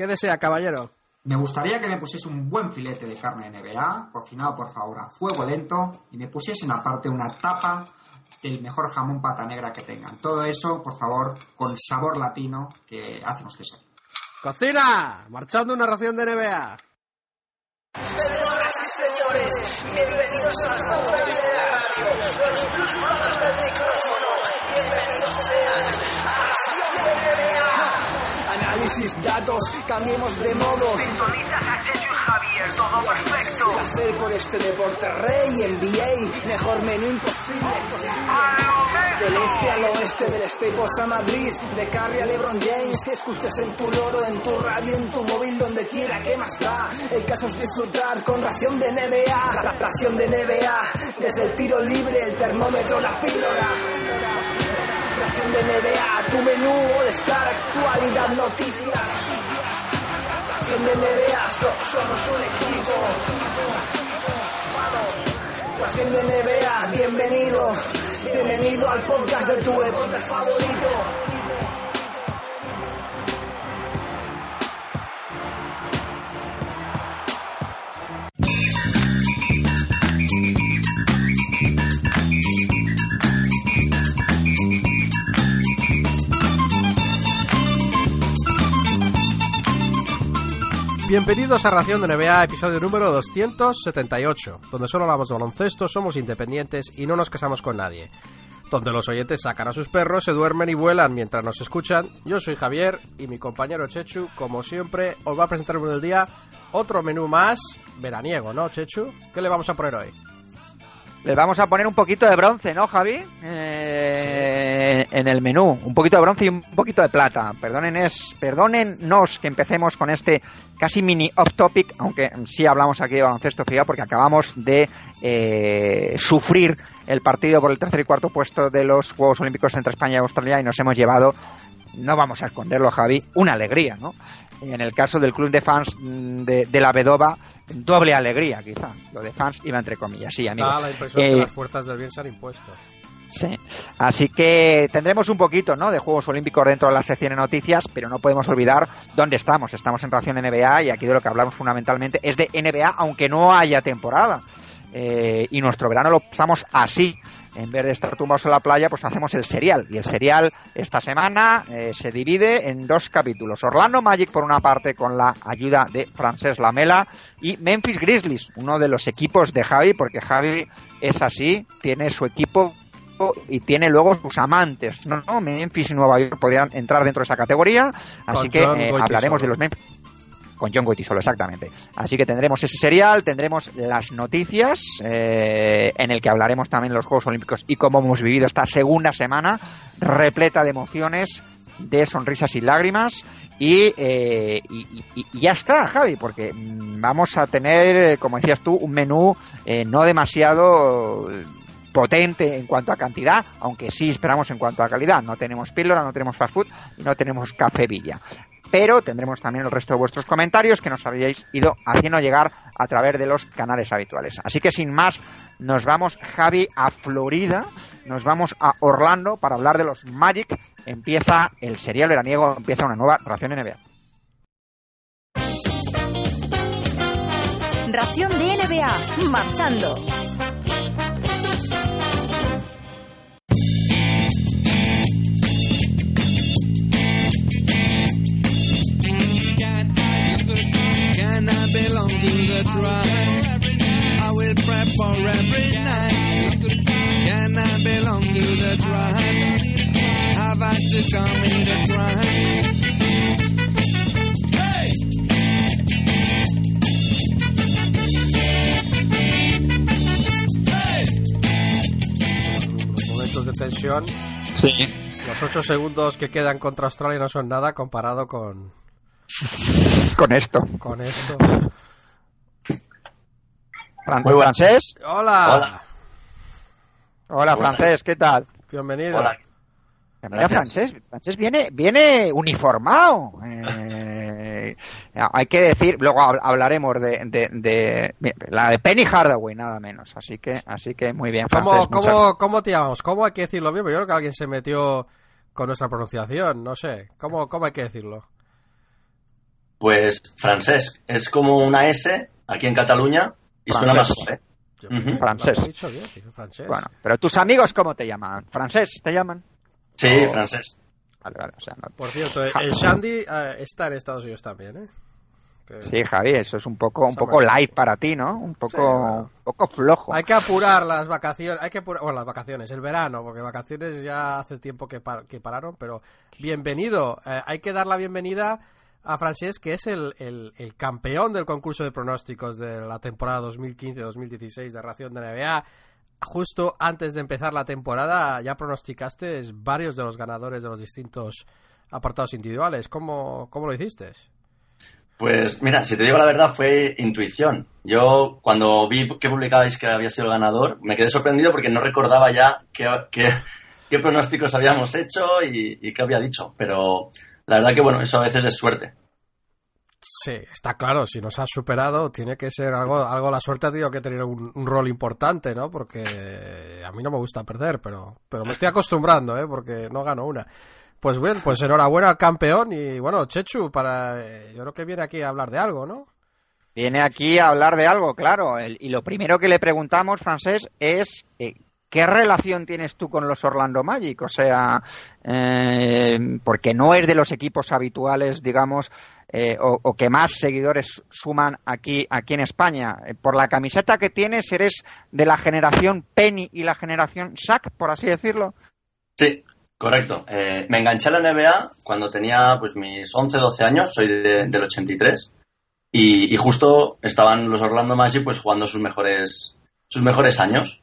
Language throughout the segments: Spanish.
¿Qué desea, caballero? Me gustaría que me pusiese un buen filete de carne de NBA, cocinado por favor a fuego lento, y me pusiesen aparte una tapa del mejor jamón pata negra que tengan. Todo eso, por favor, con sabor latino que hace unos quesos. ¡Cocina! Marchando una ración de NBA. Señoras y señores, bienvenidos a la radio, los Blues Análisis, datos, cambiemos de modo. Sintonizas a Chechu y Javier, todo perfecto. Placer por este deporte rey, NBA, mejor menú imposible. Del este al oeste, del Staples a Madrid, de Carrie a LeBron James, que escuches en tu loro, en tu radio, en tu móvil, donde quiera, que más da? El caso es disfrutar con ración de NBA, ra- ración de NBA, desde el tiro libre, el termómetro, la píldora. De NBA, tu menú, All-Star, actualidad, noticias. Ración de NBA, so- somos un equipo. Ración de NBA, bienvenido, bienvenido al podcast de tu deporte favorito. Bienvenidos a Ración de NBA, episodio número 278, donde solo hablamos de baloncesto, somos independientes y no nos casamos con nadie. Donde los oyentes sacan a sus perros, se duermen y vuelan mientras nos escuchan. Yo soy Javier y mi compañero Chechu, como siempre, os va a presentar uno del día otro menú más veraniego, ¿no, Chechu? ¿Qué le vamos a poner hoy? Le vamos a poner un poquito de bronce, ¿no, Javi? Eh, En el menú. Un poquito de bronce y un poquito de plata. Perdónenos, perdónennos que empecemos con este casi mini off-topic, aunque sí hablamos aquí de baloncesto, fíjate, porque acabamos de eh, sufrir el partido por el tercer y cuarto puesto de los Juegos Olímpicos entre España y Australia y nos hemos llevado, no vamos a esconderlo, Javi, una alegría, ¿no? En el caso del club de fans mm, de, de la Bedoba, doble alegría, quizá. Lo de fans iba entre comillas, sí, amigo. Da la impresión Eh, que las fuerzas del bien se han impuesto. Sí. Así que tendremos un poquito, ¿no? De Juegos Olímpicos dentro de la sección de noticias, pero no podemos olvidar dónde estamos. Estamos en Ración NBA y aquí de lo que hablamos fundamentalmente es de NBA, aunque no haya temporada. Eh, y nuestro verano lo pasamos así. En vez de estar tumbados en la playa, pues hacemos el serial. Y el serial esta semana eh, se divide en dos capítulos. Orlando Magic por una parte con la ayuda de Francesc Lamela y Memphis Grizzlies, uno de los equipos de Javi, porque Javi es así, tiene su equipo y tiene luego sus amantes, ¿no? Memphis y Nueva York podrían entrar dentro de esa categoría, así Con que eh, hablaremos de los Memphis con John Goitisolo, exactamente. Así que tendremos ese serial, tendremos las noticias, eh, en el que hablaremos también de los Juegos Olímpicos y cómo hemos vivido esta segunda semana repleta de emociones, de sonrisas y lágrimas. Y, eh, y- ya está, Javi, porque mm, vamos a tener, eh, como decías tú, un menú no demasiado potente en cuanto a cantidad, aunque sí esperamos en cuanto a calidad. No tenemos píldora, no tenemos fast food no tenemos café Villa. Pero tendremos también el resto de vuestros comentarios que nos habéis ido haciendo llegar a través de los canales habituales. Así que sin más, nos vamos, Javi, a Florida, nos vamos a Orlando para hablar de los Magic. Empieza el serial veraniego, empieza una nueva ración NBA. Ración de NBA, marchando. I belong to the tribe? I will prep for every night. Can I belong to the tribe? Have I to commit a crime? Los momentos de tensión, Sí. los 8 segundos que quedan contra Australia no son nada comparado con, Con esto. con esto. Fran- Muy buenas. ¿Francés? Hola. Hola. Hola. Francés, ¿qué tal? Bienvenido. Hola. Mira. Francés, Francés viene, viene uniformado. Eh, hay que decir, luego hab- hablaremos de, de, de- la de Penny Hardaway, nada menos. Así que, así que muy bien, ¿Cómo, Francés. muchas- cómo, ¿Cómo te llamamos? ¿Cómo hay que decirlo bien? Yo creo que alguien se metió con nuestra pronunciación, no sé. ¿Cómo, cómo hay que decirlo? Pues francés. Es como una S aquí en Cataluña y suena más Francés. suave. Yo Francés. dicho bien, francés. Bueno, pero tus amigos, ¿cómo te llaman? ¿Francés te llaman? Sí, Oh. francés. Vale, vale, o sea, no- Por cierto, el Shandy eh, está en Estados Unidos también, ¿eh? Que- Sí, Javi, eso es un poco, un poco light para ti, ¿no? Un poco, Sí, bueno. un poco flojo. Hay que apurar las vacaciones, hay que apurar, bueno, las vacaciones, el verano, porque vacaciones ya hace tiempo que, par- que pararon, pero bienvenido, eh, hay que dar la bienvenida a Francés, que es el, el- campeón del concurso de pronósticos de la temporada 2015-2016 de Ración de NBA. Justo antes de empezar la temporada ya pronosticaste varios de los ganadores de los distintos apartados individuales. ¿Cómo, cómo lo hiciste? Pues mira, si te digo la verdad, fue intuición. Yo cuando vi que publicabais que había sido el ganador, me quedé sorprendido porque no recordaba ya qué, qué- qué pronósticos habíamos hecho y, y qué había dicho. Pero la verdad que bueno, eso a veces es suerte. Sí, está claro, si nos has superado, tiene que ser algo, algo la suerte ha tenido que tener un, un rol importante, ¿no? Porque a mí no me gusta perder, pero, pero me estoy acostumbrando, ¿eh? Porque no gano una. Pues bien, pues enhorabuena al campeón y bueno, Chechu, para, eh, yo creo que viene aquí a hablar de algo, ¿no? Viene aquí a hablar de algo, claro. El- y lo primero que le preguntamos, Francés, es eh, ¿qué relación tienes tú con los Orlando Magic? O sea, eh, porque no es de los equipos habituales, digamos, eh, o, que más seguidores suman aquí, aquí en España. Eh, por la camiseta que tienes, eres de la generación Penny y la generación Shaq, por así decirlo. Sí, correcto. Me enganché a la NBA cuando tenía pues mis 11, 12 años, soy de- del 83, y, y justo estaban los Orlando Magic pues jugando sus mejores, sus mejores años.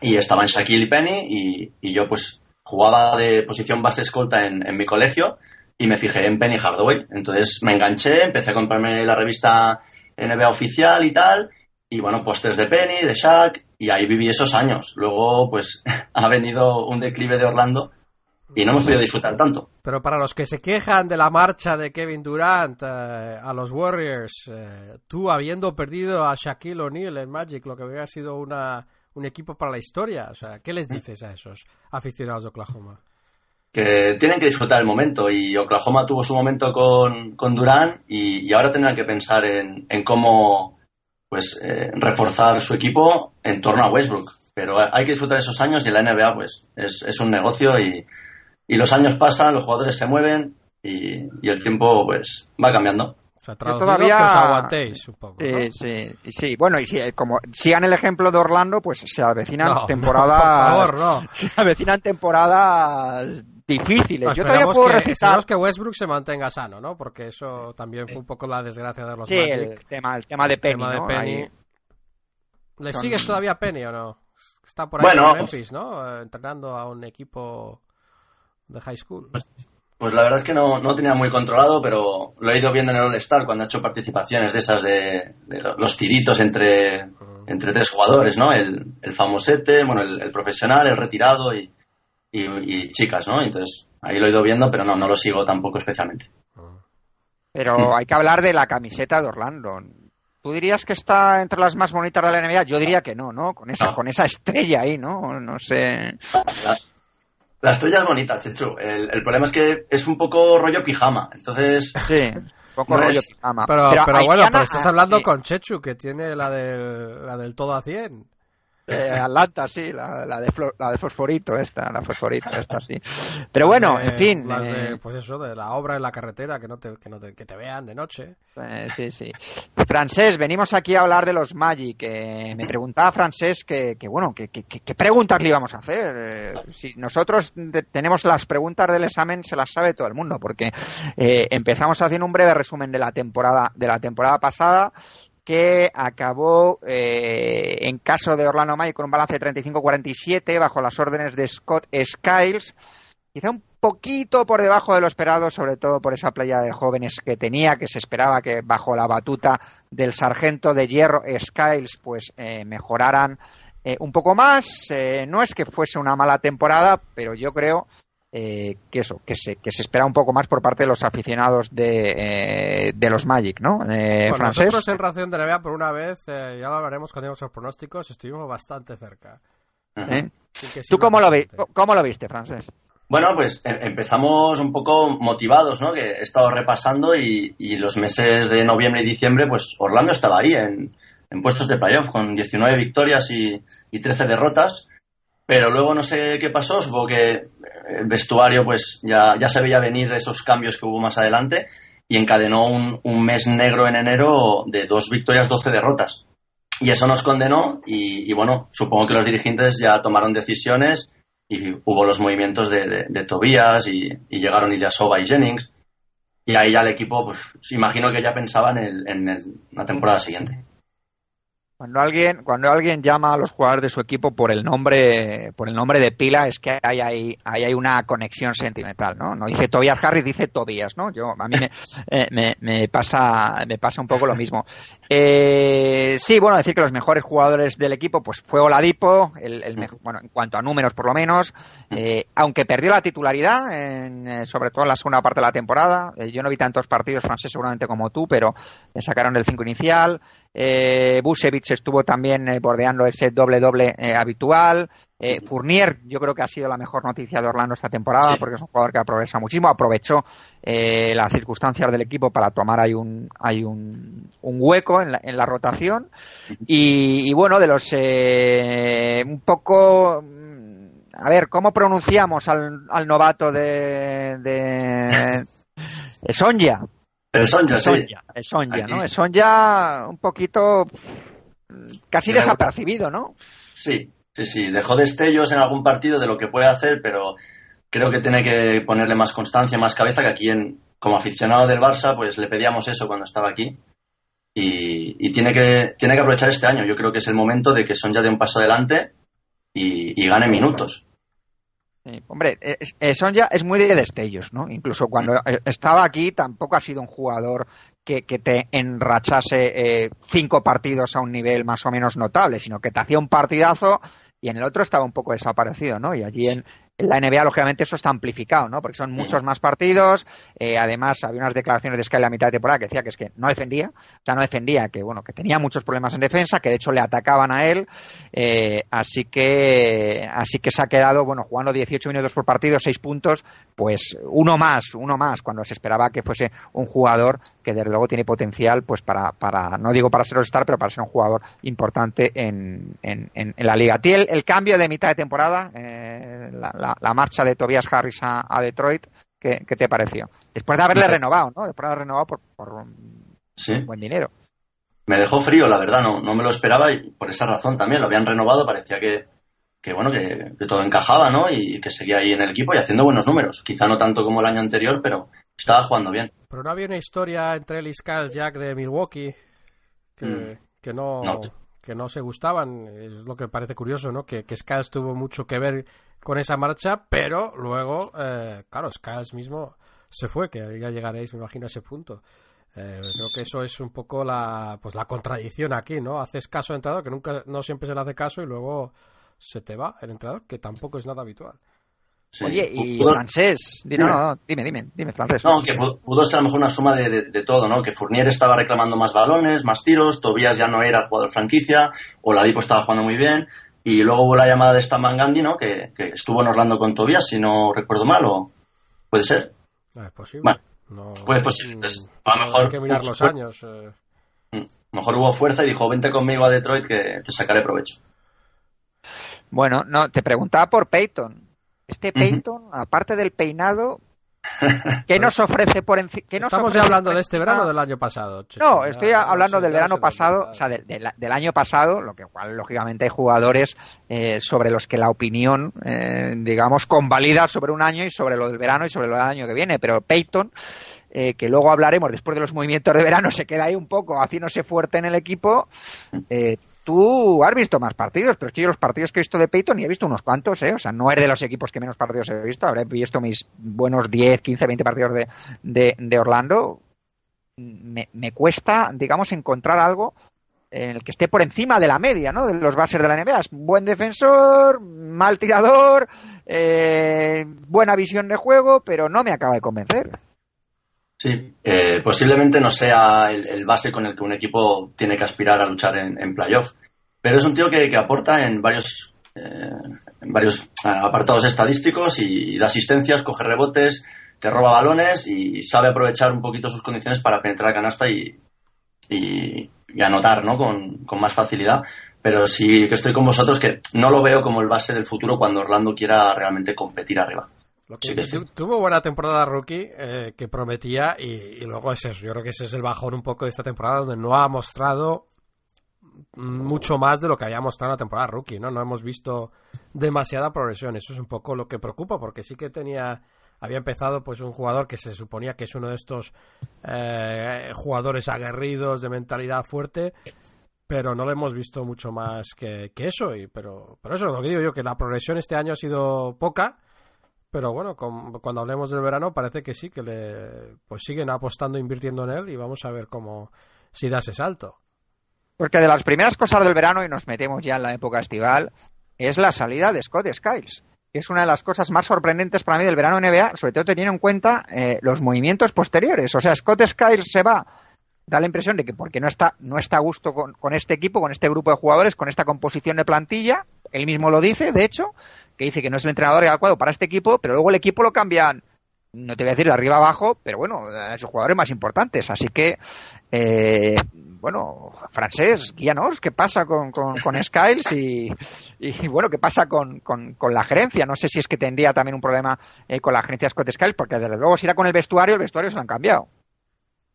Y estaban Shaquille y Penny, y, y yo pues jugaba de posición base escolta en, en mi colegio, y me fijé en Penny Hardaway. Entonces me enganché, empecé a comprarme la revista NBA oficial y tal, y bueno, pósters de Penny, de Shaq, y ahí viví esos años. Luego, pues, ha venido un declive de Orlando y no hemos podido disfrutar tanto. Pero para los que se quejan de la marcha de Kevin Durant eh, a los Warriors, eh, tú habiendo perdido a Shaquille O'Neal en Magic, lo que hubiera sido una, un equipo para la historia, o sea, ¿qué les dices a esos aficionados de Oklahoma? Que tienen que disfrutar el momento y Oklahoma tuvo su momento con, con Durant y, ahora tendrán que pensar en, en cómo pues eh, reforzar su equipo en torno a Westbrook. Pero hay que disfrutar esos años y la NBA pues es, es un negocio y, y los años pasan, los jugadores se mueven y, y el tiempo pues va cambiando. O sea, Yo traducido, todavía- que os aguantéis un poco, ¿no? Sí, sí, sí. Bueno, y si, eh, como sigan el ejemplo de Orlando, pues se avecinan No, no, temporadas. por favor, no. Se avecinan temporadas difíciles. No, Yo todavía puedo que, recitar. que Westbrook se mantenga sano, ¿no? Porque eso también fue un poco la desgracia de los Sí, Magic. el tema, el tema de Penny, tema de ¿no? Penny. Ahí. ¿Le Son- sigues todavía a Penny o no? Está por ahí Bueno, en Memphis, ¿no? Eh, entrenando a un equipo de high school. Pues la verdad es que no, no tenía muy controlado, pero lo he ido viendo en el All-Star cuando ha hecho participaciones de esas de, de los tiritos entre, entre tres jugadores, ¿no? El, el famosete, bueno, el, el profesional, el retirado y, y, y chicas, ¿no? Entonces ahí lo he ido viendo, pero no, no lo sigo tampoco especialmente. Pero hay que hablar de la camiseta de Orlando. ¿Tú dirías que está entre las más bonitas de la NBA? Yo diría que no, ¿no? Con esa, No. con esa estrella ahí, ¿no? No sé. La, la estrella es bonita, Chechu. El, el problema es que es un poco rollo pijama. Entonces, Sí, un poco No rollo es- pijama. Pero, pero, hay bueno, Diana- pero estás ah, hablando sí, con Chechu, que tiene la del, la del todo a 100. Eh, Atlanta, sí, la, la de la de fosforito esta, la fosforito esta, sí. Pero bueno, de- en fin. Eh, de, pues eso, de la obra en la carretera, que no te, que no te, que te vean de noche. Eh, sí, sí. Francés, venimos aquí a hablar de los Magic. Eh, me preguntaba Francés que, que bueno, que, que- que- qué preguntas le íbamos a hacer. Si nosotros tenemos las preguntas del examen, se las sabe todo el mundo, porque eh, empezamos haciendo un breve resumen de la temporada, de la temporada pasada que acabó eh, en caso de Orlando Magic con un balance de 35-47 bajo las órdenes de Scott Skiles quizá un poquito por debajo de lo esperado, sobre todo por esa playa de jóvenes que tenía, que se esperaba que bajo la batuta del sargento de hierro Skiles, pues eh, mejoraran eh, un poco más. No es que fuese una mala temporada, pero yo creo eh, que eso, que se, que se espera un poco más por parte de los aficionados de, eh, de los Magic, ¿no? Eh, Bueno, francés. nosotros en Ración de NBA, por una vez, eh, ya lo hablaremos cuando digamos los pronósticos, estuvimos bastante cerca. ¿eh? ¿Tú cómo lo, vi- cómo lo viste, francés? Bueno, pues em- empezamos un poco motivados, ¿no? Que he estado repasando y, y los meses de noviembre y diciembre, pues Orlando estaba ahí en, en puestos de playoff con 19 victorias y, y 13 derrotas. Pero luego no sé qué pasó, supongo que el vestuario pues ya, ya se veía venir esos cambios que hubo más adelante y encadenó un, un mes negro en enero de dos victorias, 12 derrotas. Y eso nos condenó y, bueno, supongo que los dirigentes ya tomaron decisiones y hubo los movimientos de, de, Tobías y, y llegaron Ilyasova y Jennings. Y ahí ya el equipo, pues imagino que ya pensaba en, el, en la temporada siguiente. Cuando alguien, cuando alguien llama a los jugadores de su equipo por el nombre, por el nombre de pila, es que hay, hay, hay, una conexión sentimental, ¿no? No dice Tobias Harris, dice Tobias, ¿no? Yo, a mí me, eh, me, me pasa, me pasa un poco lo mismo. Eh, sí, bueno, decir que los mejores jugadores del equipo, pues fue Oladipo, el, bueno, en cuanto a números por lo menos, eh, aunque perdió la titularidad, en, eh, sobre todo en la segunda parte de la temporada. Eh, yo no vi tantos partidos francés seguramente como tú, pero le sacaron el 5 inicial. Eh, Busevich estuvo también eh, bordeando ese doble-doble eh, habitual. Eh, Fournier, yo creo que ha sido la mejor noticia de Orlando esta temporada Sí. porque es un jugador que ha progresado muchísimo. Aprovechó eh, las circunstancias del equipo para tomar ahí un, hay un, un hueco en la, en la rotación. Y, y bueno, de los eh, un poco. A ver, ¿cómo pronunciamos al, al novato de. de Sonja? El Sonja, sí. Sonja, es Sonja, Aquí. ¿no? Es Sonja un poquito casi desapercibido, ¿no? Sí, sí, sí. Dejó destellos en algún partido de lo que puede hacer, pero creo que tiene que ponerle más constancia, más cabeza, que aquí en, como aficionado del Barça, pues le pedíamos eso cuando estaba aquí. Y, y tiene, que, tiene que aprovechar este año. Yo creo que es el momento de que Son ya dé un paso adelante y, y gane minutos. Sí, hombre, es- eh, Sonja es muy de destellos, ¿no? Incluso cuando eh, estaba aquí tampoco ha sido un jugador que, que te enrachase eh, cinco partidos a un nivel más o menos notable, sino que te hacía un partidazo y en el otro estaba un poco desaparecido, ¿no? Y allí en la NBA, lógicamente, eso está amplificado, ¿no? Porque son muchos más partidos. eh, además, había unas declaraciones de Sky a la mitad de temporada que decía que es que no defendía, o sea, no defendía, que bueno, que tenía muchos problemas en defensa, que de hecho le atacaban a él. eh, así que, así que se ha quedado, bueno, jugando 18 minutos por partido, 6 puntos, pues uno más, uno más, cuando se esperaba que fuese un jugador que desde luego tiene potencial, pues para, para no digo para ser All-Star, pero para ser un jugador importante en, en, en- en la liga. A ti el, el cambio de mitad de temporada, eh, la, la- la marcha de Tobias Harris a, a Detroit, ¿qué, qué te pareció? Después de haberle renovado, ¿no? Después de haberle renovado por, por un Sí. buen dinero. Me dejó frío, la verdad, no, no me lo esperaba y por esa razón también lo habían renovado, parecía que, que bueno, que, que todo encajaba, ¿no? Y que seguía ahí en el equipo y haciendo buenos números. Quizá no tanto como el año anterior, pero estaba jugando bien. Pero no había una historia entre él y Jack de Milwaukee que, Mm. que no, No. que no se gustaban. Es lo que parece curioso, ¿no? Que, que tuvo mucho que ver con esa marcha, pero luego, eh, claro, Skiles mismo se fue, que ya llegaréis, me imagino, a ese punto. Eh, creo que eso es un poco la, pues la contradicción aquí, ¿no? Haces caso al entrenador, que nunca, no siempre se le hace caso y luego se te va el entrenador, que tampoco es nada habitual. Sí. Oye, y Pudo- francés, di- no, no, dime, dime, dime, francés. No, que pu- pudo ser a lo mejor una suma de, de- de todo, ¿no? Que Fournier estaba reclamando más balones, más tiros, Tobias ya no era jugador franquicia, Oladipo estaba jugando muy bien, y luego hubo la llamada de Stan Gandhi, ¿no? Que, que estuvo en Orlando con Tobias, si no recuerdo mal, o puede ser. No es posible. Bueno, no, pues posible. mm, Entonces, a lo no, mejor Hay que mirar hubo los años. eh. A lo mejor hubo fuerza y dijo, vente conmigo a Detroit que te sacaré provecho. Bueno, no, te preguntaba por Peyton. Este. Peyton, aparte del peinado, ¿qué nos ofrece por encima? Estamos ya hablando de este verano o del año pasado. No, estoy ya hablando del verano pasado, o sea, del, año pasado, lo que cual lógicamente hay jugadores eh, sobre los que la opinión, eh, digamos, convalida sobre un año y sobre lo del verano y sobre lo del año que viene, pero Peyton, eh, que luego hablaremos después de los movimientos de verano, se queda ahí un poco haciéndose fuerte en el equipo. Tú has visto más partidos, pero es que yo los partidos que he visto de Peyton y he visto unos cuantos, ¿eh? O sea, no eres de los equipos que menos partidos he visto. Habré visto mis buenos 10, 15, 20 partidos de, de, de Orlando. Me, me cuesta, digamos, encontrar algo en el que esté por encima de la media, ¿no? De los bases de la NBA. Es buen defensor, mal tirador, eh, buena visión de juego, pero no me acaba de convencer. Sí, eh, posiblemente no sea el, el base con el que un equipo tiene que aspirar a luchar en, playoff, pero es un tío que, aporta en varios eh, en varios apartados estadísticos y, da asistencias, coge rebotes, te roba balones y sabe aprovechar un poquito sus condiciones para penetrar a canasta y, y, anotar ¿no? Con, con, más facilidad. Pero sí que estoy con vosotros que no lo veo como el base del futuro cuando Orlando quiera realmente competir arriba. Tuvo buena temporada rookie eh, que prometía y, luego es eso. Yo creo que ese es el bajón un poco de esta temporada donde no ha mostrado mucho más de lo que había mostrado en la temporada rookie, ¿no? No hemos visto demasiada progresión. Eso es un poco lo que preocupa porque sí que tenía había empezado pues un jugador que se suponía que es uno de estos eh, jugadores aguerridos de mentalidad fuerte pero no lo hemos visto mucho más que, eso y pero pero eso es lo que digo yo que la progresión este año ha sido poca pero bueno, cuando hablemos del verano parece que sí, que le pues siguen apostando, invirtiendo en él y vamos a ver cómo si da ese salto. Porque de las primeras cosas del verano, y nos metemos ya en la época estival, es la salida de Scott Skiles. Es una de las cosas más sorprendentes para mí del verano NBA, sobre todo teniendo en cuenta eh, los movimientos posteriores. O sea, Scott Skiles se va, da la impresión de que porque no está, no está a gusto con, con este equipo, con este grupo de jugadores, con esta composición de plantilla, él mismo lo dice, de hecho, que dice que no es el entrenador adecuado para este equipo, pero luego el equipo lo cambian, no te voy a decir de arriba abajo, pero bueno, a sus jugadores más importantes. Así que, eh, bueno, francés, guíanos, ¿qué pasa con, con, Skiles y, y, bueno, qué pasa con, con, la gerencia? No sé si es que tendría también un problema eh, con la gerencia Scott Skiles, porque desde luego si era con el vestuario, el vestuario se lo han cambiado.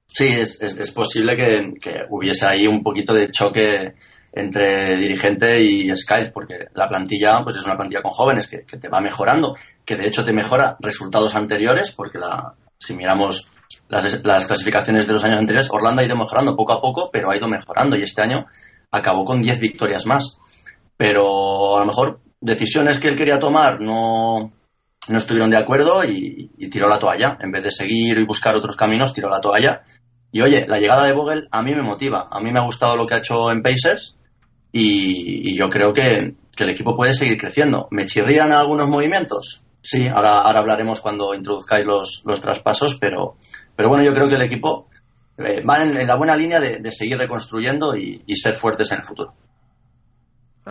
Sí, es, es, posible que, hubiese ahí un poquito de choque entre dirigente y Skype, porque la plantilla pues es una plantilla con jóvenes que, te va mejorando, que de hecho te mejora resultados anteriores, porque la, si miramos las, las, clasificaciones de los años anteriores, Orlando ha ido mejorando poco a poco, pero ha ido mejorando y este año acabó con 10 victorias más. Pero a lo mejor decisiones que él quería tomar no, no estuvieron de acuerdo y, y tiró la toalla. En vez de seguir y buscar otros caminos, tiró la toalla. Y oye, la llegada de Vogel a mí me motiva. A mí me ha gustado lo que ha hecho en Pacers y, yo creo que, el equipo puede seguir creciendo. ¿Me chirrían algunos movimientos? Sí, ahora, ahora hablaremos cuando introduzcáis los, los traspasos, pero, pero bueno, yo creo que el equipo eh, va en, la buena línea de, seguir reconstruyendo y, ser fuertes en el futuro.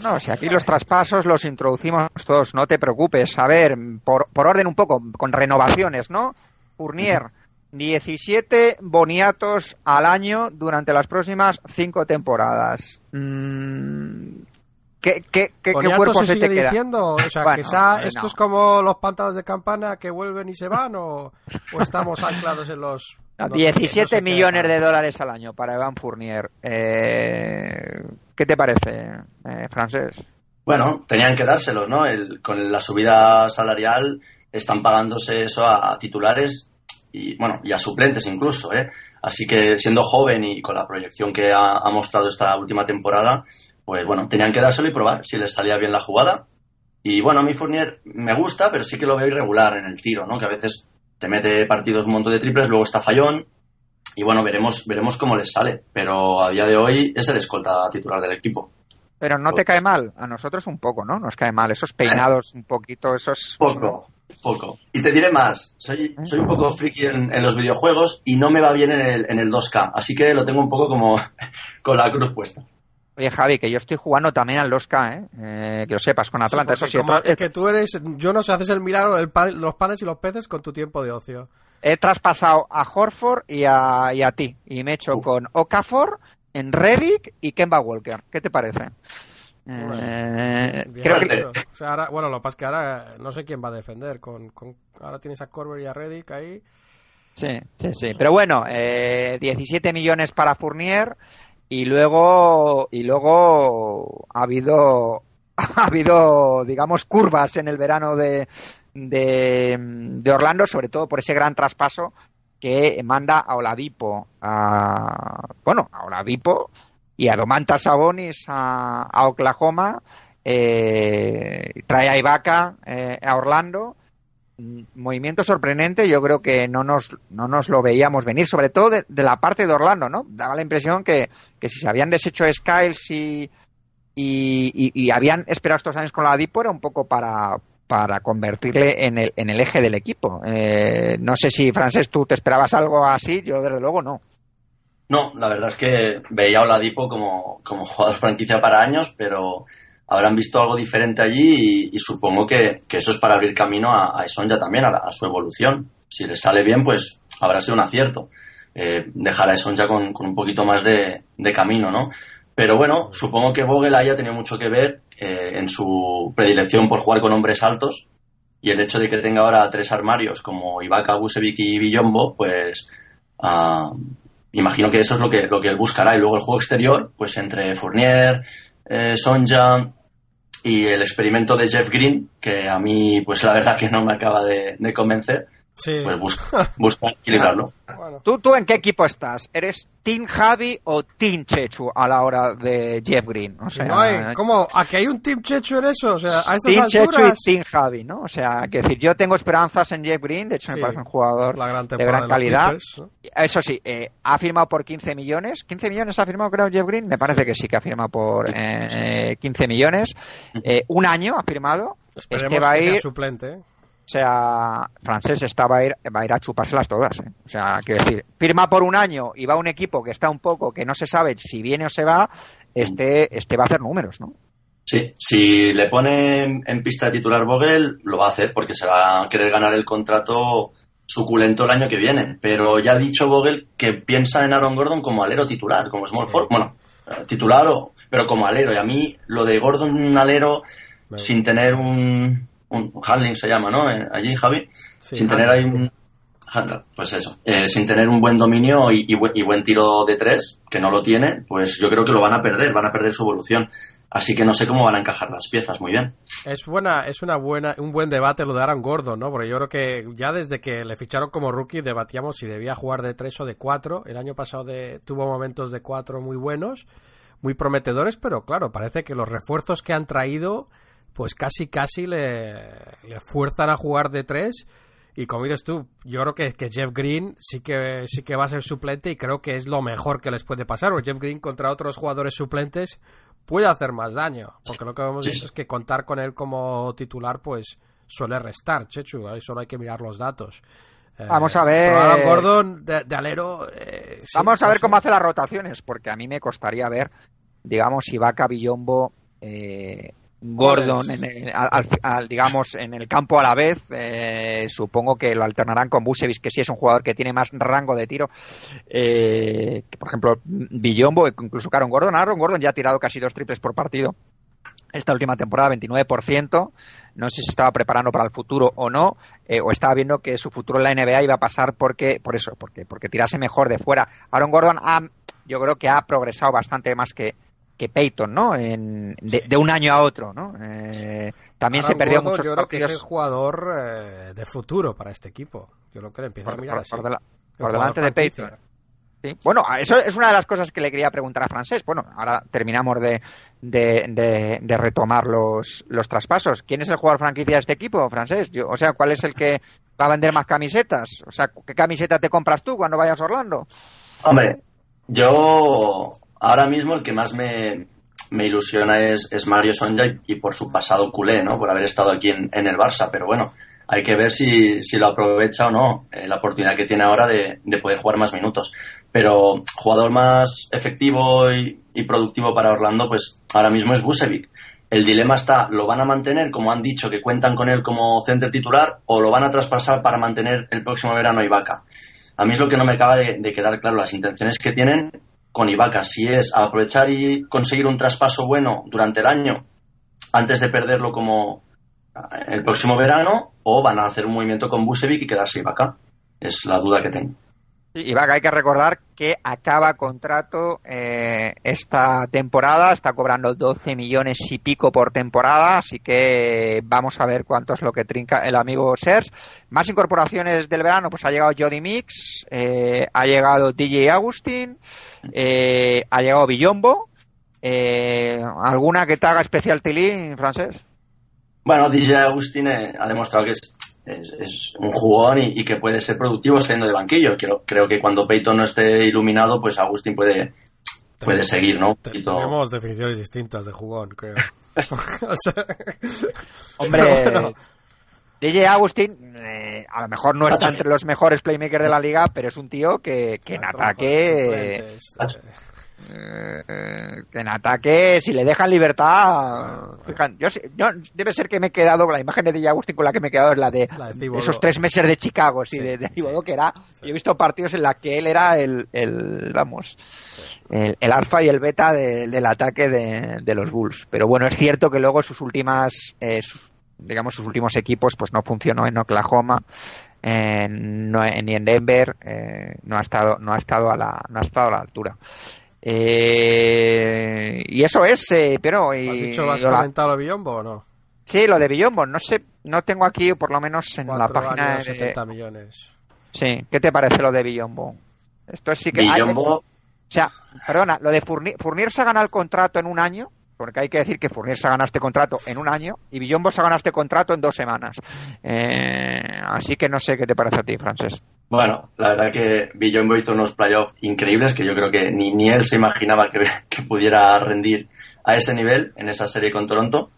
No, si aquí los traspasos los introducimos todos, no te preocupes. A ver, por, por orden un poco, con renovaciones, ¿no? Fournier, 17 boniatos al año durante las próximas 5 temporadas. Mm, ¿Qué, qué, qué, cuerpo se, te queda? diciendo? O sea, que esto es como los pantanos de campana que vuelven y se van o, estamos anclados en los... 17 millones de dólares al año para Evan Fournier. Eh, ¿Qué te parece, eh, francés? Bueno, tenían que dárselos, ¿no? con la subida salarial están pagándose eso a titulares y bueno, y a suplentes incluso, ¿eh? Así que siendo joven y con la proyección que ha, mostrado esta última temporada, pues bueno, tenían que dárselo y probar si les salía bien la jugada. Y bueno, a mí Fournier me gusta, pero sí que lo veo irregular en el tiro, ¿no? Que a veces te mete partidos un montón de triples, luego está fallón. Y bueno, veremos, veremos cómo les sale. Pero a día de hoy es el escolta titular del equipo. Pero no te cae mal, a nosotros un poco, ¿no? Nos cae mal, esos peinados un poquito, esos... Poco, poco. Y te diré más, soy, soy un poco friki en, los videojuegos y no me va bien en el, en el 2K, así que lo tengo un poco como con la cruz puesta. Oye, Javi, que yo estoy jugando también al 2K, ¿eh? eh que lo sepas, con Atlanta. eso sí, es que tú eres, yo no sé, haces el milagro de los panes y los peces con tu tiempo de ocio. He traspasado a Horford y a, y a ti, y me he hecho con Okafor, en Reddick y Kemba Walker. ¿Qué te parece? Eh, creo que... o sea, ahora, bueno, lo que pasa es que ahora no sé quién va a defender. Con, ahora tienes a Corber y a Reddick ahí. Sí, sí, sí. Pero bueno, eh, 17 millones para Fournier y luego y luego ha habido ha habido digamos curvas en el verano de, de, de Orlando, sobre todo por ese gran traspaso que manda a Oladipo a bueno a Oladipo y a Domantas Sabonis a, Oklahoma, eh, trae a Ibaka eh, a Orlando. Movimiento sorprendente, yo creo que no nos, no nos lo veíamos venir, sobre todo de, la parte de Orlando, ¿no? Daba la impresión que, que si se habían deshecho Skiles y, y, habían esperado estos años con la Dipo era un poco para, para convertirle en el, en el eje del equipo. Eh, no sé si, Francés, tú te esperabas algo así, yo desde luego no. No, la verdad es que veía a Oladipo como, como jugador franquicia para años, pero habrán visto algo diferente allí y, supongo que, eso es para abrir camino a, a Sonja también, a, la- su evolución. Si le sale bien, pues habrá sido un acierto. Eh, dejar a Sonja con, con un poquito más de, de camino, ¿no? Pero bueno, supongo que Vogel haya tenido mucho que ver eh, en su predilección por jugar con hombres altos y el hecho de que tenga ahora tres armarios como Ibaka, Busevic y Villombo, pues ah, imagino que eso es lo que, lo que él buscará. Y luego el juego exterior, pues entre Fournier, eh, Sonja y el experimento de Jeff Green, que a mí, pues la verdad que no me acaba de, de convencer, Sí. pues busca, busca equilibrarlo. Bueno. ¿Tú, ¿Tú en qué equipo estás? ¿Eres Team Javi o Team Chechu a la hora de Jeff Green? O sea, no hay, ¿Cómo? ¿Aquí hay un Team Chechu en eso? O sea, a estas Team Chechu y. Team Javi, ¿no? O sea, que decir, yo tengo esperanzas en Jeff Green, de hecho me parece un jugador la gran de gran de calidad. Clippers, ¿no? Eso sí, eh, ha firmado por 15 millones. ¿15 millones ha firmado, creo, Jeff Green? Me parece que sí que ha firmado por eh, 15 millones. Eh, un año ha firmado. Esperemos es que va a sea ir, suplente. O sea, Francés esta va a ir, va a ir a chupárselas todas. ¿eh? O sea, quiero decir, firma por un año y va a un equipo que está un poco, que no se sabe si viene o se va, este, este va a hacer números, ¿no? Sí, si le pone en- pista de titular Vogel, lo va a hacer porque se va a querer ganar el contrato suculento el año que viene. Pero ya ha dicho Vogel que piensa en Aaron Gordon como alero titular, como small forward. Bueno, eh, titular, o, pero como alero. Y a mí lo de Gordon alero sin tener un, un handling se llama, ¿no? Eh, Allí, Javi. Sí, sin tener ahí un handler, pues eso, Eh, sin tener un buen dominio y, y buen tiro de tres, que no lo tiene, pues yo creo que lo van a perder, van a perder su evolución. Así que no sé cómo van a encajar las piezas, muy bien. Es buena, es una buena, un buen debate lo de Aaron Gordon, ¿no? Porque yo creo que ya desde que le ficharon como rookie debatíamos si debía jugar de tres o de cuatro. El año pasado de, tuvo momentos de cuatro muy buenos, muy prometedores, pero claro, parece que los refuerzos que han traído, pues casi casi le, le fuerzan a jugar de tres. Y como dices tú, yo creo que, que Jeff Green sí que, sí que va a ser suplente y creo que es lo mejor que les puede pasar. Porque Jeff Green contra otros jugadores suplentes puede hacer más daño. Porque lo que hemos Sí. visto es que contar con él como titular, pues suele restar, Chechu. Ahí solo hay que mirar los datos. Eh, Vamos a ver. Aaron Gordon de, de alero. eh, sí, Vamos a ver cómo hace las rotaciones, porque a mí me costaría ver, digamos, Ibaka, Villombo, eh, Gordon, en el- al, digamos, en el campo a la vez. eh, supongo que lo alternarán con Busevic, que sí es un jugador que tiene más rango de tiro. eh, que, por ejemplo, Villombo, incluso Aaron Gordon. Aaron Gordon ya ha tirado casi dos triples por partido. Esta última temporada, 29%. No sé si estaba preparando para el futuro o no, eh, o estaba viendo que su futuro en la NBA iba a pasar porque, por eso, porque, porque tirase mejor de fuera. Aaron Gordon ha, yo creo que ha progresado bastante más que, que Peyton, ¿no? En, de, de un año a otro, ¿no? Eh, también se perdió Gordon, muchos Yo creo que es el partidos jugador eh, de futuro para este equipo. Yo creo que le empieza por, a mirar por- así. por delante de. Peyton. Sí. Bueno, eso es una de las cosas que le quería preguntar a Francés. Bueno, ahora terminamos de, de, de- de retomar los, los traspasos. ¿Quién es el jugador franquicia de este equipo, Francés? Yo- o sea, ¿cuál es el que va a vender más camisetas? O sea, ¿qué camiseta te compras tú cuando vayas a Orlando? Hombre, yo ahora mismo el que más me, ilusiona es, es Mario Sonja y, por su pasado culé, ¿no? Por haber estado aquí en, en el Barça, pero bueno, hay que ver si, si lo aprovecha o no eh, la oportunidad que tiene ahora de, de poder jugar más minutos. Pero jugador más efectivo y, productivo para Orlando, pues ahora mismo es Busevic. El dilema está, ¿lo van a mantener, como han dicho, que cuentan con él como center titular, o lo van a traspasar para mantener el próximo verano a Ibaka? A mí es lo que no me acaba de, de quedar claro, las intenciones que tienen con Ibaka, si es aprovechar y conseguir un traspaso bueno durante el año antes de perderlo como el próximo verano, o van a hacer un movimiento con Busevic y quedarse Ibaka. Es la duda que tengo. Vaca, hay que recordar que acaba contrato eh, esta temporada, está cobrando 12 millones y pico por temporada, así que vamos a ver cuánto es lo que trinca el amigo Sers. Más incorporaciones del verano, pues ha llegado Jody Mix, eh, ha llegado DJ Agustín, eh, ha llegado Villombo. Eh, ¿Alguna que te haga especial tilín, francés? Bueno, DJ Agustín eh, ha demostrado que es, es, es un jugón y, y, que puede ser productivo saliendo de banquillo. Creo, creo que cuando Peyton no esté iluminado, pues Agustín puede, puede seguir, ¿no? Te, tenemos definiciones distintas de jugón, creo. o sea... Hombre. DJ Agustín, eh, a lo mejor no está entre los mejores playmakers de la liga, pero es un tío que, que en ataque. Eh, que en ataque, si le dejan libertad, fijan- yo, debe ser que me he quedado, la imagen de Di Agustín con la que me he quedado es la de, La de esos tres meses de Chicago, sí, Sí, de, de sí. Que era, yo he visto partidos en la que él era el, el vamos, el, el alfa y el beta de- del ataque de, de los Bulls. Pero bueno, es cierto que luego sus últimas, eh, sus- digamos, sus últimos equipos, pues no funcionó en Oklahoma, eh, no- ni en Denver, eh, no ha estado, no ha estado a la, no ha estado a la altura. Eh, y eso es, eh, pero y, ¿Has dicho, has y la- comentado lo de Biombo o no? sí, lo de Billombo, no sé, no tengo aquí, por lo menos en la página. años, de- 70 millones. sí, ¿qué te parece lo de Billombo? Esto es sí que. hay- Billombo, o sea, perdona, lo de Fournier, Fournier se ha ganado el contrato en un año, porque hay que decir que Fournier se ha ganado este contrato en un año y Villombo se ha ganado este contrato en dos semanas. Eh, así que no sé qué te parece a ti, Francés. Bueno, la verdad que Billombo hizo unos playoffs increíbles que yo creo que ni, ni él se imaginaba que, pudiera rendir a ese nivel en esa serie con Toronto.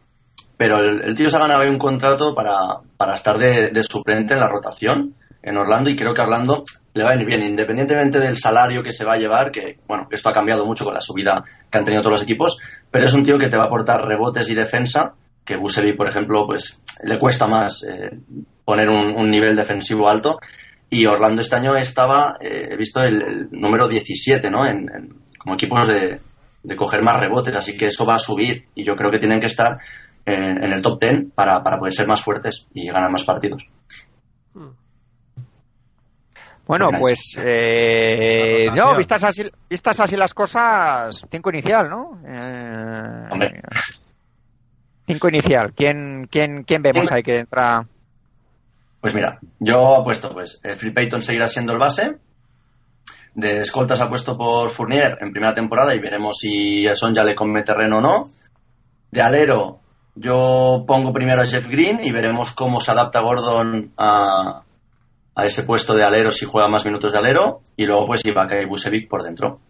Pero el, tío se ha ganado un contrato para, para estar de, de suplente en la rotación en Orlando y creo que a Orlando le va a venir bien, independientemente del salario que se va a llevar, que bueno, esto ha cambiado mucho con la subida que han tenido todos los equipos, pero es un tío que te va a aportar rebotes y defensa, que Busevi, por ejemplo, pues le cuesta más eh, poner un, nivel defensivo alto y Orlando este año estaba, eh, he visto el, número 17, ¿no? En, en- como equipos de, de coger más rebotes, así que eso va a subir y yo creo que tienen que estar en, en el top 10 para, para poder ser más fuertes y ganar más partidos. Bueno, pues eh, no, vistas así, vistas así las cosas, cinco inicial, ¿no? Eh, Hombre. Cinco inicial. ¿Quién, quién, quién vemos Cinco. ahí que entra? Pues mira, yo apuesto, pues, eh, Phil Payton seguirá siendo el base. De escoltas apuesto por Fournier en primera temporada y veremos si Son ya le come terreno o no. De alero, yo pongo primero a Jeff Green y veremos cómo se adapta Gordon a, a ese puesto de alero si juega más minutos de alero. Y luego, pues, Ibaka y Busevic por dentro.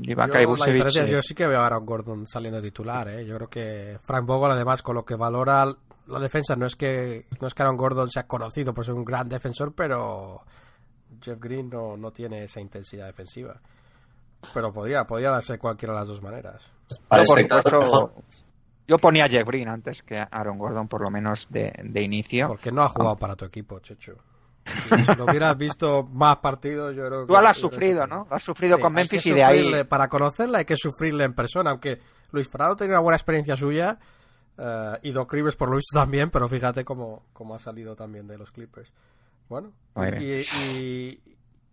Ibaka Yo, y sí. yo sí que veo a Aaron Gordon saliendo titular, ¿eh? Yo creo que Frank Vogel, además, con lo que valora la defensa, no es que no es que Aaron Gordon sea conocido por ser un gran defensor, pero Jeff Green no, no tiene esa intensidad defensiva. Pero podría, podría darse cualquiera de las dos maneras. Para por espectador, supuesto, mejor. Yo ponía a Jeff Green antes que a Aaron Gordon, por lo menos de, de inicio. Porque no ha jugado para tu equipo, Checho. Si lo hubieras visto más partidos, yo creo que... Tú lo has sufrido. ¿no? Lo has sufrido Sí, con Memphis y de ahí. Para conocerla hay que sufrirle en persona, aunque Luis Prado tiene una buena experiencia suya eh, y Doc Rivers por lo visto también, pero fíjate cómo, cómo ha salido también de los Clippers. Bueno, y-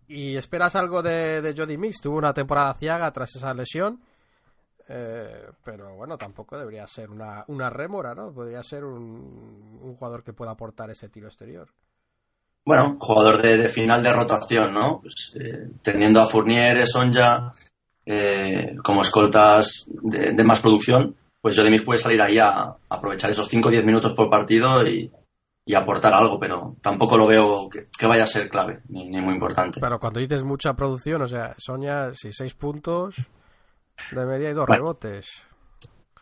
y esperas algo de, de Jody Mix. Tuvo una temporada ciaga tras esa lesión, eh, pero bueno, tampoco debería ser una, una rémora, ¿no? Podría ser un, un jugador que pueda aportar ese tiro exterior. Bueno, jugador de, de final de rotación, ¿no? Pues, eh, teniendo a Fournier, Sonja eh, como escoltas de, de más producción, pues Jodemis puede salir ahí a, a aprovechar esos 5 o 10 minutos por partido y, y aportar algo, pero tampoco lo veo que, que vaya a ser clave, ni, ni muy importante. Pero cuando dices mucha producción, o sea, Sonia, si seis puntos de media y dos Bueno. rebotes.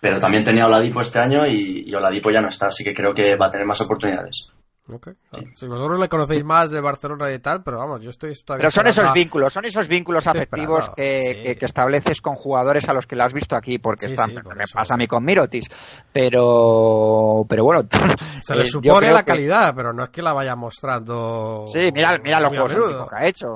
Pero también tenía Oladipo este año y, y Oladipo ya no está, así que creo que va a tener más oportunidades. Ok. Si vosotros le conocéis más de Barcelona y tal, pero vamos, yo estoy todavía. Pero son esos vínculos, son esos vínculos Estoy afectivos que, sí. que- que estableces con jugadores a los que le has visto aquí, porque Sí, están, sí, por me eso. pasa a mí con Mirotis, pero, pero bueno, Se le eh, supone la que- calidad, pero no es que la vaya mostrando. Sí, mira, mira los juegos que ha hecho,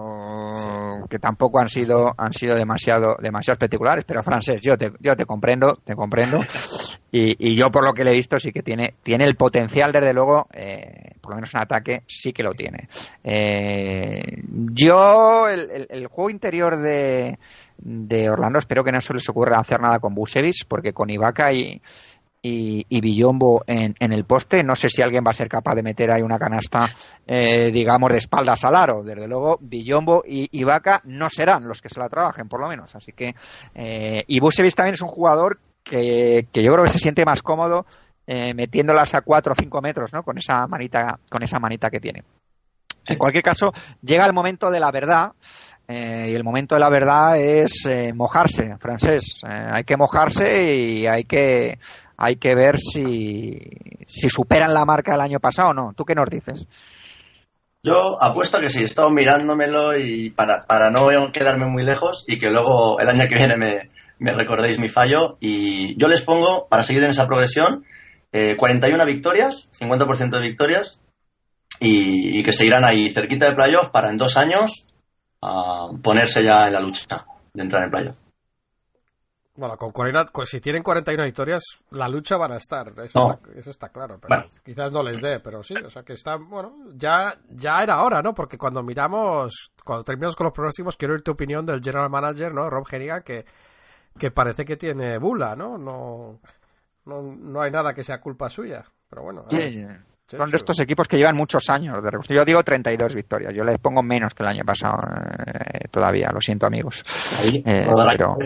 que tampoco han sido han sido demasiado demasiado espectaculares, pero francés, yo te yo te comprendo, te comprendo y, y yo por lo que le he visto sí que tiene tiene el potencial desde luego, eh, por lo menos en ataque sí que lo tiene. Eh, yo el, el- juego interior de de Orlando espero que no se les ocurra hacer nada con Busevich porque con Ibaka y y, y Villombo en, en el poste. No sé si alguien va a ser capaz de meter ahí una canasta, eh, digamos, de espaldas al aro. Desde luego, Villombo y Ibaka no serán los que se la trabajen, por lo menos. Así que, eh, y Busevich también es un jugador que, que yo creo que se siente más cómodo eh, metiéndolas a 4 o 5 metros, ¿no? Con esa manita, con esa manita que tiene. En cualquier caso, llega el momento de la verdad. eh, y el momento de la verdad es eh, mojarse, francés. Eh, hay que mojarse y hay que hay que ver si, si superan la marca del año pasado o no. ¿Tú qué nos dices? Yo apuesto a que sí, he estado mirándomelo y para, para no quedarme muy lejos y que luego el año que viene me, me recordéis mi fallo. Y yo les pongo, para seguir en esa progresión, eh, 41 victorias, 50% de victorias, y, y que seguirán ahí cerquita de playoff para en dos años ah, ponerse ya en la lucha de entrar en playoff. Bueno, con 40 con- si tienen 41 victorias, la lucha van a estar. Eso, No. está, eso está claro. Pero Bueno. Quizás no les dé, pero sí. O sea que está, bueno, ya, ya era hora, ¿no? Porque cuando miramos, cuando terminamos con los próximos, quiero oír tu opinión del general manager, ¿no? Rob Hennigan, que, que parece que tiene bula, ¿no? No, no, no hay nada que sea culpa suya. Pero bueno, Sí, Chechu. son de estos equipos que llevan muchos años de reconstrucción. Yo digo 32 victorias. Yo les pongo menos que el año pasado eh, todavía. Lo siento, amigos. Ahí, Eh, pero-.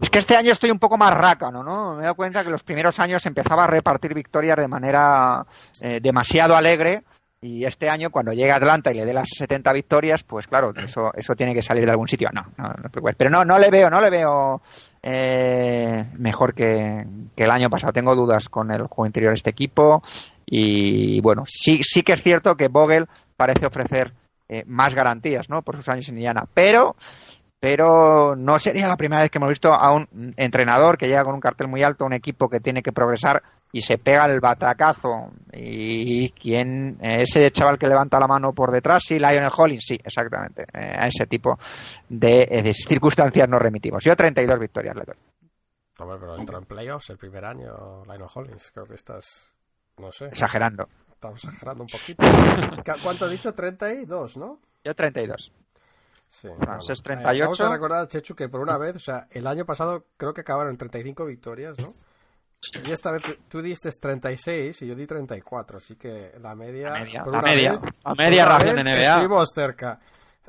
Es que este año estoy un poco más rácano, ¿no? Me he dado cuenta que los primeros años empezaba a repartir victorias de manera eh, demasiado alegre y este año cuando llegue a Atlanta y le dé las 70 victorias, pues claro, eso, eso tiene que salir de algún sitio. No, no, no. Pero no, no le veo, no le veo eh, mejor que, que el año pasado. Tengo dudas con el juego interior de este equipo y bueno, sí, sí que es cierto que Vogel parece ofrecer eh, más garantías, ¿no? Por sus años en Indiana, pero pero no sería la primera vez que hemos visto a un entrenador que llega con un cartel muy alto, un equipo que tiene que progresar y se pega el batacazo. ¿Y quién? Ese chaval que levanta la mano por detrás, sí, Lionel Hollins, sí, exactamente. Eh, a ese tipo de, eh, de circunstancias nos remitimos. Yo 32 victorias le doy. Hombre, pero entró en playoffs el primer año, Lionel Hollins. Creo que estás, no sé, Exagerando. estamos exagerando un poquito. ¿Cu- ¿Cuánto ha dicho? 32, ¿no? Yo 32. Sí, Francés, bueno. 38. Eh, Vamos a recordar, Chechu, que por una vez, o sea, el año pasado creo que acabaron en 35 victorias, ¿no? Y esta vez tú- diste 36 y yo di 34, así que la media... La media, la media, vez- la por media ración de NBA. Estuvimos cerca.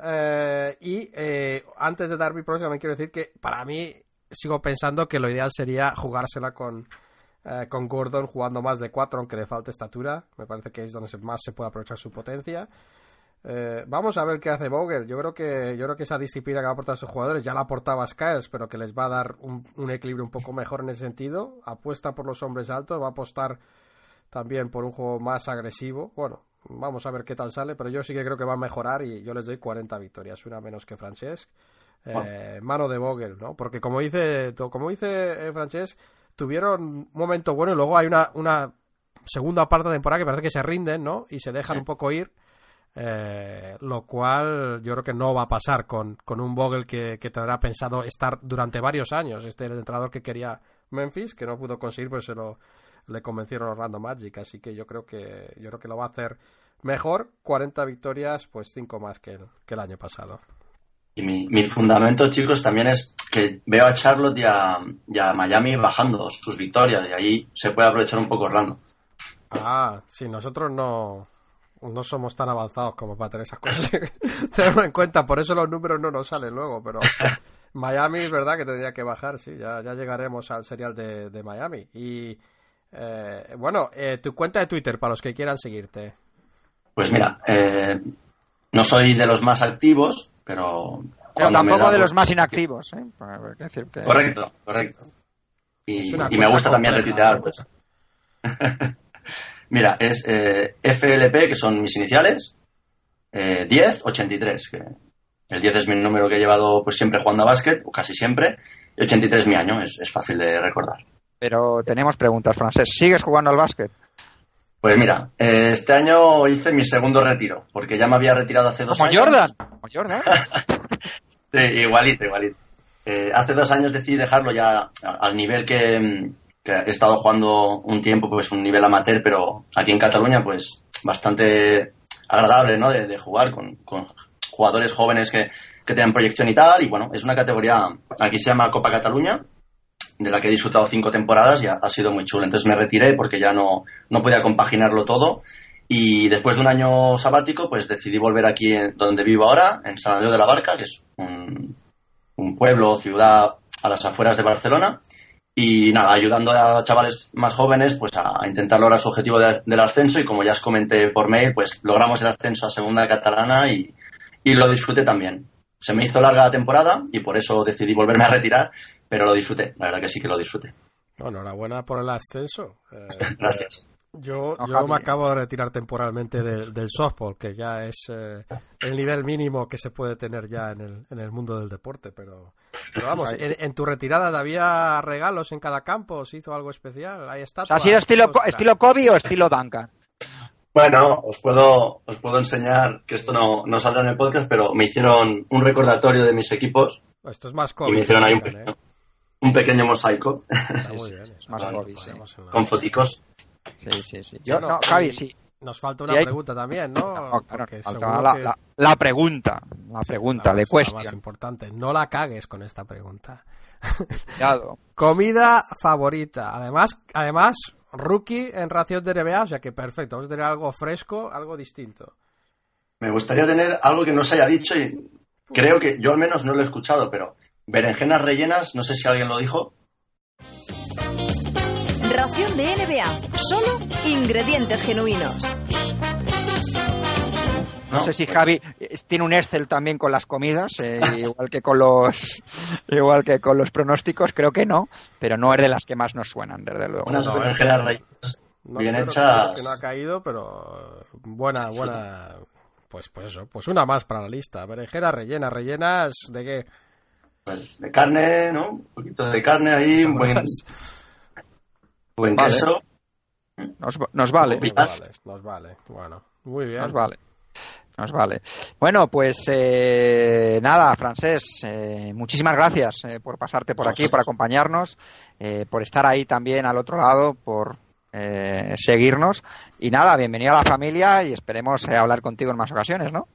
Eh, y eh, antes de dar mi próxima, me quiero decir que para mí sigo pensando que lo ideal sería jugársela con, eh, con Gordon jugando más de 4, aunque le falte estatura. Me parece que es donde más se puede aprovechar su potencia. Eh, vamos a ver qué hace Vogel. Yo creo que yo creo que esa disciplina que va a aportar a sus jugadores ya la aportaba Skiles, pero que les va a dar un, un equilibrio un poco mejor en ese sentido. Apuesta por los hombres altos, va a apostar también por un juego más agresivo. Bueno, vamos a ver qué tal sale, pero yo sí que creo que va a mejorar y yo les doy 40 victorias, una menos que Francesc. Eh, mano de Vogel, ¿no? Porque como dice, como dice eh, Francesc, tuvieron un momento bueno y luego hay una, una segunda parte de temporada que parece que se rinden, ¿no? Y se dejan un poco ir. Eh, lo cual yo creo que no va a pasar con, con un Vogel que, que tendrá pensado estar durante varios años. Este era el entrenador que quería Memphis, que no pudo conseguir, pues se lo le convencieron Orlando Magic. Así que yo creo que yo creo que lo va a hacer mejor. 40 victorias, pues 5 más que el, que el año pasado. Y mi, mi fundamento, chicos, también es que veo a Charlotte y a, y a Miami bajando sus victorias y ahí se puede aprovechar un poco Orlando. Ah, sí, nosotros no, no somos tan avanzados como para tener esas cosas. Tenerlo en cuenta, por eso los números no nos salen luego, pero Miami es verdad que tendría que bajar, sí, ya, ya llegaremos al serial de, de Miami. Y eh, bueno, eh, tu cuenta de Twitter para los que quieran seguirte. Pues mira, eh, no soy de los más activos, pero... Pero tampoco da de los más inactivos, ¿eh? Pues, decir que- Correcto, correcto. Y, me gusta también retuitear, pues. Mira, es eh, FLP, que son mis iniciales, eh, 10, 83, que el 10 es mi número que he llevado pues siempre jugando a básquet, o casi siempre, y 83 es mi año, es, es fácil de recordar. Pero tenemos preguntas, Francés. ¿Sigues jugando al básquet? Pues mira, eh, este año hice mi segundo retiro, porque ya me había retirado hace dos Como años. Jordan. Como Jordan. Sí, igualito, igualito. Eh, hace dos años decidí dejarlo ya al nivel que, mm, he estado jugando un tiempo, pues un nivel amateur, pero aquí en Cataluña, pues bastante agradable, ¿no? De, jugar con, con jugadores jóvenes que, que tengan proyección y tal. Y bueno, es una categoría, aquí se llama Copa Cataluña, de la que he disfrutado cinco temporadas y ha, sido muy chulo. Entonces me retiré porque ya no, no podía compaginarlo todo. Y después de un año sabático, pues decidí volver aquí en- donde vivo ahora, en San Andreu de la Barca, que es un, un pueblo, ciudad a las afueras de Barcelona. Y nada, ayudando a chavales más jóvenes pues a, intentar lograr su objetivo de- del ascenso. Y como ya os comenté por mail, pues logramos el ascenso a segunda catalana y, y lo disfruté también. Se me hizo larga la temporada y por eso decidí volverme a retirar, pero lo disfruté. La verdad que sí que lo disfruté. Bueno, enhorabuena por el ascenso. Eh, Gracias. Yo, yo me acabo de retirar temporalmente del, del softball, que ya es eh, el nivel mínimo que se puede tener ya en el, en el mundo del deporte. Pero, pero vamos, en, en tu retirada había regalos en cada campo, se hizo algo especial, hay estatuas. ¿Ha sido estilo, estilo Kobe o estilo Duncan? Bueno, os puedo, os puedo enseñar que esto no, no saldrá en el podcast, pero me hicieron un recordatorio de mis equipos Esto es más y COVID. me hicieron ahí un, ¿eh? pequeño, un pequeño mosaico Está muy bien. está más sí. la- con foticos. Sí, sí, sí. Yo, no, Javi, y- sí. Nos falta Sí, una hay- pregunta también, ¿no? No, claro, falta la, que- la- la pregunta, la pregunta, la de más- la más cuestión. importante. No la cagues con esta pregunta. Cuidado. Comida favorita. Además, además, rookie en ración de NBA, o sea que perfecto. Vamos a tener algo fresco, algo distinto. Me gustaría tener algo que no se haya dicho y creo que yo al menos no lo he escuchado, pero berenjenas rellenas, no sé si alguien lo dijo. Ración de NBA. Solo ingredientes genuinos. No ¿no? sé si Javi eh, tiene un Excel también con las comidas, eh, igual que con los igual que con los pronósticos, creo que no, pero no es de las que más nos suenan, desde luego. Unas No, berenjenas rellenas No, bien hechas. Que no ha caído, pero buena, buena. Pues, pues eso, pues una más para la lista. Berenjenas rellenas, rellenas de qué? pues, de carne, ¿no? Un poquito de carne ahí, un buen, buen Vale. Nos, nos vale, Nos vale, nos vale. Bueno, muy bien. nos vale. Nos vale. Bueno, pues eh, nada, Francés, eh, muchísimas gracias eh, por pasarte por aquí, por acompañarnos, eh, por estar ahí también al otro lado, por eh, seguirnos. Y nada, bienvenido a la familia y esperemos eh, hablar contigo en más ocasiones, ¿no?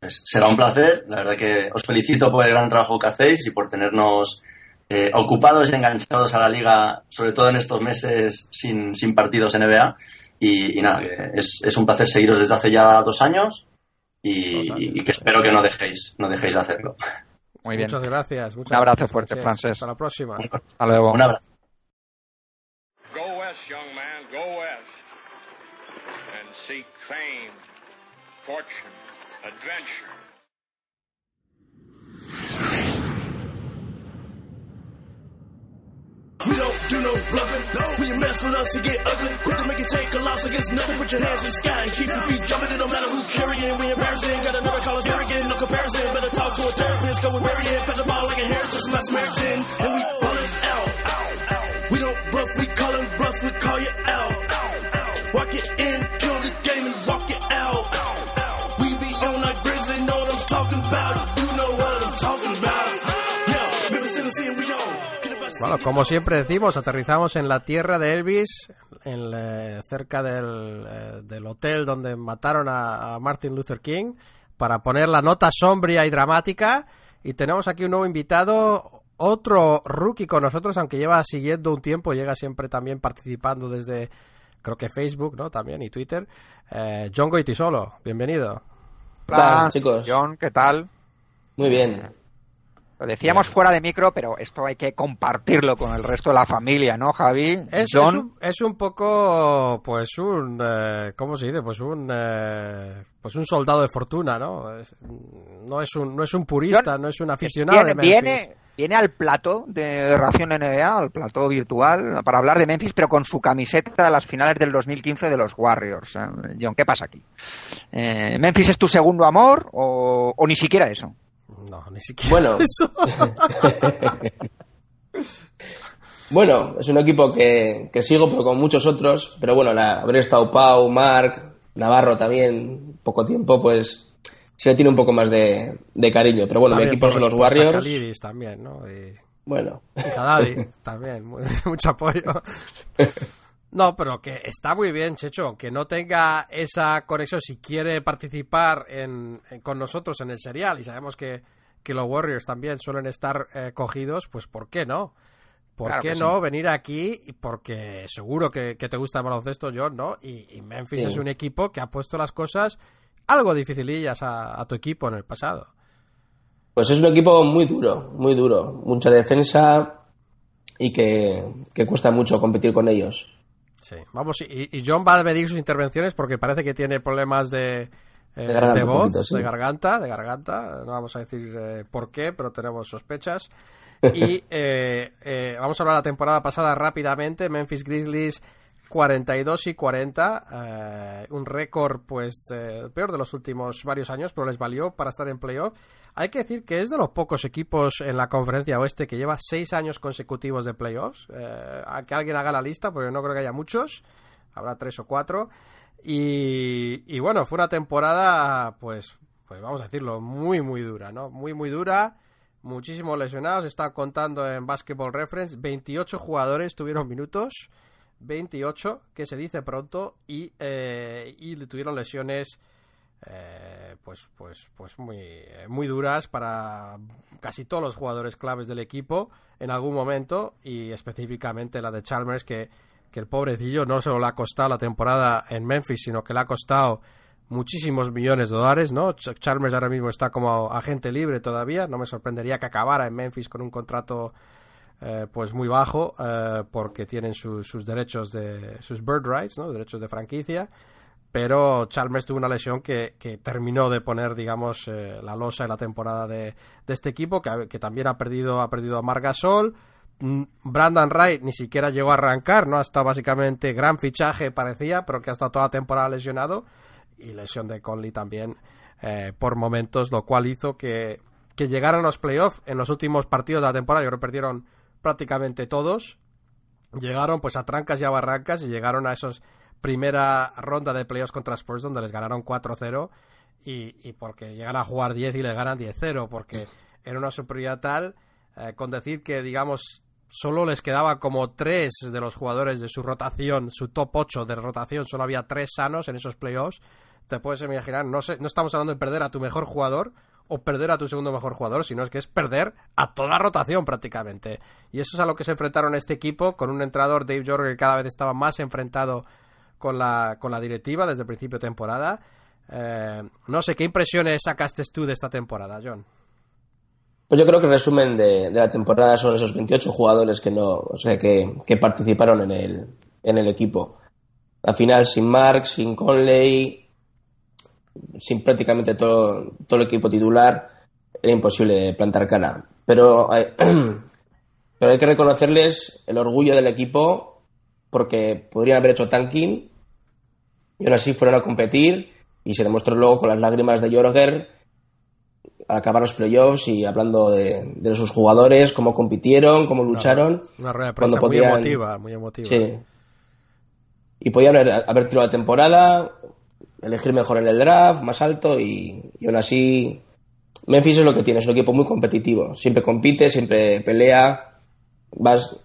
Pues será un placer. La verdad que os felicito por el gran trabajo que hacéis y por tenernos eh, ocupados y enganchados a la liga, sobre todo en estos meses sin, sin partidos NBA. Y, y nada, que es, es un placer seguiros desde hace ya dos años y, Dos años. y que espero que no dejéis, no dejéis de hacerlo. Muy bien. Muchas gracias. Muchas Un abrazo gracias, fuerte, Francés. Hasta la próxima. Hasta luego. Un abrazo. Go west, young man, go west. And seek fame, fortune, adventure. We don't do no bluffing. No. When you mess with us, you get ugly. Quick to make it take a loss against nothing. Put your hands in the sky and keep your feet jumping. It don't matter who carrying. We embarrassing. Got another call us arrogant. No comparison. Better talk to a therapist. Go with Marion. Pet the ball like a heritage my Samaritan. And we ballin' out. We don't bluff. We call him bluff. We call you out. Bueno, como siempre decimos, aterrizamos en la tierra de Elvis, en la- cerca del, eh, del hotel donde mataron a, a Martin Luther King, para poner la nota sombría y dramática. Y tenemos aquí un nuevo invitado, otro rookie con nosotros, aunque lleva siguiendo un tiempo, llega siempre también participando desde, creo que Facebook, ¿no? También, y Twitter. Eh, John Goitisolo, bienvenido. Hola, Hola, chicos. John, ¿qué tal? Muy bien. Lo decíamos fuera de micro, pero esto hay que compartirlo con el resto de la familia, ¿no, Javi? Es, John, es un, es un poco, pues un, eh, ¿cómo se dice? Pues un, eh, pues un soldado de fortuna, ¿no? Es- no es un, no es un purista, John, no es un aficionado viene, de Memphis. viene, viene al plató de Ración NBA, al plató virtual, para hablar de Memphis, pero con su camiseta de las finales del 2015 de los Warriors. Eh, John, ¿qué pasa aquí? Eh, ¿Memphis es tu segundo amor o, o ni siquiera eso? No, ni siquiera Bueno. eso. Bueno, es un equipo que, que sigo, pero con muchos otros. Pero bueno, la, haber estado Pau, Marc, Navarro también, poco tiempo, pues sí le tiene un poco más de, de cariño. Pero bueno, mi También equipo por son los Warriors. También, ¿no? Y, Bueno, y Haddadi también, mucho apoyo. No, pero que está muy bien, Checho, que no tenga esa conexión si quiere participar en, en- con nosotros en el serial y sabemos que, que los Warriors también suelen estar eh, cogidos, pues ¿por qué no? ¿Por Claro qué no sí. venir aquí? Porque seguro que, que te gusta el baloncesto, John, ¿no? Y, y Memphis Sí. es un equipo que ha puesto las cosas algo dificilillas a, a tu equipo en el pasado. pues es un equipo muy duro, muy duro. Mucha defensa y que, que cuesta mucho competir con ellos. Sí, vamos, y, y John va a medir sus intervenciones porque parece que tiene problemas de, eh, De voz, poquito, sí. de garganta, de garganta. No vamos a decir eh, por qué, pero tenemos sospechas. Y eh, eh, vamos a hablar de la temporada pasada rápidamente. Memphis Grizzlies 42 y 40, eh, un récord pues eh, peor de los últimos varios años, pero les valió para estar en playoff. Hay que decir que es de los pocos equipos en la conferencia oeste que lleva seis años consecutivos de playoffs. Eh, a que alguien haga la lista, porque no creo que haya muchos, habrá tres o cuatro. Y, bueno, fue una temporada, pues, pues vamos a decirlo, muy, muy dura, ¿no? Muy, muy dura muchísimos lesionados. Está contando en Basketball Reference. 28 jugadores tuvieron minutos. 28, que se dice pronto. Y, eh, y tuvieron lesiones. eh, pues pues pues muy muy duras para casi todos los jugadores claves del equipo en algún momento y específicamente la de Chalmers que, que el pobrecillo no solo le ha costado la temporada en Memphis sino que le ha costado muchísimos millones de dólares, ¿no? Ch- Chalmers ahora mismo está como agente libre todavía, no me sorprendería que acabara en Memphis con un contrato eh, pues muy bajo eh, porque tienen sus- sus derechos de sus bird rights, ¿no? Derechos de franquicia. Pero Chalmers tuvo una lesión que, que terminó de poner, digamos, eh, la losa en la temporada de, de este equipo, que, que también ha perdido, ha perdido a Margasol. Mm, Brandon Wright ni siquiera llegó a arrancar, ¿no? Ha estado básicamente gran fichaje, parecía, pero que ha estado toda la temporada lesionado. Y lesión de Conley también por momentos, lo cual hizo que, que llegaran los playoffs en los últimos partidos de la temporada. Yo creo que perdieron prácticamente todos. Llegaron pues a trancas y a barrancas y llegaron a esos primera ronda de playoffs contra Spurs donde les ganaron 4-0 y, y porque llegan a jugar 10 y les ganan 10-0 porque era una superioridad tal eh, con decir que digamos solo les quedaba como tres de los jugadores de su rotación, su top 8 de rotación, solo había tres sanos en esos playoffs. Te puedes imaginar, no, sé, no estamos hablando de perder a tu mejor jugador o perder a tu segundo mejor jugador, sino es que es perder a toda rotación prácticamente. Y eso es a lo que se enfrentaron este equipo con un entrenador, Dave Jorger, que cada vez estaba más enfrentado con la, con la directiva desde el principio de temporada. Eh, no sé, ¿qué impresiones sacaste tú de esta temporada, John? Pues yo creo que el resumen de, de la temporada son esos 28 jugadores que no, o sea, que, que participaron en el, en el equipo. Al final, sin Mark, sin Conley, sin prácticamente todo, todo el equipo titular, era imposible plantar cara. Pero hay, pero hay que reconocerles el orgullo del equipo porque podrían haber hecho tanking y aún así fueron a competir y se demostró luego con las lágrimas de Jorger al acabar los playoffs y hablando de, de sus jugadores, cómo compitieron, cómo lucharon. Una rueda de cuando prensa muy podían- emotiva, muy emotiva. Sí. Y podían haber, haber tirado la temporada, elegir mejor en el draft, más alto y, y aún así Memphis es lo que tiene, es un equipo muy competitivo. Siempre compite, siempre pelea. Vas,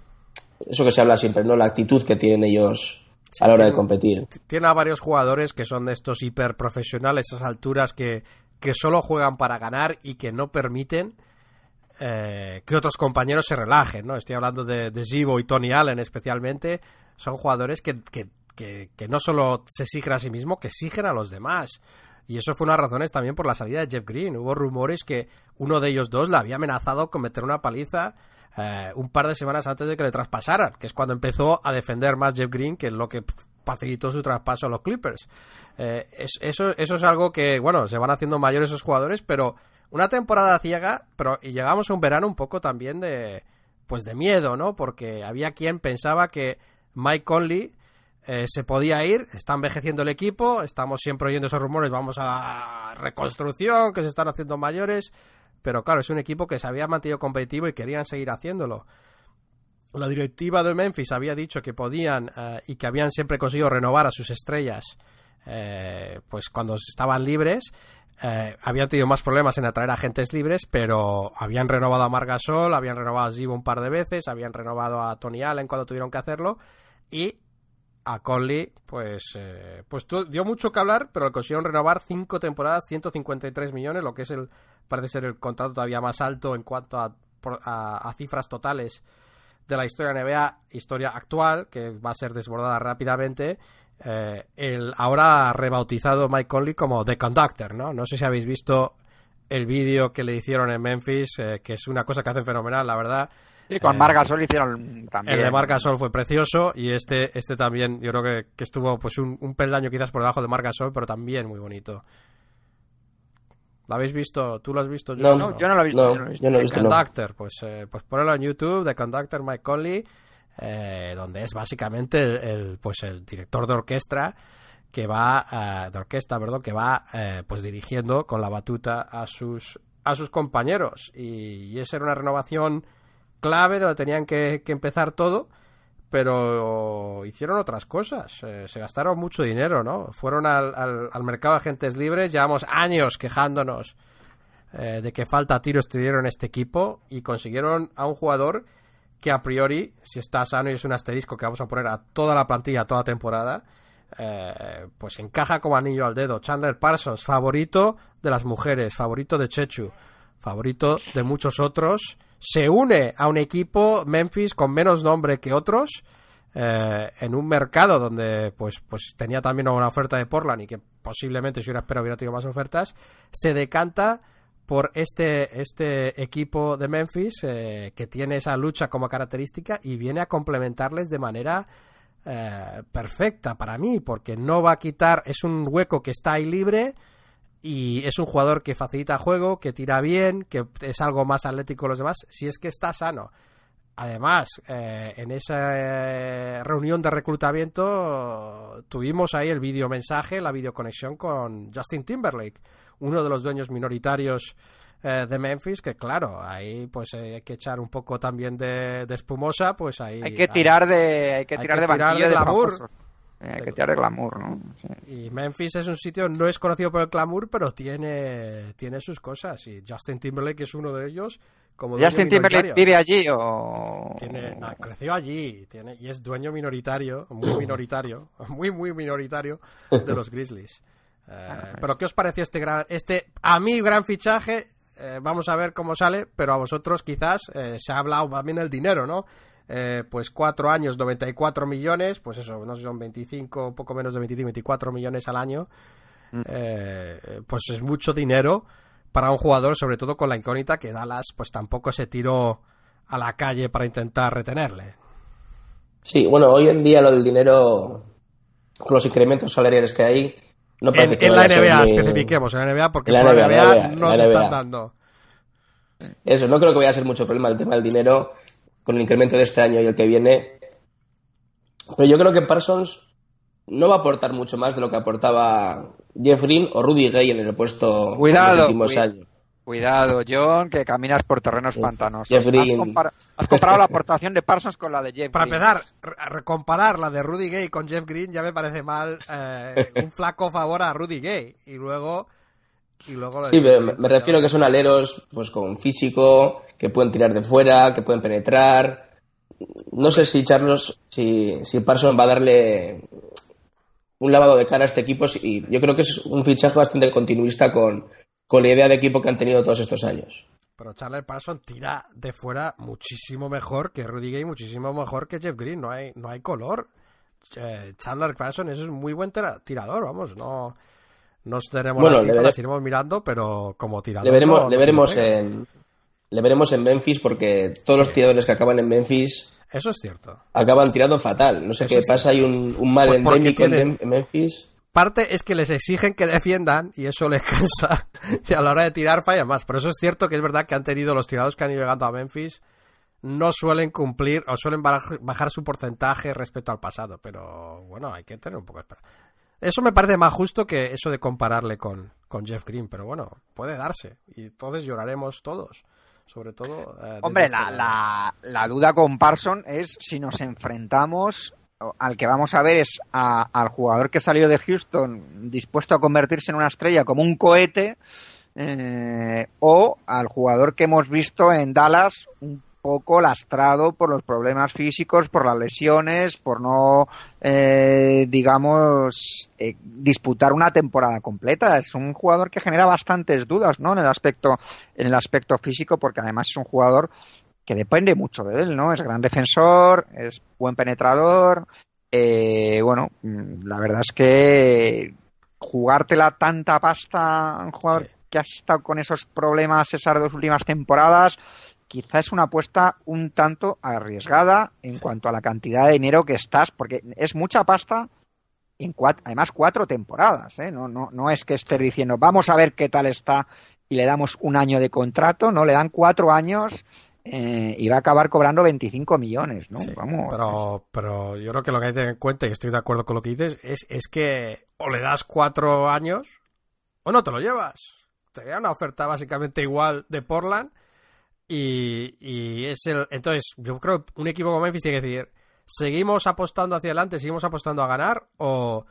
eso que se habla siempre, ¿no? La actitud que tienen ellos a la hora de competir. Tiene a varios jugadores que son de estos hiperprofesionales, esas alturas que, que solo juegan para ganar y que no permiten eh, que otros compañeros se relajen, ¿no? Estoy hablando de, de Zibo y Tony Allen especialmente. Son jugadores que, que, que, que no solo se exigen a sí mismos, que exigen a los demás. Y eso fue una razón razones también por la salida de Jeff Green. Hubo rumores que uno de ellos dos le había amenazado con meter una paliza eh, un par de semanas antes de que le traspasaran, que es cuando empezó a defender más Jeff Green, que es lo que facilitó su traspaso a los Clippers. Eh, es- eso, eso es algo que, bueno, se van haciendo mayores esos jugadores, pero una temporada ciega, pero y llegamos a un verano un poco también de, pues de miedo, ¿no? Porque había quien pensaba que Mike Conley eh, se podía ir, está envejeciendo el equipo, estamos siempre oyendo esos rumores, vamos a reconstrucción, que se están haciendo mayores, pero claro, es un equipo que se había mantenido competitivo y querían seguir haciéndolo. La directiva de Memphis había dicho que podían eh, y que habían siempre conseguido renovar a sus estrellas eh, pues cuando estaban libres. Habían tenido más problemas en atraer agentes libres, pero habían renovado a Margasol, habían renovado a Zibo un par de veces, habían renovado a Tony Allen cuando tuvieron que hacerlo y a Conley, pues, eh, pues dio mucho que hablar, pero consiguieron renovar cinco temporadas, 153 millones, lo que es el parece ser el contrato todavía más alto en cuanto a, a- a cifras totales de la historia NBA, historia actual, que va a ser desbordada rápidamente. eh, el ahora rebautizado Mike Conley como The Conductor, ¿no? No sé si habéis visto el vídeo que le hicieron en Memphis, eh, que es una cosa que hacen fenomenal, la verdad. Y con Eh, Marc Gasol hicieron también. el de Marc Gasol fue precioso y este, este también, yo creo que, que estuvo pues un, un peldaño quizás por debajo de Marc Gasol, pero también muy bonito. ¿Lo habéis visto? ¿Tú lo has visto? No, No, yo no lo he visto. no, yo no lo he visto. yo no he The visto, no. Conductor, pues, eh, pues ponelo en YouTube, The Conductor Mike Conley. eh, donde es básicamente el, el, pues el director de orquesta que va eh, de orquesta, perdón, que va eh, pues dirigiendo con la batuta a sus a sus compañeros y, y esa era una renovación clave donde tenían que, empezar todo pero hicieron otras cosas, eh, se gastaron mucho dinero, ¿no? Fueron al, al, al mercado de agentes libres, llevamos años quejándonos eh, de que falta tiros te dieron este equipo y consiguieron a un jugador que a priori, si está sano y es un asterisco que vamos a poner a toda la plantilla, toda temporada, eh, pues encaja como anillo al dedo. Chandler Parsons, favorito de las mujeres, favorito de Chechu, favorito de muchos otros. Se une a un equipo Memphis con menos nombre que otros. Eh, en un mercado donde pues, pues tenía también una oferta de Portland y que posiblemente si hubiera esperado hubiera tenido más ofertas, se decanta por este, este equipo de Memphis eh, que tiene esa lucha como característica y viene a complementarles de manera eh, perfecta para mí, porque no va a quitar, es un hueco que está ahí libre y es un jugador que facilita juego, que tira bien, que es algo más atlético que los demás, si es que está sano. Además, eh, en esa eh, reunión de reclutamiento tuvimos ahí el video mensaje, la videoconexión con Justin Timberlake, uno de los dueños minoritarios eh, de Memphis, que claro, ahí pues hay que echar un poco también de, de espumosa, pues ahí... Hay que tirar de, hay que hay tirar que de tirar de de. Eh, que de glamour, ¿no? Sí. Y Memphis es un sitio, no es conocido por el glamour, pero tiene, tiene sus cosas. Y Justin Timberlake es uno de ellos. Como ¿Justin Timberlake vive allí o...? Tiene, no, creció allí tiene, y es dueño minoritario, muy minoritario, muy, muy minoritario de los Grizzlies. Eh, pero ¿qué os pareció este gran, este, a mí, gran fichaje? Eh, vamos a ver cómo sale, pero a vosotros quizás eh, se ha hablado también del dinero, ¿no? Eh, pues cuatro años, 94 millones, pues eso, no sé, son 25, poco menos de 25, 24 millones al año. Eh, pues es mucho dinero para un jugador, sobre todo con la incógnita que Dallas, pues tampoco se tiró a la calle para intentar retenerle. Sí, bueno, hoy en día lo del dinero, con los incrementos salariales que hay, no parece En, que en la NBA, muy- especifiquemos, en la NBA, porque En la por la NBA, NBA, la no NBA. se están dando. Eso, no creo que vaya a ser mucho problema el tema del dinero con el incremento de este año y el que viene. Pero yo creo que Parsons no va a aportar mucho más de lo que aportaba Jeff Green o Rudy Gay en el puesto en Cuidado, los últimos cuida- años. Cuidado, John, que caminas por terrenos pantanosos. Jeff Has, has comparado la aportación de Parsons con la de Jeff Para Green. empezar, recomparar la de Rudy Gay con Jeff Green ya me parece mal eh, un flaco favor a Rudy Gay. Y luego. Y luego lo de Sí, pero me, me refiero que son aleros pues con físico, que pueden tirar de fuera, que pueden penetrar. No sé si Charlos, si, si Parsons va a darle un lavado de cara a este equipo y yo creo que es un fichaje bastante continuista con, con la idea de equipo que han tenido todos estos años. Pero Charles Parson tira de fuera muchísimo mejor que Rudy Gay, muchísimo mejor que Jeff Green. No hay, no hay color. Eh, Chandler Parson es un muy buen tira- tirador, vamos. No, no tenemos Bueno, las cifras, las iremos mirando, pero como tirador. Le veremos, no- le veremos en le veremos en Memphis porque todos los tiradores que acaban en Memphis Eso es cierto. acaban tirando fatal. No sé Eso qué pasa, hay un, un mal Pues endémico en tienen- Mem- en Memphis. Parte es que les exigen que defiendan y eso les cansa. Y a la hora de tirar fallan más. Pero eso es cierto que es verdad que han tenido los tirados que han ido llegando a Memphis. No suelen cumplir o suelen bajar, bajar su porcentaje respecto al pasado. Pero bueno, hay que tener un poco de esperanza. Eso me parece más justo que eso de compararle con, con Jeff Green. Pero bueno, puede darse. Y entonces lloraremos todos. Sobre todo. eh, Hombre, este la, la, la duda con Parson es si nos enfrentamos, al que vamos a ver es a- al jugador que salió de Houston dispuesto a convertirse en una estrella como un cohete, eh, o al jugador que hemos visto en Dallas un poco lastrado por los problemas físicos, por las lesiones, por no, eh, digamos, eh, disputar una temporada completa. Es un jugador que genera bastantes dudas, ¿no? En el aspecto, en el aspecto físico, porque además es un jugador que depende mucho de él, ¿no? Es gran defensor, es buen penetrador. eh, bueno, mm, la verdad es que jugártela tanta pasta a un jugador Sí. que ha estado con esos problemas esas dos últimas temporadas, quizá es una apuesta un tanto arriesgada en Sí. cuanto a la cantidad de dinero que estás, porque es mucha pasta en cuat- además cuatro temporadas, ¿eh? no, no, no es que estés diciendo vamos a ver qué tal está y le damos un año de contrato, no, le dan cuatro años eh, y va a acabar cobrando 25 millones, ¿no? Sí, Vamos. Pero, pero yo creo que lo que hay que tener en cuenta, y estoy de acuerdo con lo que dices, es, es que o le das cuatro años o no te lo llevas. Te da una oferta básicamente igual de Portland y, y es el... Entonces, yo creo que un equipo como Memphis tiene que decir, ¿seguimos apostando hacia adelante, seguimos apostando a ganar o,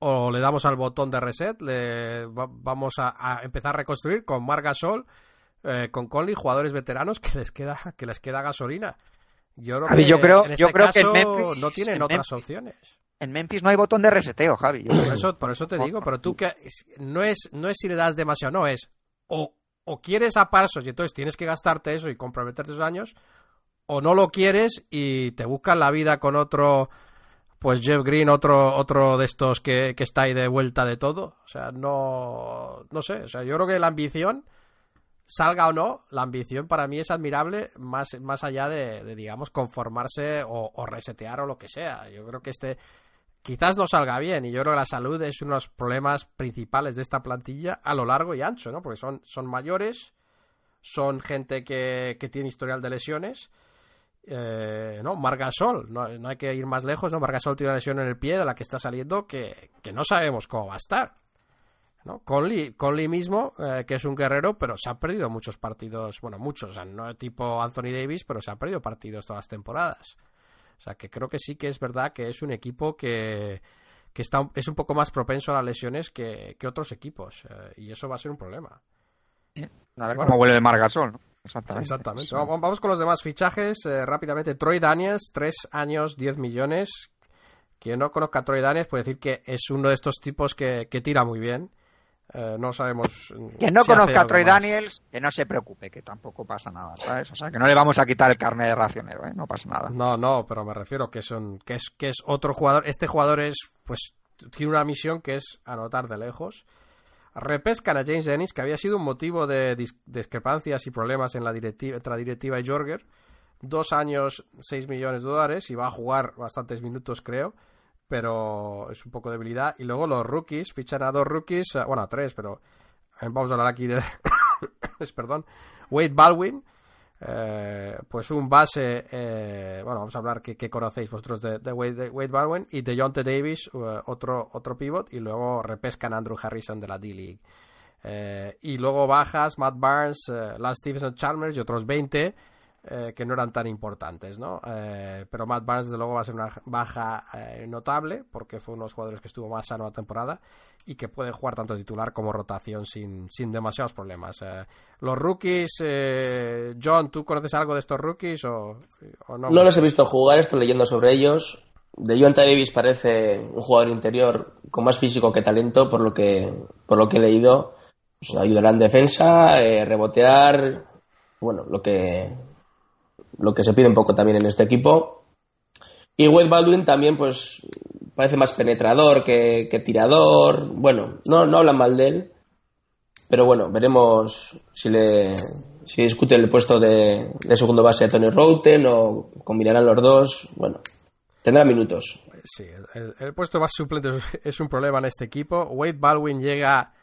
o le damos al botón de reset, le va- vamos a, a empezar a reconstruir con Marc Gasol, eh, con Conley, jugadores veteranos que les queda, que les queda gasolina. Yo creo Javi, que, yo creo- en yo este creo que en Memphis- no tienen en otras Memphis- opciones. En Memphis no hay botón de reseteo, Javi. Yo Por creo. eso, por eso te digo, pero tú que no es, no es si le das demasiado, no, es o, o quieres a Parsons y entonces tienes que gastarte eso y comprometerte esos años, o no lo quieres y te buscas la vida con otro, pues Jeff Green, otro, otro de estos que, que está ahí de vuelta de todo. O sea, no, no sé, o sea, yo creo que la ambición, salga o no, la ambición para mí es admirable más, más allá de, de, digamos, conformarse o, o resetear o lo que sea. Yo creo que este quizás no salga bien y yo creo que la salud es uno de los problemas principales de esta plantilla a lo largo y ancho, ¿no? Porque son, son mayores, son gente que, que tiene historial de lesiones. Eh, no, Margasol, no, hay que ir más lejos, ¿no? Margasol tiene una lesión en el pie de la que está saliendo que, que no sabemos cómo va a estar. ¿no? Conley, Conley mismo, eh, que es un guerrero, pero se ha perdido muchos partidos, bueno, muchos, no tipo Anthony Davis, pero se ha perdido partidos todas las temporadas. O sea, que creo que sí que es verdad que es un equipo que, que está, es un poco más propenso a las lesiones que, que otros equipos. eh, y eso va a ser un problema. A ver Bueno. cómo vuelve Margasol, ¿no? Exactamente. exactamente. Vamos, vamos con los demás fichajes eh, rápidamente. Troy Daniels, 3 años, 10 millones. Quien no conozca a Troy Daniels puede decir que es uno de estos tipos que, que tira muy bien. Eh, no sabemos. mm, Quien no si conozca a Troy más. Daniels, que no se preocupe, que tampoco pasa nada, ¿sabes? O sea, que no le vamos a quitar el carnet de racionero, ¿eh? No pasa nada. No, no, pero me refiero que son que es que es otro jugador. Este jugador es pues tiene una misión que es anotar de lejos. Repescan a James Dennis, que había sido un motivo de dis- discrepancias y problemas en la directiva, entre la directiva y Jorger. Dos años, 6 millones de dólares y va a jugar bastantes minutos, creo. Pero es un poco debilidad. Y luego los rookies, fichan a dos rookies, bueno, a tres, pero eh, vamos a hablar aquí de. perdón. Wade Baldwin, eh, pues un base, eh, bueno, vamos a hablar que, conocéis vosotros de, de Wade, de Wade Baldwin y de Jonte Davis, otro, otro pivot, y luego repescan a Andrew Harrison de la D-League. Y luego bajas Matt Barnes, Lance Stevenson Chalmers y otros 20 eh, que no eran tan importantes, ¿no? Eh, pero Matt Barnes, desde luego, va a ser una baja eh, notable porque fue uno de los jugadores que estuvo más sano la temporada y que puede jugar tanto titular como rotación sin, sin demasiados problemas. Los rookies, John, ¿tú conoces algo de estos rookies o, no? No los he visto jugar, estoy leyendo sobre ellos. De Jonta Davis parece un jugador interior con más físico que talento, por lo que, por lo que he leído. Pues ayudará en defensa, rebotear, bueno, lo que, lo que se pide un poco también en este equipo. Y Wade Baldwin también, pues, parece más penetrador que, tirador. Bueno, no, no hablan mal de él. Pero bueno, veremos si le si discute el puesto de, segundo base a Tony Routen o combinarán los dos. Bueno, tendrá minutos. Sí, el, el puesto más suplente es, es un problema en este equipo. Wade Baldwin llega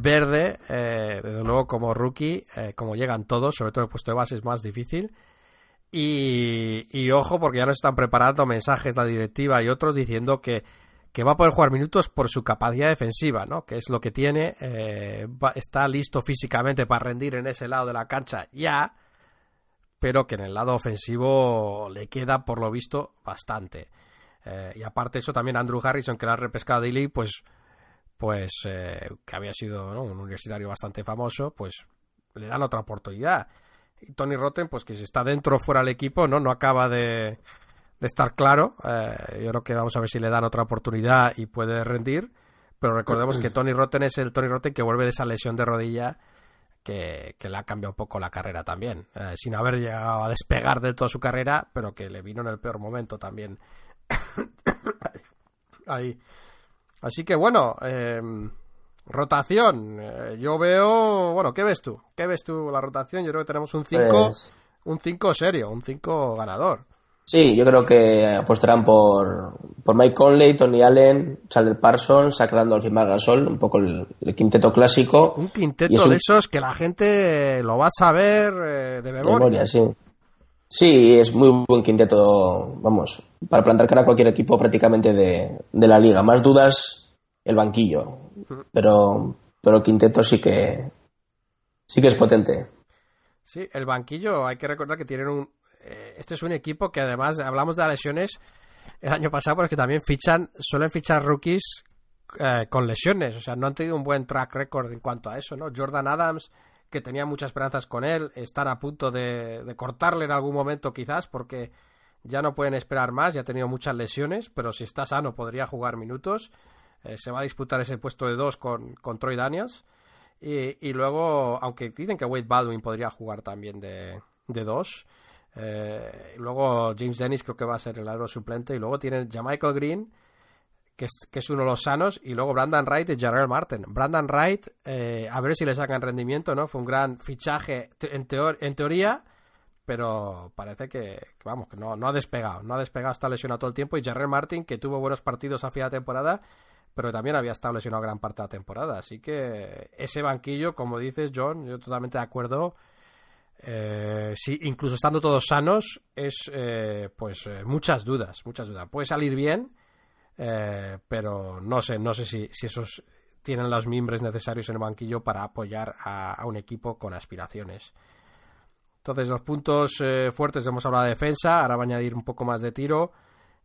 verde, eh, desde luego como rookie, eh, como llegan todos, sobre todo el puesto de base es más difícil. Y, ojo, porque ya nos están preparando mensajes la directiva y otros diciendo que, que va a poder jugar minutos por su capacidad defensiva, ¿no? Que es lo que tiene, eh, va- está listo físicamente para rendir en ese lado de la cancha ya, pero que en el lado ofensivo le queda, por lo visto, bastante. Eh, y aparte eso, también Andrew Harrison, que ha repescado de Lee, pues, pues eh, que había sido un universitario bastante famoso, pues le dan otra oportunidad. Y Tony Rotten, pues que si está dentro o fuera del equipo, no, no acaba de, de estar claro. Eh, yo creo que vamos a ver si le dan otra oportunidad y puede rendir. Pero recordemos que Tony Rotten es el Tony Rotten que vuelve de esa lesión de rodilla que, que le ha cambiado un poco la carrera también. Eh, sin haber llegado a despegar de toda su carrera, pero que le vino en el peor momento también. Ahí. Así que bueno, eh, rotación. Eh, yo veo. Bueno, ¿qué ves tú? ¿Qué ves tú la rotación? Yo creo que tenemos un 5 Pues- un 5 serio, un 5 ganador. Sí, yo creo que apostarán por, por Mike Conley, Tony Allen, Chandler Parsons, Zach Randolph y Marc Gasol, un poco el, el quinteto clásico. Un quinteto de esos que la gente lo va a saber eh, de memoria, sí. Sí, es muy buen quinteto, vamos, para plantar cara a cualquier equipo prácticamente de, de la liga. Más dudas, el banquillo. Pero, pero quinteto sí que, sí que es potente. Sí, el banquillo, hay que recordar que tienen un... eh, este es un equipo que además, hablamos de lesiones el año pasado, pero es que también fichan, suelen fichar rookies eh, con lesiones, o sea, no han tenido un buen track record en cuanto a eso, ¿no? Jordan Adams, que tenía muchas esperanzas con él, están a punto de, de cortarle en algún momento quizás, porque ya no pueden esperar más, ya ha tenido muchas lesiones, pero si está sano podría jugar minutos. Eh, se va a disputar ese puesto de dos con, con Troy Daniels. Y, y luego, aunque dicen que Wade Baldwin podría jugar también de, de dos. eh, luego James Dennis creo que va a ser el aro suplente. Y luego tienen Jamichael Green, que es, que es uno de los sanos. Y luego Brandon Wright y Jarrell Martin. Brandon Wright, eh, a ver si le sacan rendimiento, ¿no? Fue un gran fichaje en, teo- en teoría. Pero parece que, que, vamos, que no, no ha despegado. No ha despegado, está lesionado todo el tiempo. Y Jarrell Martin, que tuvo buenos partidos a final de temporada, pero también había estado lesionado gran parte de la temporada. Así que ese banquillo, como dices, John, yo totalmente de acuerdo. Eh, sí, incluso estando todos sanos, es eh, pues eh, muchas dudas, muchas dudas. Puede salir bien, eh, pero no sé, no sé si, si esos tienen los miembros necesarios en el banquillo para apoyar a, a un equipo con aspiraciones. Entonces, los puntos fuertes hemos hablado de defensa, ahora va a añadir un poco más de tiro,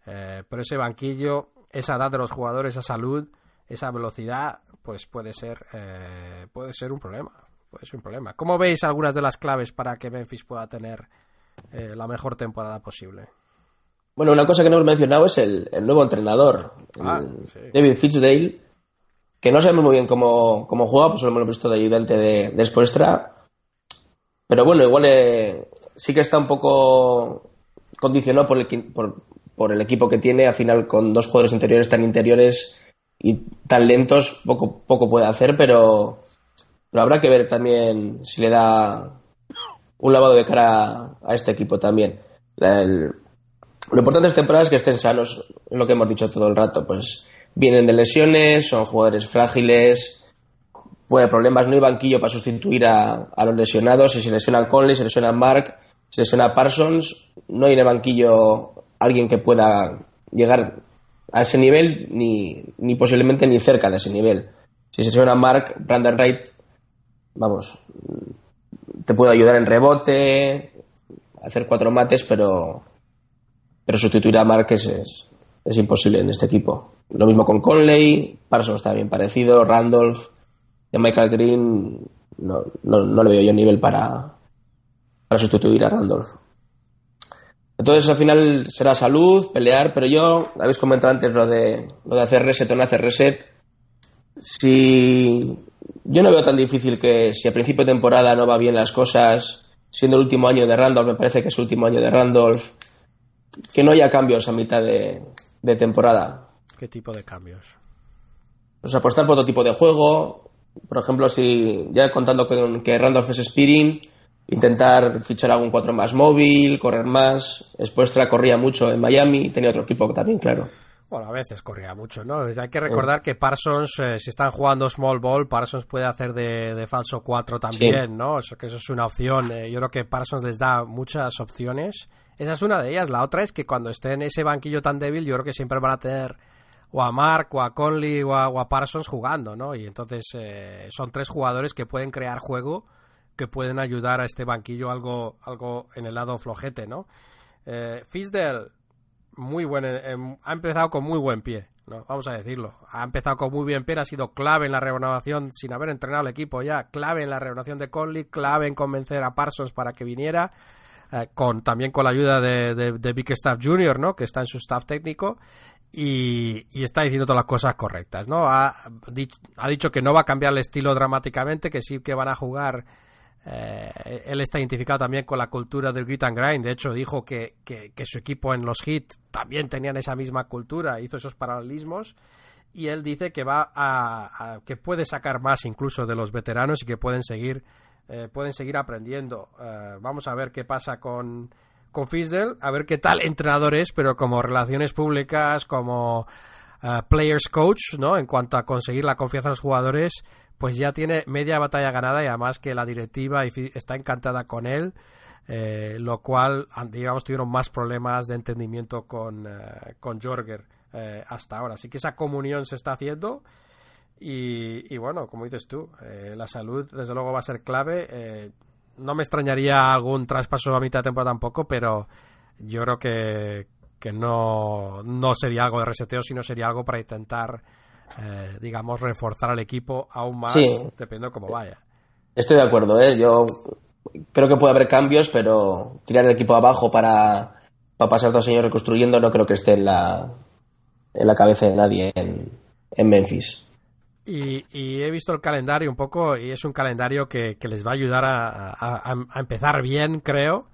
pero ese banquillo, esa edad de los jugadores, esa salud, esa velocidad, pues puede ser, eh, puede ser un problema. Puede ser un problema. ¿Cómo veis algunas de las claves para que Memphis pueda tener eh, la mejor temporada posible? Bueno, una cosa que no hemos mencionado es el, el nuevo entrenador, Ah, el sí. David Fitzdale, que no sabemos muy bien cómo, cómo juega, pues lo hemos visto de ayudante de, de. Pero bueno, igual eh, sí que está un poco condicionado por el, por, por el equipo que tiene. Al final, con dos jugadores interiores tan interiores y tan lentos, poco, poco puede hacer, pero, habrá que ver también si le da un lavado de cara a este equipo también. Lo importante esta temporada es que estén sanos, es lo que hemos dicho todo el rato. Pues vienen de lesiones, son jugadores frágiles, haber problemas, no hay banquillo para sustituir a, a los lesionados. Si se lesiona Conley, se lesiona Mark, se lesiona Parsons, no hay en el banquillo alguien que pueda llegar a ese nivel, ni, ni posiblemente ni cerca de ese nivel. Si se lesiona Mark, Brandon Wright, vamos, te puede ayudar en rebote, hacer cuatro mates, pero pero sustituir a Marques es, es imposible en este equipo. Lo mismo con Conley, Parsons está bien parecido, Randolph, y Michael Green no, no, no le veo yo nivel para, para sustituir a Randolph. Entonces al final será salud, pelear, pero yo, habéis comentado antes lo de, lo de hacer reset o no hacer reset. Si yo no veo tan difícil que si a principio de temporada no va bien las cosas, siendo el último año de Randolph, me parece que es el último año de Randolph, que no haya cambios a mitad de, de temporada. ¿Qué tipo de cambios? Pues apostar por otro tipo de juego. Por ejemplo, si ya contando con que Randolph es speeding, intentar fichar algún 4 más móvil, correr más. Spoelstra corría mucho en Miami, tenía otro equipo también, claro. Bueno, a veces corría mucho, ¿no? Hay que recordar que Parsons, eh, si están jugando small ball, Parsons puede hacer de, de falso 4 también, Sí. ¿no? Eso, que eso es una opción. Eh, yo creo que Parsons les da muchas opciones. Esa es una de ellas. La otra es que cuando esté en ese banquillo tan débil, yo creo que siempre van a tener o a Mark, o a Conley, o a, o a Parsons jugando, ¿no? Y entonces eh, son tres jugadores que pueden crear juego, que pueden ayudar a este banquillo algo, algo en el lado flojete, ¿no? Eh, Fisdale, muy buen, em, ha empezado con muy buen pie, ¿no? Vamos a decirlo. Ha empezado con muy bien pie, ha sido clave en la renovación, sin haber entrenado el equipo ya, clave en la renovación de Conley, clave en convencer a Parsons para que viniera, eh, con también con la ayuda de, de, de Big Staff Jr., ¿no? Que está en su staff técnico. Y, está diciendo todas las cosas correctas, ¿no? Ha, dich- ha dicho que no va a cambiar el estilo dramáticamente, que sí que van a jugar eh, él está identificado también con la cultura del grit and grind. De hecho, dijo que, que- su equipo en los Heat también tenían esa misma cultura, hizo esos paralelismos. Y él dice que va a, que puede sacar más incluso de los veteranos y que pueden seguir eh, pueden seguir aprendiendo. Eh, vamos a ver qué pasa con con Fisdale, a ver qué tal entrenador es, pero como relaciones públicas, como players coach, ¿no? En cuanto a conseguir la confianza de los jugadores, pues ya tiene media batalla ganada y además que la directiva está encantada con él, eh, lo cual, digamos, tuvieron más problemas de entendimiento con, eh, con Jorger eh, hasta ahora. Así que esa comunión se está haciendo y, y bueno, como dices tú, eh, la salud desde luego va a ser clave. Eh, no me extrañaría algún traspaso a mitad de temporada tampoco, pero yo creo que, que no, no sería algo de reseteo, sino sería algo para intentar, eh, digamos, reforzar al equipo aún más, Sí. dependiendo cómo vaya. Estoy de acuerdo, ¿eh? Yo creo que puede haber cambios, pero tirar el equipo abajo para, para pasar dos años reconstruyendo no creo que esté en la, en la cabeza de nadie en, en Memphis. Y, y he visto el calendario un poco y es un calendario que, que les va a ayudar a, a- empezar bien, creo.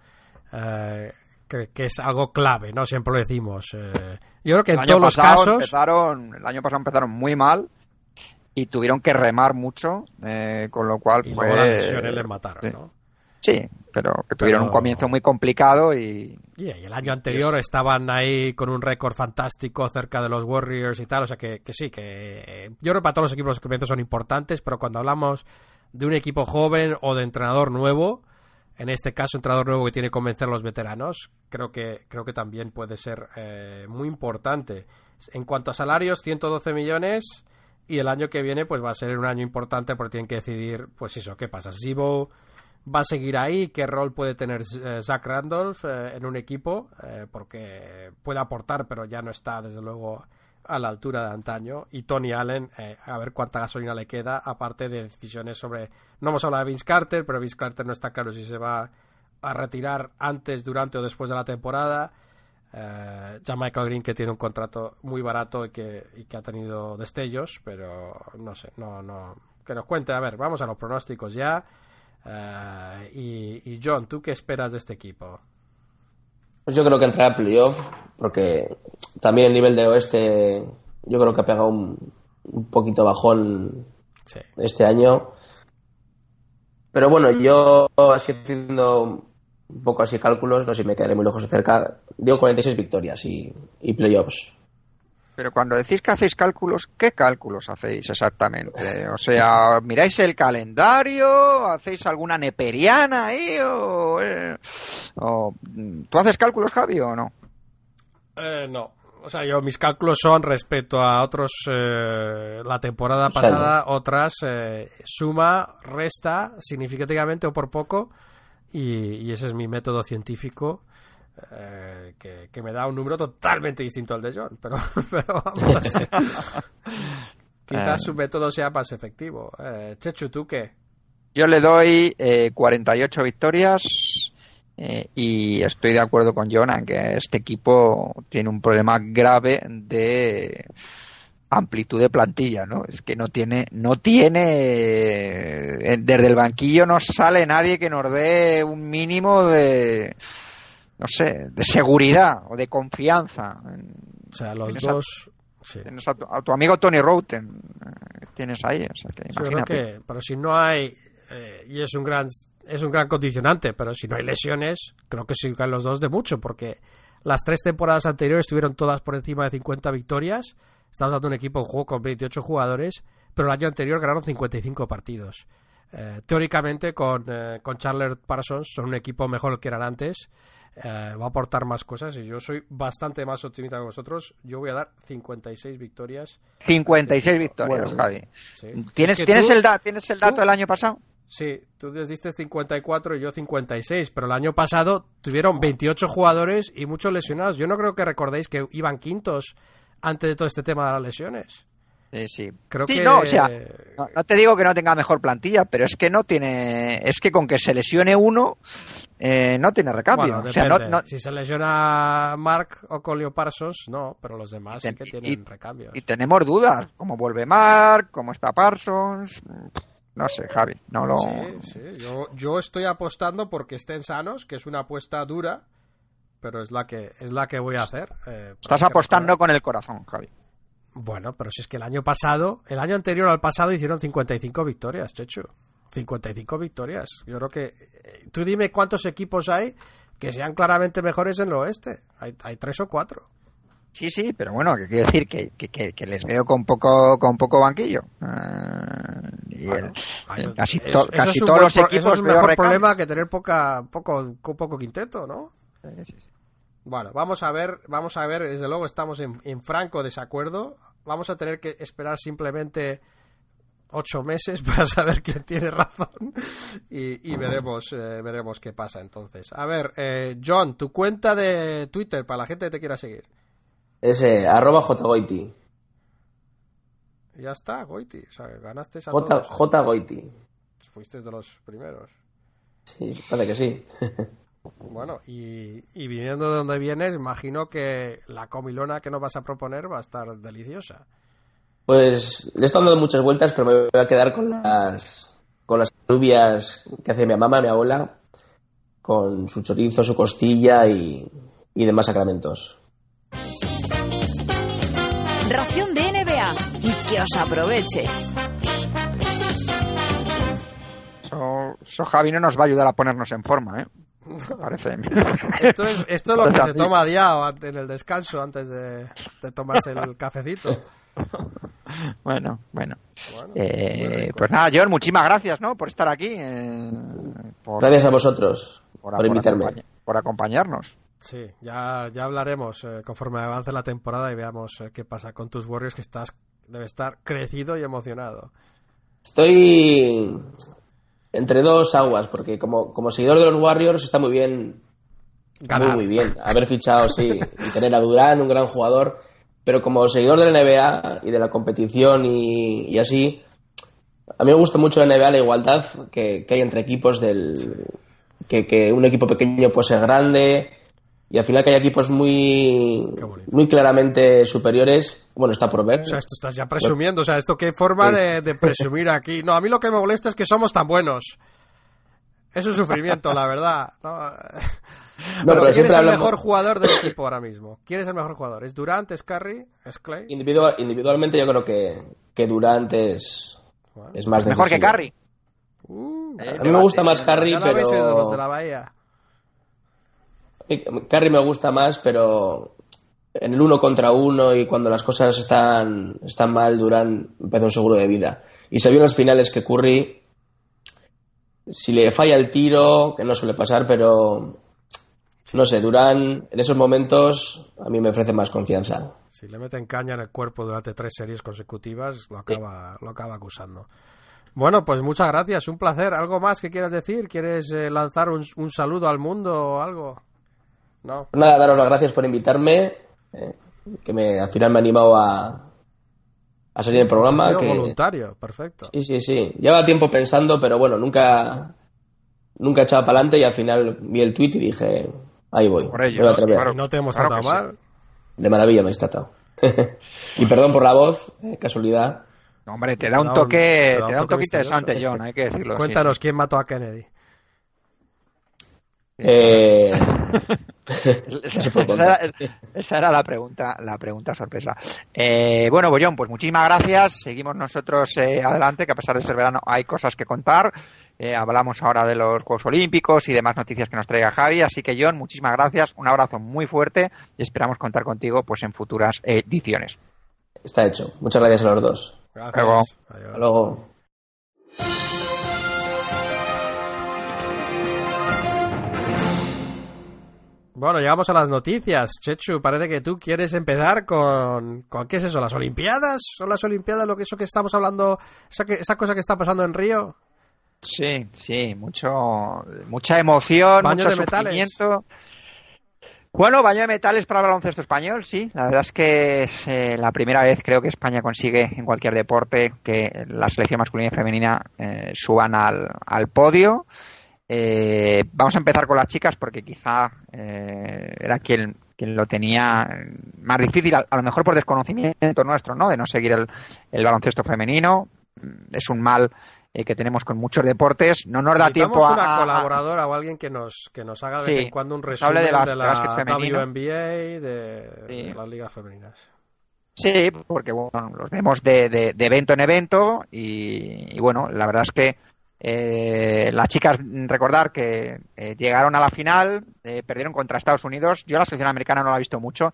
Eh, que, que es algo clave, ¿no? Siempre lo decimos. Eh, yo creo que El en año todos los pasado casos... empezaron, el año pasado empezaron muy mal y tuvieron que remar mucho, eh, con lo cual Y pues, luego las lesiones les mataron, sí. ¿no? Sí, pero que tuvieron Pero- un comienzo muy complicado y Y el año anterior estaban ahí con un récord fantástico cerca de los Warriors y tal, o sea que, que sí, que yo creo que para todos los equipos los comienzos son importantes, pero cuando hablamos de un equipo joven o de entrenador nuevo, en este caso entrenador nuevo que tiene que convencer a los veteranos, creo que, creo que también puede ser eh, muy importante. En cuanto a salarios, 112 millones y el año que viene pues va a ser un año importante porque tienen que decidir, pues eso, qué pasa, Zibo va a seguir ahí, qué rol puede tener eh, Zach Randolph eh, en un equipo, eh, porque puede aportar, pero ya no está, desde luego, a la altura de antaño. Y Tony Allen, eh, a ver cuánta gasolina le queda, aparte de decisiones sobre. No hemos hablado de Vince Carter, pero Vince Carter no está claro si se va a retirar antes, durante o después de la temporada. Eh, ya Michael Green, que tiene un contrato muy barato y que, y que ha tenido destellos, pero no sé, no, no. Que nos cuente, a ver, vamos a los pronósticos ya. Eh, y, y John, ¿tú qué esperas de este equipo? Pues yo creo que entrará a playoff, porque también el nivel de oeste yo creo que ha pegado un, un poquito bajón Sí. este año. Pero bueno, yo así haciendo un poco así cálculos, no sé si me quedaré muy lejos de cerca, digo 46 victorias y, y playoffs. Pero cuando decís que hacéis cálculos, ¿qué cálculos hacéis exactamente? O sea, ¿miráis el calendario? ¿Hacéis alguna neperiana ahí? O, eh, o- ¿Tú haces cálculos, Javi, o no? Eh, no. O sea, yo mis cálculos son respecto a otros, eh, la temporada pasada, otras, eh, suma, resta, significativamente o por poco, y, y ese es mi método científico, eh, que, que me da un número totalmente distinto al de John, pero, pero vamos. Quizás Eh. su método sea más efectivo. Eh, Chechu, ¿tú qué? Yo le doy eh, 48 victorias eh, y estoy de acuerdo con Jonah en que este equipo tiene un problema grave de amplitud de plantilla, ¿no? Es que no tiene, no tiene, desde el banquillo no sale nadie que nos dé un mínimo de, no sé, de seguridad o de confianza. O sea, los a- dos... sí. Tienes a tu, a tu amigo Tony Routen, eh, tienes ahí, o sea que creo que, pero si no hay, eh, y es un gran es un gran condicionante, pero si no hay lesiones, creo que sí caen los dos de mucho, porque las tres temporadas anteriores estuvieron todas por encima de 50 victorias. Estamos dando un equipo en juego con 28 jugadores, pero el año anterior ganaron 55 partidos. Eh, teóricamente, con, eh, con Parsons, son un equipo mejor que eran antes. Eh, va a aportar más cosas y yo soy bastante más optimista que vosotros. Yo voy a dar 56 victorias. 56 victorias, Bueno, Javi. sí. ¿Tienes, Es que ¿tienes, tú- el da- ¿Tienes el dato tú- del año pasado? Sí, tú les diste 54 y yo 56, pero el año pasado tuvieron 28 jugadores y muchos lesionados. Yo no creo que recordéis que iban quintos antes de todo este tema de las lesiones. Sí, sí. Creo Sí, que no, o sea, no, no te digo que no tenga mejor plantilla, pero es que no tiene. Es que con que se lesione uno, eh, no tiene recambio. Bueno, o sea, no- Si se lesiona Mark o Colio Parsos, no, pero los demás sí que tienen y- recambios. y tenemos dudas. ¿Cómo vuelve Mark? ¿Cómo está Parsons? No sé, Javi. No lo. Sí, sí, yo, yo estoy apostando porque estén sanos, que es una apuesta dura, pero es la que es la que voy a hacer. eh, Estás apostando con el corazón, Javi. Bueno, pero si es que el año pasado, el año anterior al pasado hicieron 55 victorias, Chechu. 55 victorias. Yo creo que. eh, Tú dime cuántos equipos hay que sean claramente mejores en el oeste. Hay, hay tres o cuatro. Sí, sí, pero bueno, que quiero decir que, que, que, que les veo con poco con poco banquillo. Eh, y el- Ay, casi es- to- casi todos los pro- equipos Eso es un mejor problema que tener poca, poco, co- poco quinteto, ¿no? Bueno, vamos a ver, vamos a ver, desde luego estamos en, en franco desacuerdo. Vamos a tener que esperar simplemente ocho meses para saber quién tiene razón y, y veremos, eh, veremos qué pasa entonces. A ver, eh, John, tu cuenta de Twitter para la gente que te quiera seguir. Es eh, arroba jgoiti. Ya está, Goiti, o sea, ganaste a J, todos. jgoiti. Fuiste de los primeros. Sí, parece que sí. Bueno, y, y viniendo de donde vienes, imagino que la comilona que nos vas a proponer va a estar deliciosa. Pues le he estado dando muchas vueltas, pero me voy a quedar con las con las alubias que hace mi mamá, mi abuela, con su chorizo, su costilla y, y demás sacramentos. Ración de NBA y que os aproveche. Eso, eso Javi no nos va a ayudar a ponernos en forma, ¿eh? Parece. Esto es, esto es lo que se toma Diao ante- en el descanso antes de, de tomarse el cafecito. Bueno, bueno. Bueno, Eh, pues nada, John, muchísimas gracias, ¿no? Por estar aquí. eh, por, Gracias a vosotros por, por invitarme. por acompañarnos. Sí, ya, ya hablaremos eh, conforme avance la temporada y veamos eh, qué pasa con tus Warriors que estás debe estar crecido y emocionado. Estoy entre dos aguas, porque como, como seguidor de los Warriors está muy bien, Ganar. muy, muy bien haber fichado, sí, y tener a Durán, un gran jugador, pero como seguidor de la NBA y de la competición y, y así, a mí me gusta mucho la NBA la igualdad que, que hay entre equipos del... Que, que un equipo pequeño puede ser grande y al final que hay equipos muy, muy claramente superiores, bueno, está por ver. O sea, esto estás ya presumiendo, o sea, esto qué forma de, de presumir aquí. No, a mí lo que me molesta es que somos tan buenos. Es un sufrimiento, la verdad. ¿no? No, Pero pero ¿quién es el hablamos- mejor jugador del equipo ahora mismo? ¿Quién es el mejor jugador? ¿Es Durant, es Curry, es Clay? Individual- individualmente yo creo que, que Durant es, es más Mejor que. Curry. Uh, A mí me gusta más Curry, ya los de pero... la Bahía. Curry me gusta más, pero en el uno contra uno y cuando las cosas están, están mal, Durant empezó un seguro de vida. Y se vio en los finales que Curry, si le falla el tiro, que no suele pasar, pero no sé, Durant en esos momentos a mí me ofrece más confianza. Si le meten caña en el cuerpo durante tres series consecutivas, lo acaba, lo acaba acusando. Bueno, pues muchas gracias, un placer. ¿Algo más que quieras decir? ¿Quieres eh, lanzar un, un saludo al mundo o algo? No. Nada, daros las gracias por invitarme, eh, que me, al final me ha animado a, a salir en el programa. Que, voluntario, perfecto. Sí, sí, sí. Lleva tiempo pensando, pero bueno, nunca, nunca he echado para adelante y al final vi el tweet y dije, ahí voy. Por ello, me voy a atrever. claro. No te hemos Claro tratado sí. mal. De maravilla me habéis tratado. y perdón por la voz, eh, casualidad. No, hombre, te da un Te da un- toque, te da un interesante. John, hay que decirlo. sí. Cuéntanos quién mató a Kennedy. Eh, esa, era, contar. esa era la pregunta, la pregunta sorpresa. Eh, bueno, Bollón, pues muchísimas gracias. Seguimos nosotros eh, adelante, que a pesar de ser verano hay cosas que contar. Eh, hablamos ahora de los Juegos Olímpicos y demás noticias que nos traiga Javi. Así que, John, muchísimas gracias. Un abrazo muy fuerte y esperamos contar contigo pues en futuras ediciones. Está hecho. Muchas gracias a los dos. Gracias. Luego. Adiós. Hasta luego. Bueno, llegamos a las noticias. Chechu, parece que tú quieres empezar con, con ¿qué es eso? ¿Las Olimpiadas? ¿Son las Olimpiadas lo que eso que estamos hablando? Esa, que- esa cosa que está pasando en Río. Sí, sí, mucho, mucha emoción, Baño mucho de metales. Bueno, baño de metales para el baloncesto español, sí. La verdad es que es eh, la primera vez creo que España consigue en cualquier deporte que la selección masculina y femenina eh, suban al, al podio. Eh, vamos a empezar con las chicas porque quizá eh, era quien, quien lo tenía más difícil, a, a lo mejor por desconocimiento nuestro, ¿no? De no seguir el, el baloncesto femenino. Es un mal eh, que tenemos con muchos deportes. No nos da Necesitamos tiempo a, una a- colaboradora o alguien que nos, que nos haga de Sí, vez en cuando un resumen de, las- la de femenino. WNBA, de, Sí. de las ligas femeninas. Sí, porque bueno, los vemos de, de- de evento en evento y, y bueno, la verdad es que Eh, las chicas, recordar que eh, llegaron a la final, eh, perdieron contra Estados Unidos. Yo la selección americana no la he visto mucho,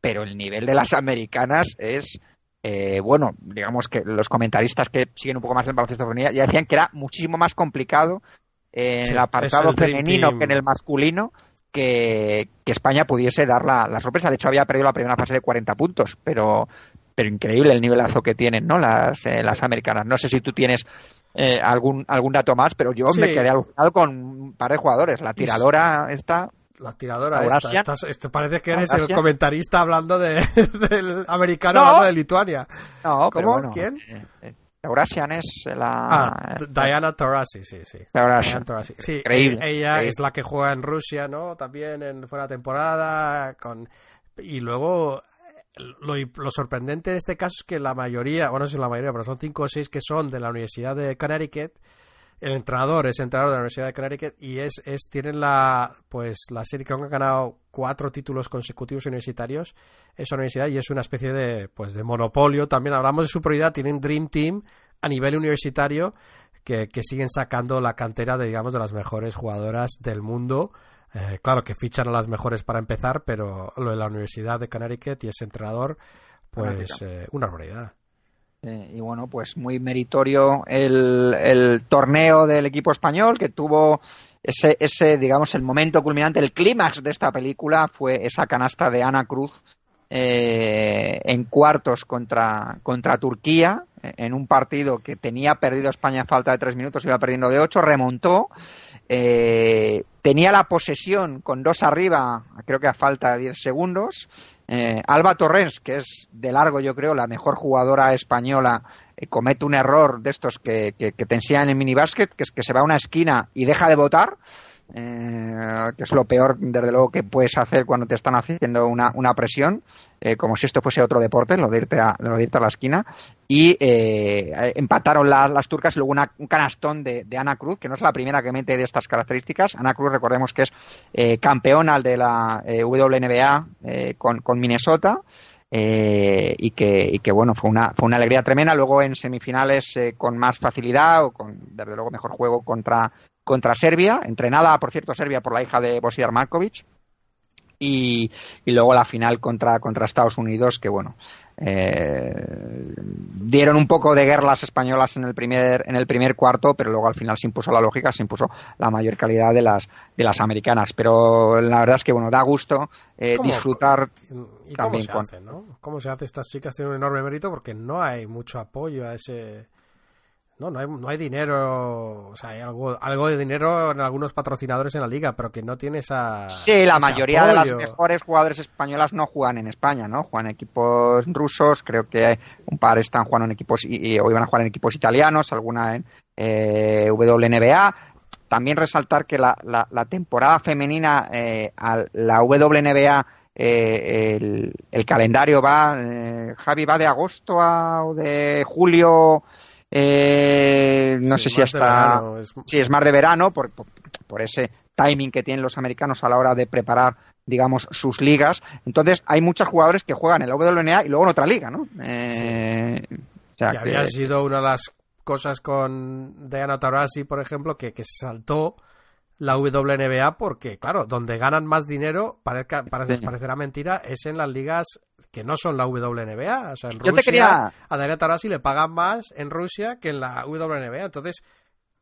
pero el nivel de las americanas es, eh, bueno, digamos que los comentaristas que siguen un poco más el baloncesto femenino ya decían que era muchísimo más complicado en Sí, el apartado el femenino que en el masculino que, que España pudiese dar la, la sorpresa. De hecho, había perdido la primera fase de 40 puntos, pero, pero increíble el nivelazo que tienen ¿no? las, eh, las americanas. No sé si tú tienes eh, algún, algún dato más, pero yo Sí. me quedé alucinado con un par de jugadores. La tiradora esta, La tiradora esta, estás- este parece que eres el comentarista hablando de, del americano No. hablando de Lituania. No, pero ¿Cómo? bueno, ¿Quién? eh, eh, Taurasian es la... Ah, Diana Taurasi, sí, sí. Diana Taurasi. Sí, Increíble, e- ella increíble. es la que juega en Rusia, ¿no? También en fuera temporada con y luego lo, lo sorprendente en este caso es que la mayoría, bueno, no sé la mayoría, pero son cinco o seis que son de la Universidad de Connecticut. El entrenador es entrenador de la Universidad de Connecticut y es, es tienen la pues la serie que han ganado cuatro títulos consecutivos universitarios. Esa universidad y es una especie de pues de monopolio. También hablamos de superioridad tienen Dream Team a nivel universitario que, que siguen sacando la cantera de digamos de las mejores jugadoras del mundo Eh, claro que fichan a las mejores para empezar pero lo de la Universidad de Connecticut y ese entrenador pues eh, una barbaridad. Eh, y bueno, pues muy meritorio el, el torneo del equipo español que tuvo ese, ese, digamos, el momento culminante, el clímax de esta película fue esa canasta de Ana Cruz eh, en cuartos contra, contra Turquía, en un partido que tenía perdido España a falta de tres minutos, iba perdiendo de ocho, remontó, eh, tenía la posesión con dos arriba, creo que a falta de diez segundos. Eh, Alba Torrens, que es de largo, yo creo, la mejor jugadora española, eh, comete un error de estos que, que, que te enseñan en minibásquet, que es que se va a una esquina y deja de votar, eh, que es lo peor, desde luego, que puedes hacer cuando te están haciendo una, una presión, eh, como si esto fuese otro deporte, lo de irte a, lo de irte a la esquina. Y eh, empataron las, las turcas y luego un canastón de, Ana Cruz, que no es la primera que mete de estas características. Ana Cruz, recordemos que es campeona de la WNBA con, con Minnesota. y que que bueno fue una fue una alegría tremenda luego en semifinales con más facilidad o con desde luego mejor juego contra contra Serbia, entrenada, por cierto, Serbia por la hija de Bosidar Markovic. Y, y luego la final contra, contra Estados Unidos, que bueno, eh, dieron un poco de guerra las españolas en el primer en el primer cuarto, pero luego al final se impuso la lógica, se impuso la mayor calidad de las de las americanas. Pero la verdad es que bueno, da gusto eh, ¿Cómo- disfrutar ¿Y cómo también se con hace, no? ¿Cómo se hace? Estas chicas tienen un enorme mérito porque no hay mucho apoyo a ese... No, no hay, no hay dinero, o sea, hay algo, algo de dinero en algunos patrocinadores en la liga, pero que no tiene esa... Sí, la mayoría de las mejores jugadoras españolas no juegan en España, ¿no? Juegan en equipos rusos, creo que un par están jugando en equipos y- o iban a jugar en equipos italianos, alguna en eh, WNBA. También resaltar que la, la- la temporada femenina eh, a la WNBA eh, el, el calendario va, eh, Javi, va de agosto a, o de julio, eh, no Sí, sé si hasta... es- Sí, es más de verano por, por, por ese timing que tienen los americanos a la hora de preparar, digamos, sus ligas. Entonces, hay muchos jugadores que juegan en la WNBA y luego en otra liga, ¿no? Eh, o sea, que que- había sido una de las cosas con Diana Taurasi, por ejemplo, que, que saltó la WNBA porque, claro, donde ganan más dinero, parezca, parece- Sí. parecerá mentira, es en las ligas que no son la WNBA. O sea, en Yo te Rusia quería- a Diana Taurasi le pagan más en Rusia que en la WNBA. Entonces,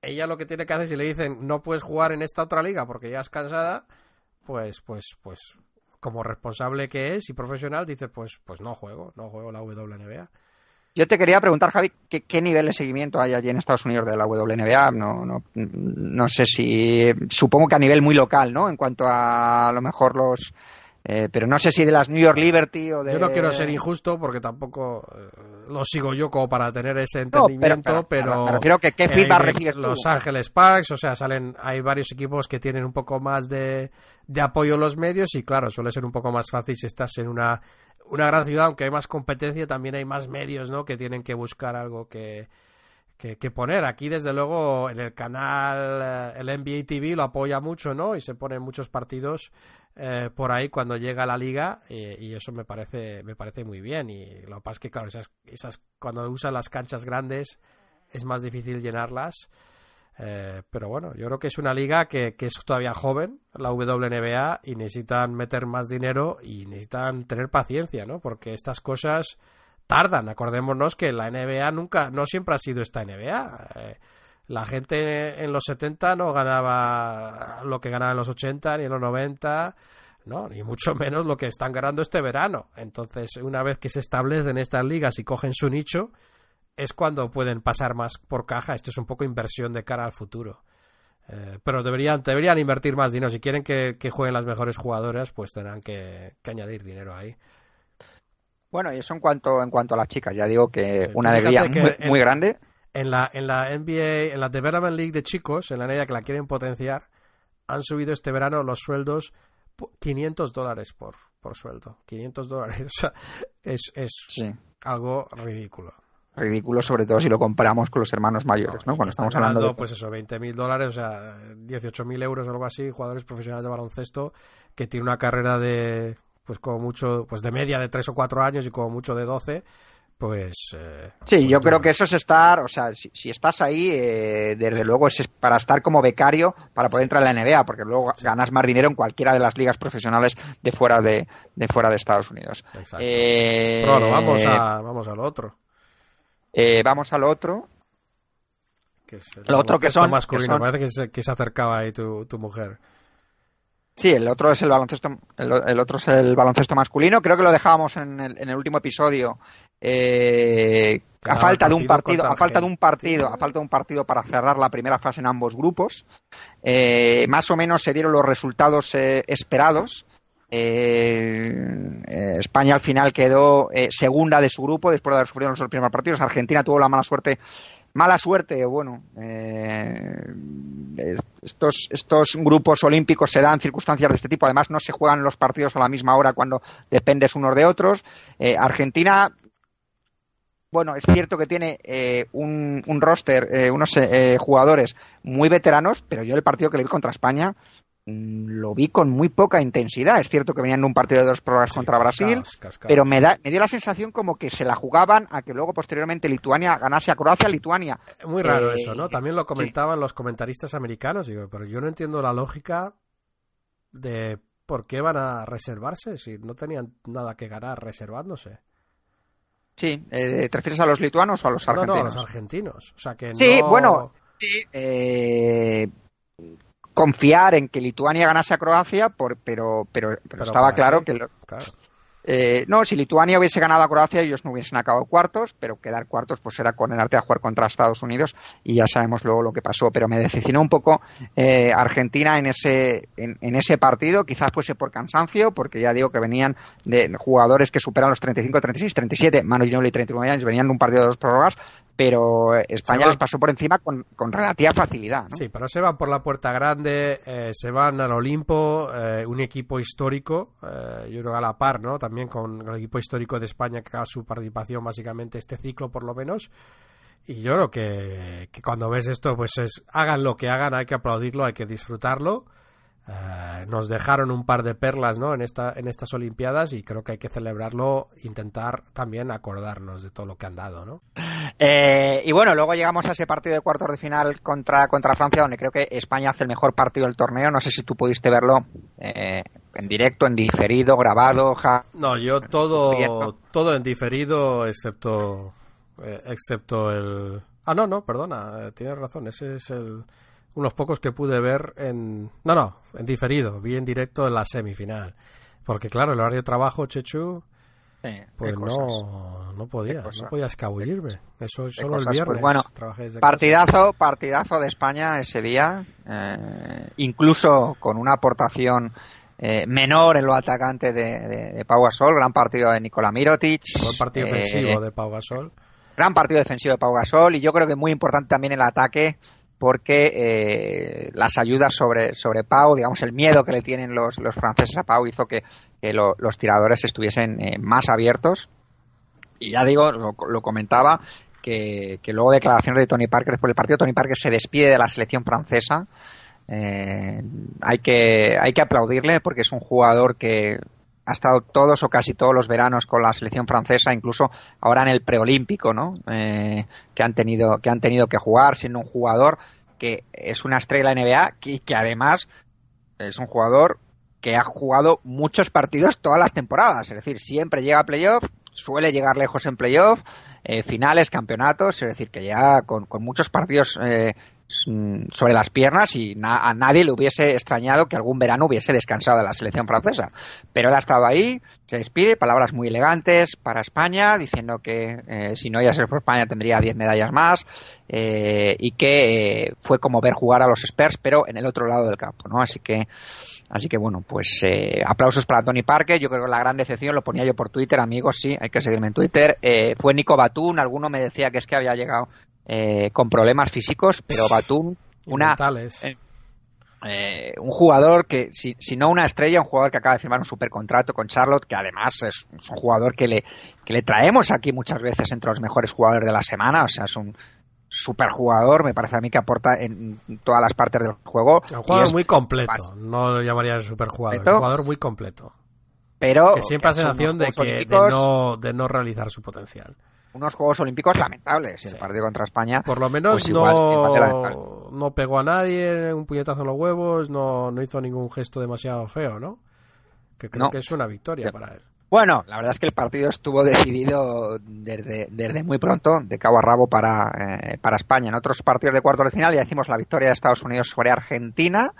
ella lo que tiene que hacer si le dicen no puedes jugar en esta otra liga porque ya es cansada, pues, pues, pues, como responsable que es y profesional, dice, pues, pues no juego, no juego la WNBA. Yo te quería preguntar, Javi, ¿qué, qué nivel de seguimiento hay allí en Estados Unidos de la WNBA? No, no, no sé si. Supongo que a nivel muy local, ¿no? En cuanto a, a lo mejor los. Eh, pero no sé si de las New York Liberty o de. Yo no quiero ser injusto porque tampoco eh, lo sigo yo como para tener ese No, pero- entendimiento, pero- pero, me refiero que qué feedback recibes tú. Los Ángeles Parks, o sea, salen hay varios equipos que tienen un poco más de, de apoyo en los medios y claro, suele ser un poco más fácil si estás en una una gran ciudad, aunque hay más competencia, también hay más medios, ¿no? Que tienen que buscar algo que que, que poner. Aquí, desde luego, en el canal, eh, el NBA TV lo apoya mucho, ¿no? Y se ponen muchos partidos eh, por ahí cuando llega la liga eh, y eso me parece, me parece muy bien. Y lo que pasa es que, claro, esas, esas, cuando usan las canchas grandes es más difícil llenarlas. Eh, pero bueno, yo creo que es una liga que, que, es todavía joven, la WNBA, y necesitan meter más dinero y necesitan tener paciencia, ¿no? Porque estas cosas tardan. Acordémonos que la NBA nunca, no siempre ha sido esta NBA. La gente en los 70 no ganaba lo que ganaba en los 80 ni en los 90, no, ni mucho menos lo que están ganando este verano. Entonces, una vez que se establecen estas ligas y cogen su nicho, es cuando pueden pasar más por caja. Esto es un poco inversión de cara al futuro. Eh, pero deberían, deberían invertir más dinero. Si quieren que, que jueguen las mejores jugadoras, pues tendrán que, que, añadir dinero ahí. Bueno, y eso en cuanto, en cuanto a las chicas. Ya digo que sí, una alegría muy, grande. En la, en la NBA, en la Development League de chicos, en la NBA que la quieren potenciar, han subido este verano los sueldos 500 dólares por, por sueldo. 500 dólares. O sea, es, es sí. algo ridículo ridículo, sobre todo si lo comparamos con los hermanos mayores, ¿no? Cuando estamos hablando de... Pues eso, 20.000 dólares, o sea, 18.000 euros o algo así, jugadores profesionales de baloncesto que tiene una carrera de, pues como mucho, pues de media de 3 o 4 años y como mucho de 12, pues... Eh, sí, pues yo creo que eso es estar, o sea, si, si estás ahí, eh, desde luego es para estar como becario para poder entrar en la NBA, porque luego sí. ganas más dinero en cualquiera de las ligas profesionales de fuera de, de fuera de Estados Unidos. Exacto. Eh, Pero vamos, a, vamos a lo otro. Eh, vamos al otro. Que es el lo otro que son, masculino. que son... Parece que se, que se, acercaba ahí tu, tu, mujer. Sí, el otro es el baloncesto, el, el, otro es el baloncesto masculino. Creo que lo dejábamos en el, en el último episodio. Eh, a falta de un partido, a falta de un partido, a falta de un partido para cerrar la primera fase en ambos grupos. Eh, más o menos se dieron los resultados eh, esperados. Eh, España al final quedó eh, segunda de su grupo después de haber sufrido los primeros partidos. Argentina tuvo la mala suerte, mala suerte, bueno, eh, estos, estos grupos olímpicos se dan circunstancias de este tipo. Además, no se juegan los partidos a la misma hora cuando dependes unos de otros. Eh, Argentina bueno, es cierto que tiene eh, un, un, roster, eh, unos eh, jugadores muy veteranos, pero yo el partido que le vi contra España lo vi con muy poca intensidad. Es cierto que venían de un partido de dos pruebas sí, contra Brasil, pero me, da, me dio la sensación como que se la jugaban a que luego posteriormente Lituania ganase a Croacia, Lituania. Muy raro eso, ¿no? También lo comentaban sí. los comentaristas americanos, digo, pero yo no entiendo la lógica de por qué van a reservarse si no tenían nada que ganar reservándose. Sí, eh, ¿te refieres a los lituanos o a los argentinos? No, no, a los argentinos. O sea que sí, no... bueno, sí, eh, confiar en que Lituania ganase a Croacia, por, pero, pero, pero, pero estaba claro que... Lo, claro. Eh, no, si Lituania hubiese ganado a Croacia, ellos no hubiesen acabado cuartos, pero quedar cuartos pues era condenarte a jugar contra Estados Unidos y ya sabemos luego lo que pasó. Pero me decepcionó un poco eh, Argentina en ese, en, en, ese partido, quizás fuese por cansancio, porque ya digo que venían de jugadores que superan los 35, 36, 37, Manu Ginobili y 39 años, venían de un partido de dos prórrogas, pero España les pasó por encima con, con relativa facilidad. ¿no? Sí, pero se van por la puerta grande, eh, se van al Olimpo, eh, un equipo histórico, eh, yo creo a la par, ¿no? También con el equipo histórico de España que haga su participación básicamente este ciclo por lo menos. Y yo creo que, que cuando ves esto, pues es, hagan lo que hagan, hay que aplaudirlo, hay que disfrutarlo. Uh, nos dejaron un par de perlas ¿no? en, esta, en estas Olimpiadas y creo que hay que celebrarlo, intentar también acordarnos de todo lo que han dado. ¿no? Eh, y bueno, luego llegamos a ese partido de cuartos de final contra, contra Francia, donde creo que España hace el mejor partido del torneo. No sé si tú pudiste verlo eh, en directo, en diferido, grabado. Ja... No, yo todo, todo en diferido, excepto, eh, excepto el. Ah, no, no, perdona, tienes razón, ese es el unos pocos que pude ver en... No, no, en diferido, vi en directo en la semifinal. Porque claro, el horario de trabajo, Chechu, sí, pues no, no podía, no podía escabullirme. Eso es solo el viernes. Pues bueno, partidazo, casa. partidazo de España ese día, eh, incluso con una aportación eh, menor en lo atacante de, de, de, Pau Gasol, gran partido de Nikola Mirotic. Buen partido ofensivo eh, de Pau Gasol. Gran partido defensivo de Pau Gasol y yo creo que muy importante también el ataque porque eh, las ayudas sobre, sobre Pau, digamos, el miedo que le tienen los, los franceses a Pau hizo que, lo, los tiradores estuviesen eh, más abiertos. Y ya digo, lo, lo comentaba, que, que, luego declaraciones de Tony Parker después del partido, Tony Parker se despide de la selección francesa. Eh, hay, que, hay que aplaudirle porque es un jugador que ha estado todos o casi todos los veranos con la selección francesa, incluso ahora en el preolímpico, ¿no? Eh, que han tenido que han tenido que jugar siendo un jugador que es una estrella NBA y que además es un jugador que ha jugado muchos partidos todas las temporadas. Es decir, siempre llega a playoff, suele llegar lejos en playoff, eh, finales, campeonatos. Es decir, que ya con, con muchos partidos eh, sobre las piernas y na- a nadie le hubiese extrañado que algún verano hubiese descansado de la selección francesa. Pero él ha estado ahí, se despide, palabras muy elegantes para España, diciendo que eh, si no iba a ser por España tendría 10 medallas más eh, y que eh, fue como ver jugar a los Spurs, pero en el otro lado del campo, ¿no? Así que Así que bueno, pues eh, aplausos para Tony Parker. Yo creo que la gran decepción, lo ponía yo por Twitter, amigos, sí, hay que seguirme en Twitter. eh, fue Nico Batum. Alguno me decía que es que había llegado eh, con problemas físicos, pero Batum, una, eh, eh, un jugador que, si, si no una estrella, un jugador que acaba de firmar un supercontrato con Charlotte, que además es, es un jugador que le, que le traemos aquí muchas veces entre los mejores jugadores de la semana. O sea, es un superjugador, me parece a mí que aporta en todas las partes del juego. Un jugador es muy completo. más- No lo llamaría superjugador. Es un jugador muy completo. pero Que siempre ha son unos sensación de, que, de, no, de no realizar su potencial. Unos Juegos Olímpicos lamentables. El partido contra España. Por lo menos pues igual- no, no pegó a nadie, un puñetazo en los huevos, no, no hizo ningún gesto demasiado feo, ¿no? Que creo No. que es una victoria para él. Bueno, la verdad es que el partido estuvo decidido desde, desde muy pronto, de cabo a rabo para, eh, para España. En otros partidos de cuartos de final ya decimos la victoria de Estados Unidos sobre Argentina.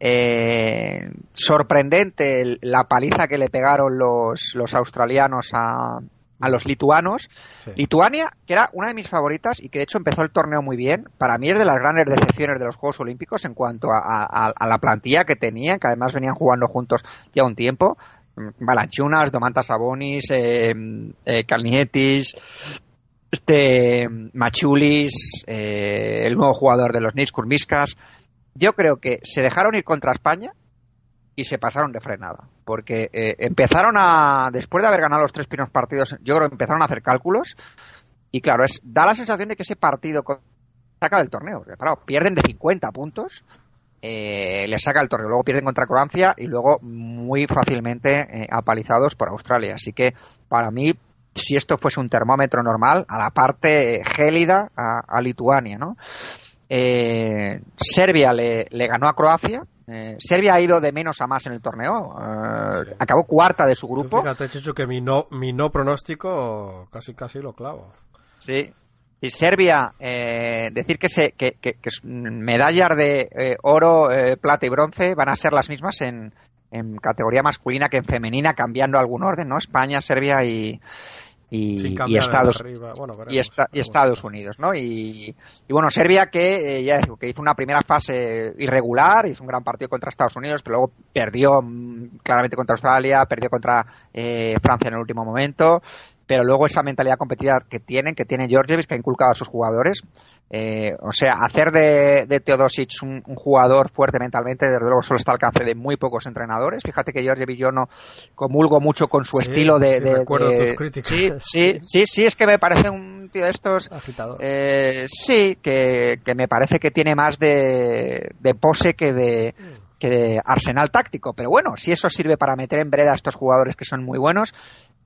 Eh, sorprendente la paliza que le pegaron los, los australianos a, a los lituanos. Lituania, que era una de mis favoritas y que de hecho empezó el torneo muy bien, para mí es de las grandes decepciones de los Juegos Olímpicos en cuanto a, a- a la plantilla que tenían, que además venían jugando juntos ya un tiempo. Balanchunas, Domantas Sabonis, eh, eh, Kalnietis, este Machulis, eh, el nuevo jugador de los Knicks, Kurmiskas. Yo creo que se dejaron ir contra España y se pasaron de frenada. Porque eh, empezaron a, después de haber ganado los tres primeros partidos, yo creo que empezaron a hacer cálculos. Y claro, es, da la sensación de que ese partido saca del torneo. claro, pierden de 50 puntos, eh, les saca el torneo. Luego pierden contra Croacia y luego muy fácilmente eh, apalizados por Australia. Así que para mí, si esto fuese un termómetro normal, a la parte gélida a, Lituania, ¿no? Eh, Serbia le, le ganó a Croacia. Eh, Serbia ha ido de menos a más en el torneo. Eh, Acabó cuarta de su Tú grupo. fíjate, Chechu, que mi no, mi no pronóstico casi casi lo clavo. Sí. Y Serbia, eh, decir que, se, que, que- que medallas de eh, oro, eh, plata y bronce van a ser las mismas en, en categoría masculina que en femenina, cambiando algún orden, ¿no? España, Serbia y, y, Estados arriba. Bueno, veremos, y, esta- y Estados Unidos, ¿no? Y, y bueno, Serbia que eh, ya digo que hizo una primera fase irregular, hizo un gran partido contra Estados Unidos, pero luego perdió mm, claramente contra Australia, perdió contra eh, Francia en el último momento, pero luego esa mentalidad competitiva que tienen, que tiene Georgievich, que ha inculcado a sus jugadores, eh, o sea, hacer de, de Teodosic un, un jugador fuerte mentalmente, desde luego solo está al alcance de muy pocos entrenadores. Fíjate que Georgievich yo no comulgo mucho con su Sí, estilo de... sí, de- tus críticas. Sí, sí, sí, sí, es que me parece un tío de estos... Agitador. Eh, sí, que, que me parece que tiene más de, de pose que de, que de arsenal táctico. Pero bueno, si eso sirve para meter en vereda a estos jugadores que son muy buenos,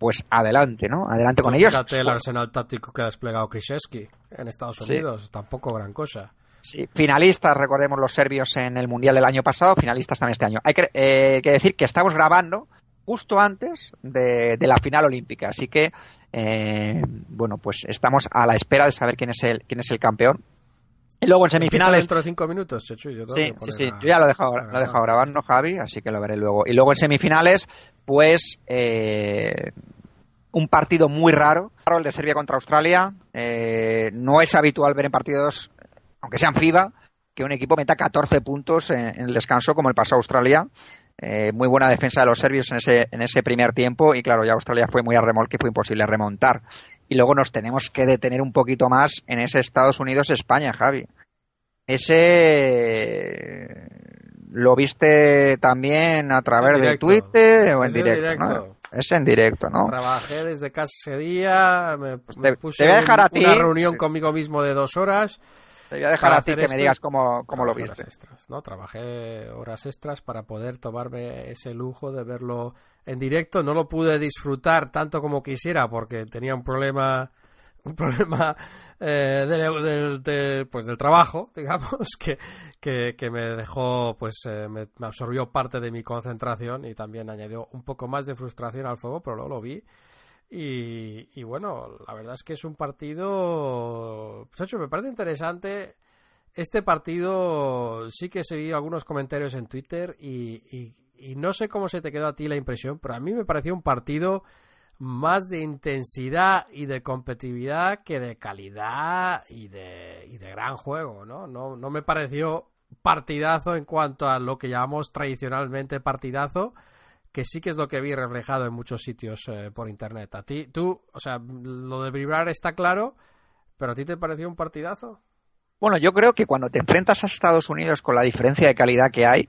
pues adelante, ¿no? Adelante con Tú ellos. Fíjate el arsenal táctico que ha desplegado Krzyzewski en Estados Sí. Unidos. Tampoco gran cosa. Sí, finalistas, recordemos los serbios en el Mundial del año pasado, finalistas también este año. Hay que, eh, que decir que estamos grabando justo antes de, de la final olímpica, así que, eh, bueno, pues estamos a la espera de saber quién es el, quién es el campeón. Y luego en semifinales... dentro de cinco minutos, Chechu. Yo Sí, sí, sí. a- Yo ya lo he dejado, lo he dejado grabando, Javi, así que lo veré luego. Y luego en semifinales, pues eh, un partido muy raro, el de Serbia contra Australia. Eh, no es habitual ver en partidos, aunque sean FIBA, que un equipo meta 14 puntos en, en el descanso como el pasó Australia. Eh, muy buena defensa de los serbios en ese, en ese primer tiempo y claro, ya Australia fue muy a remolque y fue imposible remontar. Y luego nos tenemos que detener un poquito más en ese Estados Unidos-España, Javi. Ese lo viste también a través de. Twitter o en directo. Es en directo, ¿no? Trabajé desde casa ese día, me, me te- puse te voy a dejar a ti. una reunión conmigo mismo de dos horas. Te voy a dejar a ti que me digas cómo, cómo lo viste. horas extras, ¿no? Trabajé horas extras para poder tomarme ese lujo de verlo en directo. No lo pude disfrutar tanto como quisiera porque tenía un problema un problema eh, de- pues del trabajo, digamos, que, que, que me dejó, pues eh, me, me absorbió parte de mi concentración y también añadió un poco más de frustración al fuego, pero luego lo vi. Y, y bueno, la verdad es que es un partido, hecho, me parece interesante. Este partido sí que seguí algunos comentarios en Twitter y, y- y no sé cómo se te quedó a ti la impresión, pero a mí me pareció un partido más de intensidad y de competitividad que de calidad y de, y de gran juego, ¿no? ¿no? No me pareció partidazo en cuanto a lo que llamamos tradicionalmente partidazo, que sí que es lo que vi reflejado en muchos sitios eh, por internet. A ti, tú, o sea, lo de vibrar está claro, pero a ti te pareció un partidazo. Bueno, yo creo que cuando te enfrentas a Estados Unidos con la diferencia de calidad que hay,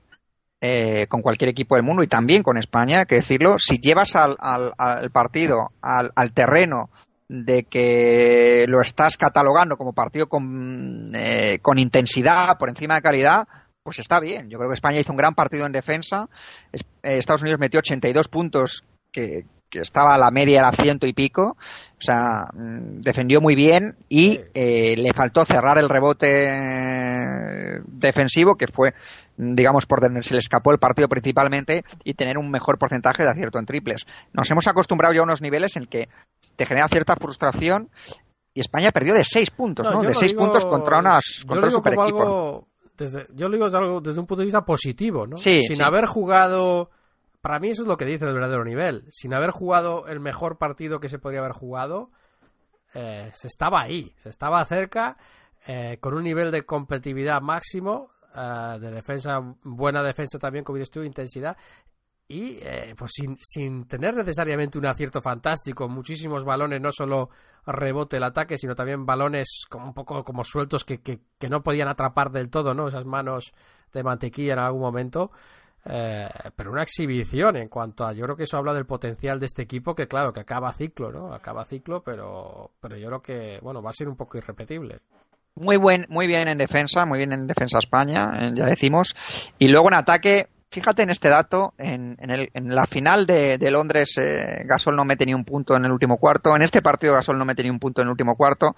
eh, con cualquier equipo del mundo y también con España, hay que decirlo, si llevas al, al- al partido al, al terreno de que lo estás catalogando como partido con, eh, con intensidad por encima de calidad, pues está bien. Yo creo que España hizo un gran partido en defensa. Eh, Estados Unidos metió 82 puntos, que, que estaba a la media era ciento y pico. O sea, mm, defendió muy bien y eh, le faltó cerrar el rebote defensivo, que fue, mm, digamos, por donde se le escapó el partido principalmente, y tener un mejor porcentaje de acierto en triples. Nos hemos acostumbrado ya a unos niveles en que te genera cierta frustración y España perdió de seis puntos, ¿no? De seis digo- puntos contra unas contra un super equipo. algo desde, yo lo digo desde, algo- desde un punto de vista positivo, ¿no? Sí, Sin sí. haber jugado, para mí eso es lo que dice el verdadero nivel. Sin haber jugado el mejor partido que se podría haber jugado, eh, se estaba ahí, se estaba cerca, eh, con un nivel de competitividad máximo, eh, de defensa, buena defensa también, como dices tú, intensidad. Y eh, pues sin, sin tener necesariamente un acierto fantástico, muchísimos balones, no solo rebote el ataque, sino también balones como un poco como sueltos que, que, que no podían atrapar del todo, ¿no? Esas manos de mantequilla en algún momento. Eh, pero una exhibición en cuanto a yo creo que eso habla del potencial de este equipo que claro que acaba ciclo no acaba ciclo pero pero yo creo que bueno va a ser un poco irrepetible Muy buen, muy bien en defensa, muy bien en defensa España, eh, ya decimos. Y luego en ataque, fíjate en este dato, en, en, el- en la final de, de Londres eh, Gasol no mete ni un punto en el último cuarto, en este partido Gasol no mete ni un punto en el último cuarto.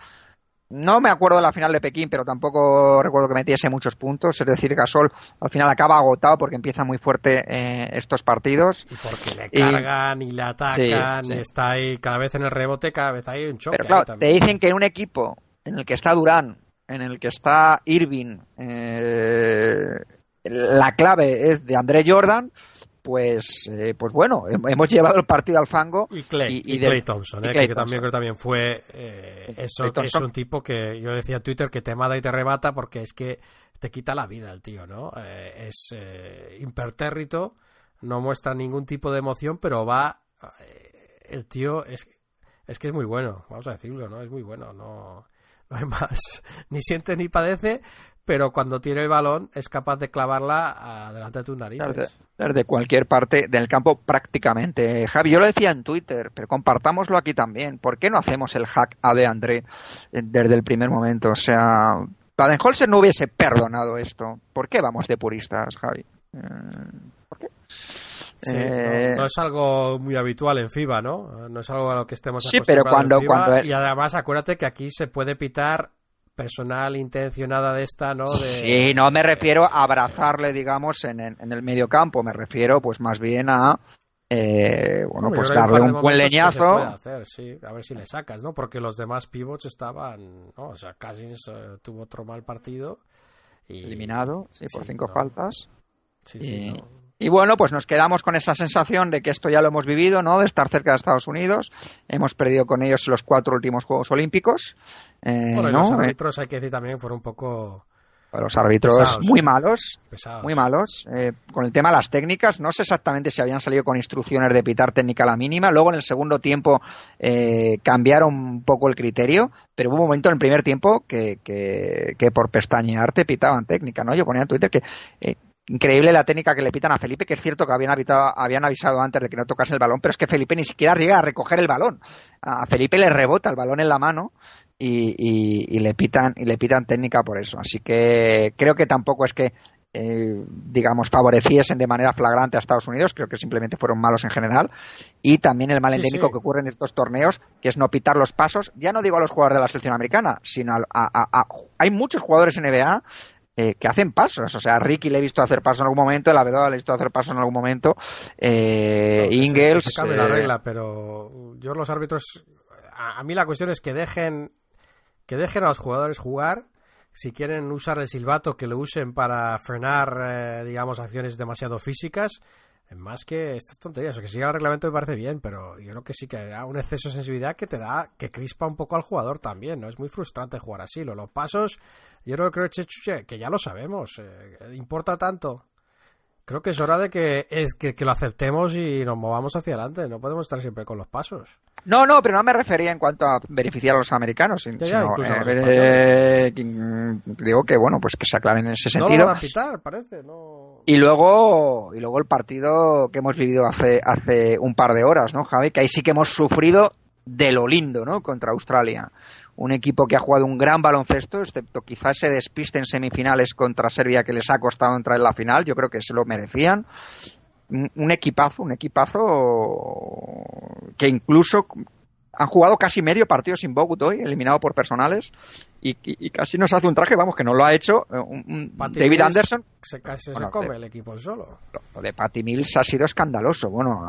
No me acuerdo de la final de Pekín, pero tampoco recuerdo que metiese muchos puntos. Es decir, Gasol al final acaba agotado porque empieza muy fuerte eh, estos partidos. y porque le cargan y le atacan Sí, sí. está ahí cada vez en el rebote cada vez hay un choque Pero claro, te dicen que en un equipo en el que está Durán, en el que está Irving, eh, la clave es de André Jordan, pues, eh, pues bueno, hem- hemos llevado el partido al fango. y Clay, y, de- Clay Thompson, eh, que, Thompson. también creo que también fue eh, es Thompson. un tipo que yo decía en Twitter que te mata y te remata porque es que te quita la vida el tío, ¿no? Eh, es eh, impertérrito, no muestra ningún tipo de emoción, pero va eh, el tío es es que es muy bueno, vamos a decirlo, ¿no? Es muy bueno, no no hay más, ni siente ni padece, pero cuando tiene el balón es capaz de clavarla delante de tus narices. Desde, desde cualquier parte del campo prácticamente. Javi, yo lo decía en Twitter, pero compartámoslo aquí también. ¿Por qué no hacemos el hack a de André eh, desde el primer momento? O sea, Baden-Holzer no hubiese perdonado esto. ¿Por qué vamos de puristas, Javi? Eh, ¿Por qué? Sí, Eh, no, no es algo muy habitual en FIBA, ¿no? No es algo a lo que estemos Sí, pero en cuando- FIBA, cuando- Y además, acuérdate que aquí se puede pitar personal intencionada de esta, ¿no? De... Sí, no me refiero a abrazarle, digamos, en, el- en el medio campo. Me refiero, pues, más bien a, eh, bueno, pues darle un buen leñazo. hacer, sí, a ver si le sacas, ¿no? Porque los demás pivots estaban, ¿no? O sea, Cousins eh, tuvo otro mal partido y... Eliminado, sí, por Sí, cinco no. faltas. Sí, sí. Y bueno, pues nos quedamos con esa sensación de que esto ya lo hemos vivido, ¿no? De estar cerca de Estados Unidos. Hemos perdido con ellos los cuatro últimos Juegos Olímpicos. eh, Bueno, los Eh, árbitros, hay que decir también, fueron un poco los árbitros pesados, muy malos. pesados. Muy malos. Eh, con el tema de las técnicas, no sé exactamente si habían salido con instrucciones de pitar técnica a la mínima. Luego en el segundo tiempo eh, cambiaron un poco el criterio, pero hubo un momento en el primer tiempo que, que, que por pestañearte pitaban técnica, ¿no? Yo ponía en Twitter que eh, increíble la técnica que le pitan a Felipe, que es cierto que habían, habitado- habían avisado antes de que no tocase el balón, pero es que Felipe ni siquiera llega a recoger el balón. A Felipe le rebota el balón en la mano y, y- y le pitan y le pitan técnica por eso. Así que creo que tampoco es que eh, digamos, favoreciesen de manera flagrante a Estados Unidos, creo que simplemente fueron malos en general, y también el mal Sí, endémico sí. que ocurre en estos torneos, que es no pitar los pasos, ya no digo a los jugadores de la selección americana, sino a, a- a- hay muchos jugadores en NBA eh, que hacen pasos, o sea, a Ricky le he visto hacer pasos en algún momento, el Abedoa le he visto hacer pasos en algún momento, eh, se cambie la eh, regla, pero yo los árbitros. A, a mí la cuestión es que dejen. Que dejen a los jugadores jugar. Si quieren usar el silbato, que lo usen para frenar, eh, digamos, acciones demasiado físicas. Más que estas tonterías. O que siga el reglamento me parece bien, pero yo creo que sí que da un exceso de sensibilidad que te da, que crispa un poco al jugador también, ¿no? Es muy frustrante jugar así. Lo- Los pasos, yo creo que, que ya lo sabemos. eh, importa tanto. Creo que es hora de que, es que, que lo aceptemos y nos movamos hacia adelante. No podemos estar siempre con los pasos. No, no, pero no me refería en cuanto a beneficiar a los americanos, Ya, sino eh, eh, mm, digo que bueno, pues que se aclaren en ese No lo sentido. van a pitar, parece. No... Y luego, y luego el partido que hemos vivido hace, hace un par de horas, ¿no, Javi? Que ahí sí que hemos sufrido de lo lindo, ¿no? Contra Australia. Un equipo que ha jugado un gran baloncesto, excepto quizás se despiste en semifinales contra Serbia que les ha costado entrar en la final. Yo creo que se lo merecían. Un, equipazo, un equipazo que incluso han jugado casi medio partido sin Bogut hoy, eliminado por personales, y, y- y casi nos hace un traje, vamos, que no lo ha hecho eh, un- un Patty David Mills Anderson. Se, casi Bueno, se come de- el equipo solo. Lo de Patty Mills ha sido escandaloso. Bueno,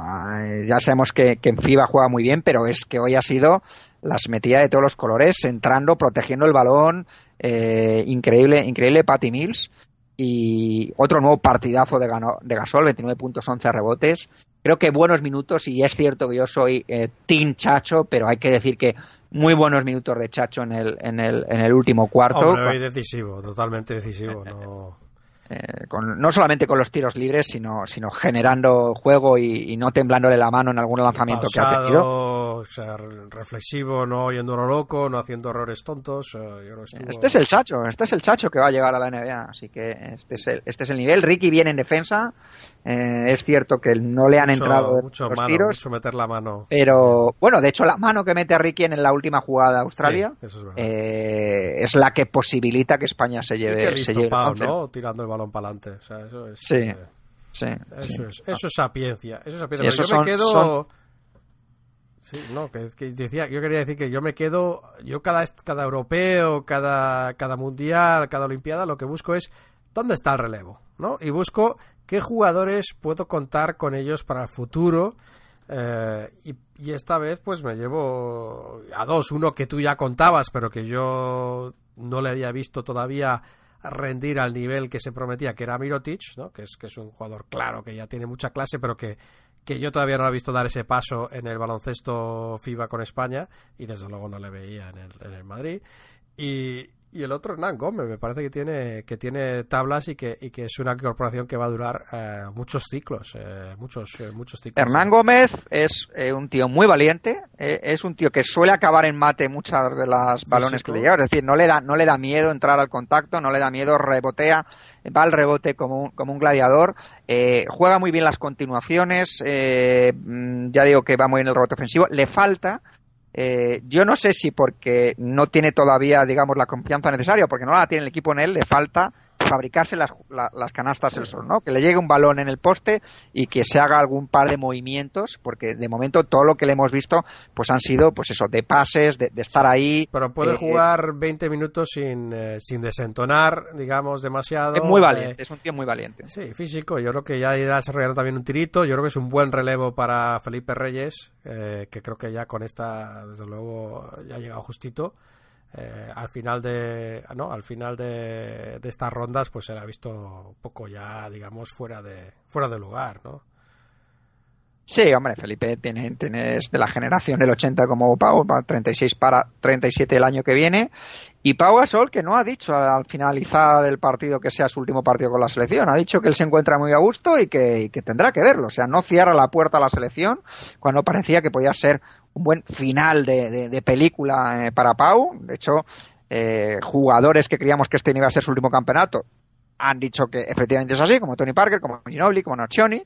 eh, ya sabemos que, que en FIBA juega muy bien, pero es que hoy ha sido las metidas de todos los colores, entrando, protegiendo el balón. eh, increíble, increíble Patty Mills. Y otro nuevo partidazo de, Gasol, 29 puntos, 11 rebotes. Creo que buenos minutos, y es cierto que yo soy eh, Team Chacho, pero hay que decir que muy buenos minutos de Chacho en el, en el, en el último cuarto. Hombre, decisivo, totalmente decisivo. No... Eh, con- no solamente con los tiros libres, sino, sino generando juego y, y no temblándole la mano en algún lanzamiento que ha tenido. O sea, re- reflexivo, no yendo lo loco, no haciendo errores tontos. yo estuvo- Este es el chacho, este es el chacho que va a llegar a la NBA, así que este es el, este es el nivel. Ricky viene en defensa, eh, es cierto que no le han mucho, entrado mucho los mano, tiros, mucho meter la mano. pero bueno, de hecho la mano que mete a Ricky en la última jugada de Australia Sí, es eh, es la que posibilita que España se lleve, se listo lleve Pau, bronce. ¿no? Tirando el balón para adelante. O sea, eso es. Sí, eh, sí, Eso es, eso es sapiencia, eso es sapiencia. Pero yo me quedo. son- Sí, no, que, que decía, yo quería decir que yo me quedo, yo cada cada europeo, cada cada mundial, cada olimpiada, lo que busco es dónde está el relevo, ¿no? Y busco qué jugadores puedo contar con ellos para el futuro. eh, y, esta vez, pues me llevo a dos, uno que tú ya contabas, pero que yo no le había visto todavía rendir al nivel que se prometía, que era Mirotic, ¿no? que, es, que es un jugador claro, que ya tiene mucha clase, pero que, que yo todavía no he visto dar ese paso en el baloncesto FIBA con España, y desde luego no le veía en el, en el Madrid. Y, y el otro, Hernán Gómez, me parece que tiene, que tiene tablas y que, y que es una incorporación que va a durar eh, muchos ciclos, eh, muchos, eh, muchos ciclos. Hernán Gómez es eh, un tío muy valiente, eh, es un tío que suele acabar en mate muchas de las balones que le lleva, es decir, no le da, no le da miedo entrar al contacto, no le da miedo, rebotea, va al rebote como un, como un gladiador, eh, juega muy bien las continuaciones, eh, mm, ya digo que va muy bien el rebote ofensivo, le falta, eh, yo no sé si porque no tiene todavía, digamos, la confianza necesaria, porque no la tiene el equipo en él, le falta fabricarse las, la- las canastas él solo, ¿no? Que le llegue un balón en el poste y que se haga algún par de movimientos, porque de momento todo lo que le hemos visto, pues han sido, pues eso, de pases, de, de estar ahí. Pero puede eh, jugar 20 minutos sin, eh, sin desentonar, digamos, demasiado. Es muy eh, valiente, es un tío muy valiente. Sí, físico. Yo creo que ya irá desarrollando también un tirito. Yo creo que es un buen relevo para Felipe Reyes, eh, que creo que ya con esta, desde luego, ya ha llegado justito. Eh, al final de no al final de, de estas rondas pues se ha visto un poco ya digamos fuera de fuera de lugar no Sí, hombre, Felipe tiene, tiene- es de la generación del 80 como Pau, va 36 para 37 el año que viene. Y Pau Gasol, que no ha dicho al finalizar del partido que sea su último partido con la selección, ha dicho que él se encuentra muy a gusto y que, tendrá que verlo. O sea, no cierra la puerta a la selección cuando parecía que podía ser un buen final de, de- de película eh, para Pau. De hecho, eh, jugadores que creíamos que este iba a ser su último campeonato han dicho que efectivamente es así, como Tony Parker, como Ginobili, como Nocioni,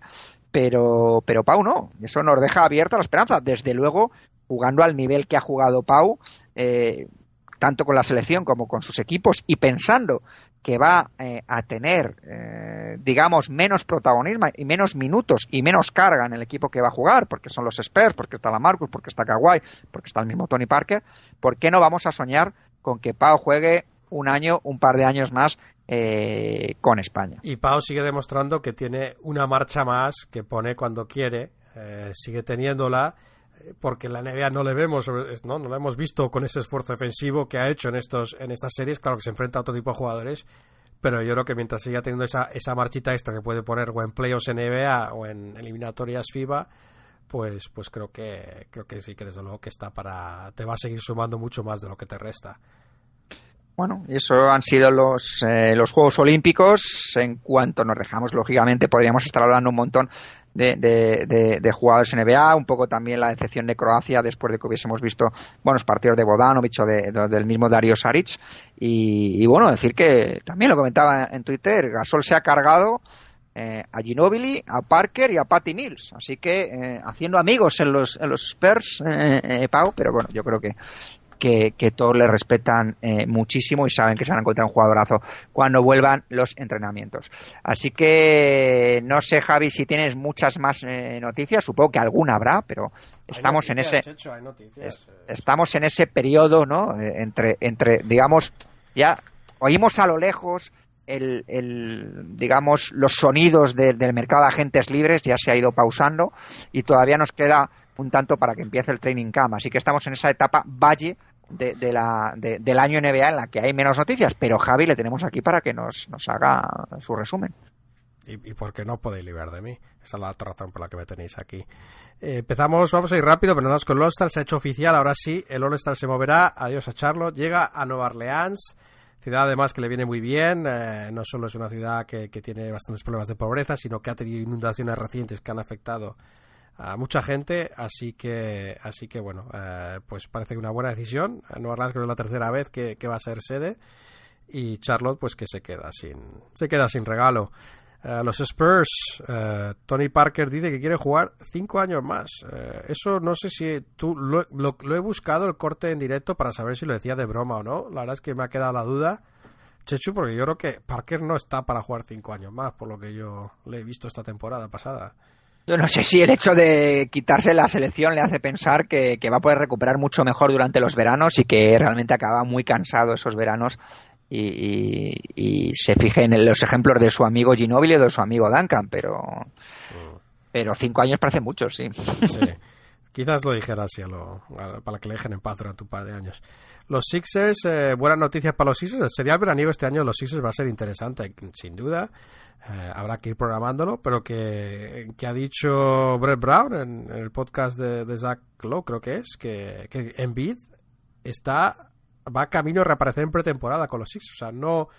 pero, pero Pau no. Eso nos deja abierta la esperanza. Desde luego, jugando al nivel que ha jugado Pau, eh, tanto con la selección como con sus equipos, y pensando que va eh, a tener, eh, digamos, menos protagonismo y menos minutos y menos carga en el equipo que va a jugar, porque son los Spurs, porque está la Marcus, porque está Kawhi, porque está el mismo Tony Parker, ¿por qué no vamos a soñar con que Pau juegue un año, un par de años más eh, con España? Y Pau sigue demostrando que tiene una marcha más que pone cuando quiere, sigue teniéndola porque la NBA no le vemos, ¿no? no lo hemos visto con ese esfuerzo defensivo que ha hecho en estos en estas series, claro que se enfrenta a otro tipo de jugadores, pero yo creo que mientras siga teniendo esa, esa marchita extra que puede poner o en playoffs NBA o en eliminatorias FIBA, pues pues creo que creo que sí que desde luego que está para te va a seguir sumando mucho más de lo que te resta. Bueno, eso han sido los, eh, los Juegos Olímpicos. En cuanto nos dejamos, lógicamente, podríamos estar hablando un montón de, de, de, jugadores NBA, un poco también la decepción de Croacia después de que hubiésemos visto buenos partidos de Bodanovic o de, del mismo Dario Saric. Y, bueno, decir que también lo comentaba en Twitter, Gasol se ha cargado eh, a Ginobili, a Parker y a Patty Mills. Así que eh, haciendo amigos en los, en los Spurs, eh, Pau, pero bueno, yo creo que que, todos le respetan eh, muchísimo y saben que se van a encontrar un jugadorazo cuando vuelvan los entrenamientos. Así que no sé, Javi, si tienes muchas más eh, noticias, supongo que alguna habrá, pero estamos en ese eh. estamos en ese periodo, ¿no? entre entre digamos ya oímos a lo lejos el, el, digamos, los sonidos del mercado de agentes libres ya se ha ido pausando y todavía nos queda un tanto para que empiece el training camp. Así que estamos en esa etapa valle de, la, del año NBA en la que hay menos noticias, pero Javi le tenemos aquí para que nos, nos haga su resumen. Y, y porque no podéis librar de mí. Esa es la otra razón por la que me tenéis aquí. Eh, empezamos, vamos a ir rápido, pero nada con el All-Star. Se ha hecho oficial, ahora sí, el All-Star se moverá. Adiós a Charlotte. Llega a Nueva Orleans, ciudad además que le viene muy bien. Eh, no solo es una ciudad que, que tiene bastantes problemas de pobreza, sino que ha tenido inundaciones recientes que han afectado a mucha gente, así que, así que bueno, eh, pues parece que una buena decisión. Nueva Orleans creo que es la tercera vez que, va a ser sede y Charlotte pues que se queda sin, se queda sin regalo. Eh, los Spurs, eh, Tony Parker dice que quiere jugar cinco años más. eso no sé si tú lo, lo, he buscado el corte en directo para saber si lo decía de broma o no. La verdad es que me ha quedado la duda. Chechu, porque yo creo que Parker no está para jugar cinco años más, por lo que yo le he visto esta temporada pasada. Yo no sé si el hecho de quitarse la selección le hace pensar que, va a poder recuperar mucho mejor durante los veranos y que realmente acaba muy cansado esos veranos y, se fije en los ejemplos de su amigo Ginobili o de su amigo Duncan, pero, pero cinco años parece mucho, sí. Quizás lo dijera así para que le dejen en paz durante un par de años. Los Sixers, eh, buenas noticias para los Sixers. Sería el veraniego este año los Sixers va a ser interesante, sin duda. Eh, habrá que ir programándolo, pero que, ha dicho Brett Brown en, el podcast de, Zach Lowe, creo que es, que, que Embiid está, va camino a reaparecer en pretemporada con los Sixers. O sea, no,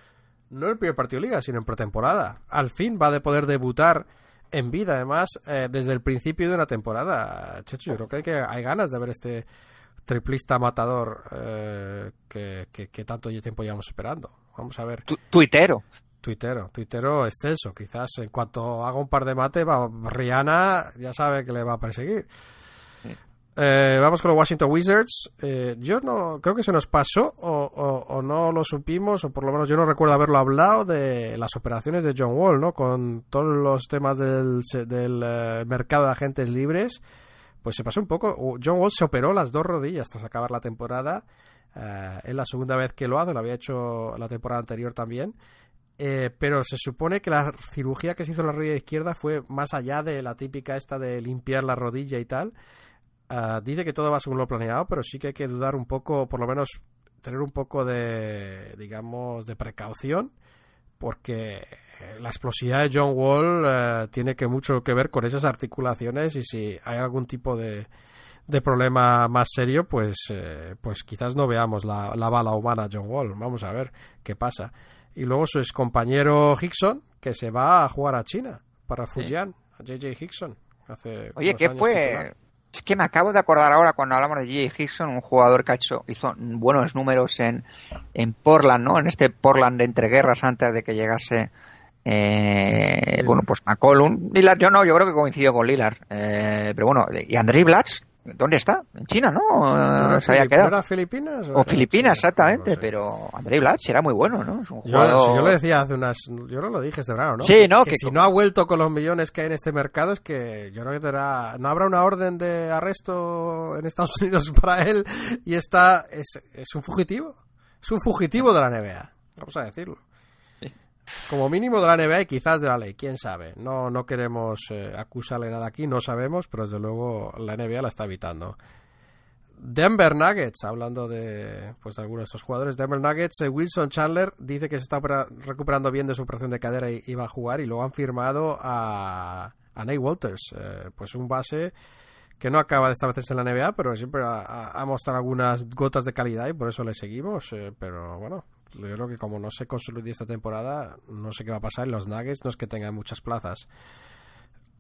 no el primer partido de liga, sino en pretemporada. Al fin va a poder debutar en vida, además, eh, desde el principio de una temporada. Checho, yo creo que hay, que ganas de ver este triplista matador eh, que, que, tanto tiempo llevamos esperando. Vamos a ver. tuitero. Tuitero, tuitero extenso. Quizás en cuanto haga un par de mate, va, Rihanna ya sabe que le va a perseguir. Eh, vamos con los Washington Wizards. Eh, yo no creo que se nos pasó o, no lo supimos, o por lo menos yo no recuerdo haberlo hablado de las operaciones de John Wall, ¿no? Con todos los temas del, del eh, mercado de agentes libres. Pues se pasó un poco. John Wall se operó las dos rodillas tras acabar la temporada. es la segunda vez que lo hace, lo había hecho la temporada anterior también. Eh, pero se supone que la cirugía que se hizo en la rodilla izquierda fue más allá de la típica esta de limpiar la rodilla y tal. Ah, dice que todo va según lo planeado, pero sí que hay que dudar un poco, por lo menos tener un poco de, digamos, de precaución, porque la explosividad de John Wall eh, tiene que mucho que ver con esas articulaciones y si hay algún tipo de, de problema más serio, pues, eh, pues quizás no veamos la, la bala humana John Wall. Vamos a ver qué pasa y luego su ex compañero Hickson, que se va a jugar a China para Fujian, a JJ Hickson. Hace Oye, ¿qué fue? es que me acabo de acordar ahora cuando hablamos de JJ Hickson, un jugador que ha hecho, hizo buenos números en, en Portland, ¿no? En este Portland de entreguerras antes de que llegase eh, bueno, pues McCollum. Lillard, yo no, yo creo que coincidió con Lillard. Eh, pero bueno, y André Blatch, ¿Dónde está? En China, ¿no? ¿No era Se había quedado. era Filipinas? O Filipinas, China? exactamente, No lo sé. pero Andrei Blatch era muy bueno, ¿no? Es un Yo, jugador... si yo lo decía hace unas. Yo no lo dije este verano, ¿no? Sí, ¿no? Que, Que si no ha vuelto con los millones que hay en este mercado, es que yo creo que tendrá- no habrá una orden de arresto en Estados Unidos para él y está. Es, es un fugitivo. Es un fugitivo de la NBA. Vamos a decirlo. Como mínimo de la NBA y quizás de la ley, quién sabe. No, no queremos eh, acusarle nada aquí, no sabemos, pero desde luego la NBA la está evitando. Denver Nuggets, hablando de, pues, de algunos de estos jugadores, Denver Nuggets, eh, Wilson Chandler dice que se está recuperando bien de su operación de cadera y, y va a jugar y luego han firmado a, a Nate Walters, eh, pues un base que no acaba de establecerse en la NBA, pero siempre ha mostrado algunas gotas de calidad y por eso le seguimos, eh, pero bueno, yo creo que como no se consolide esta temporada, no sé qué va a pasar y los Nuggets no es que tengan muchas plazas.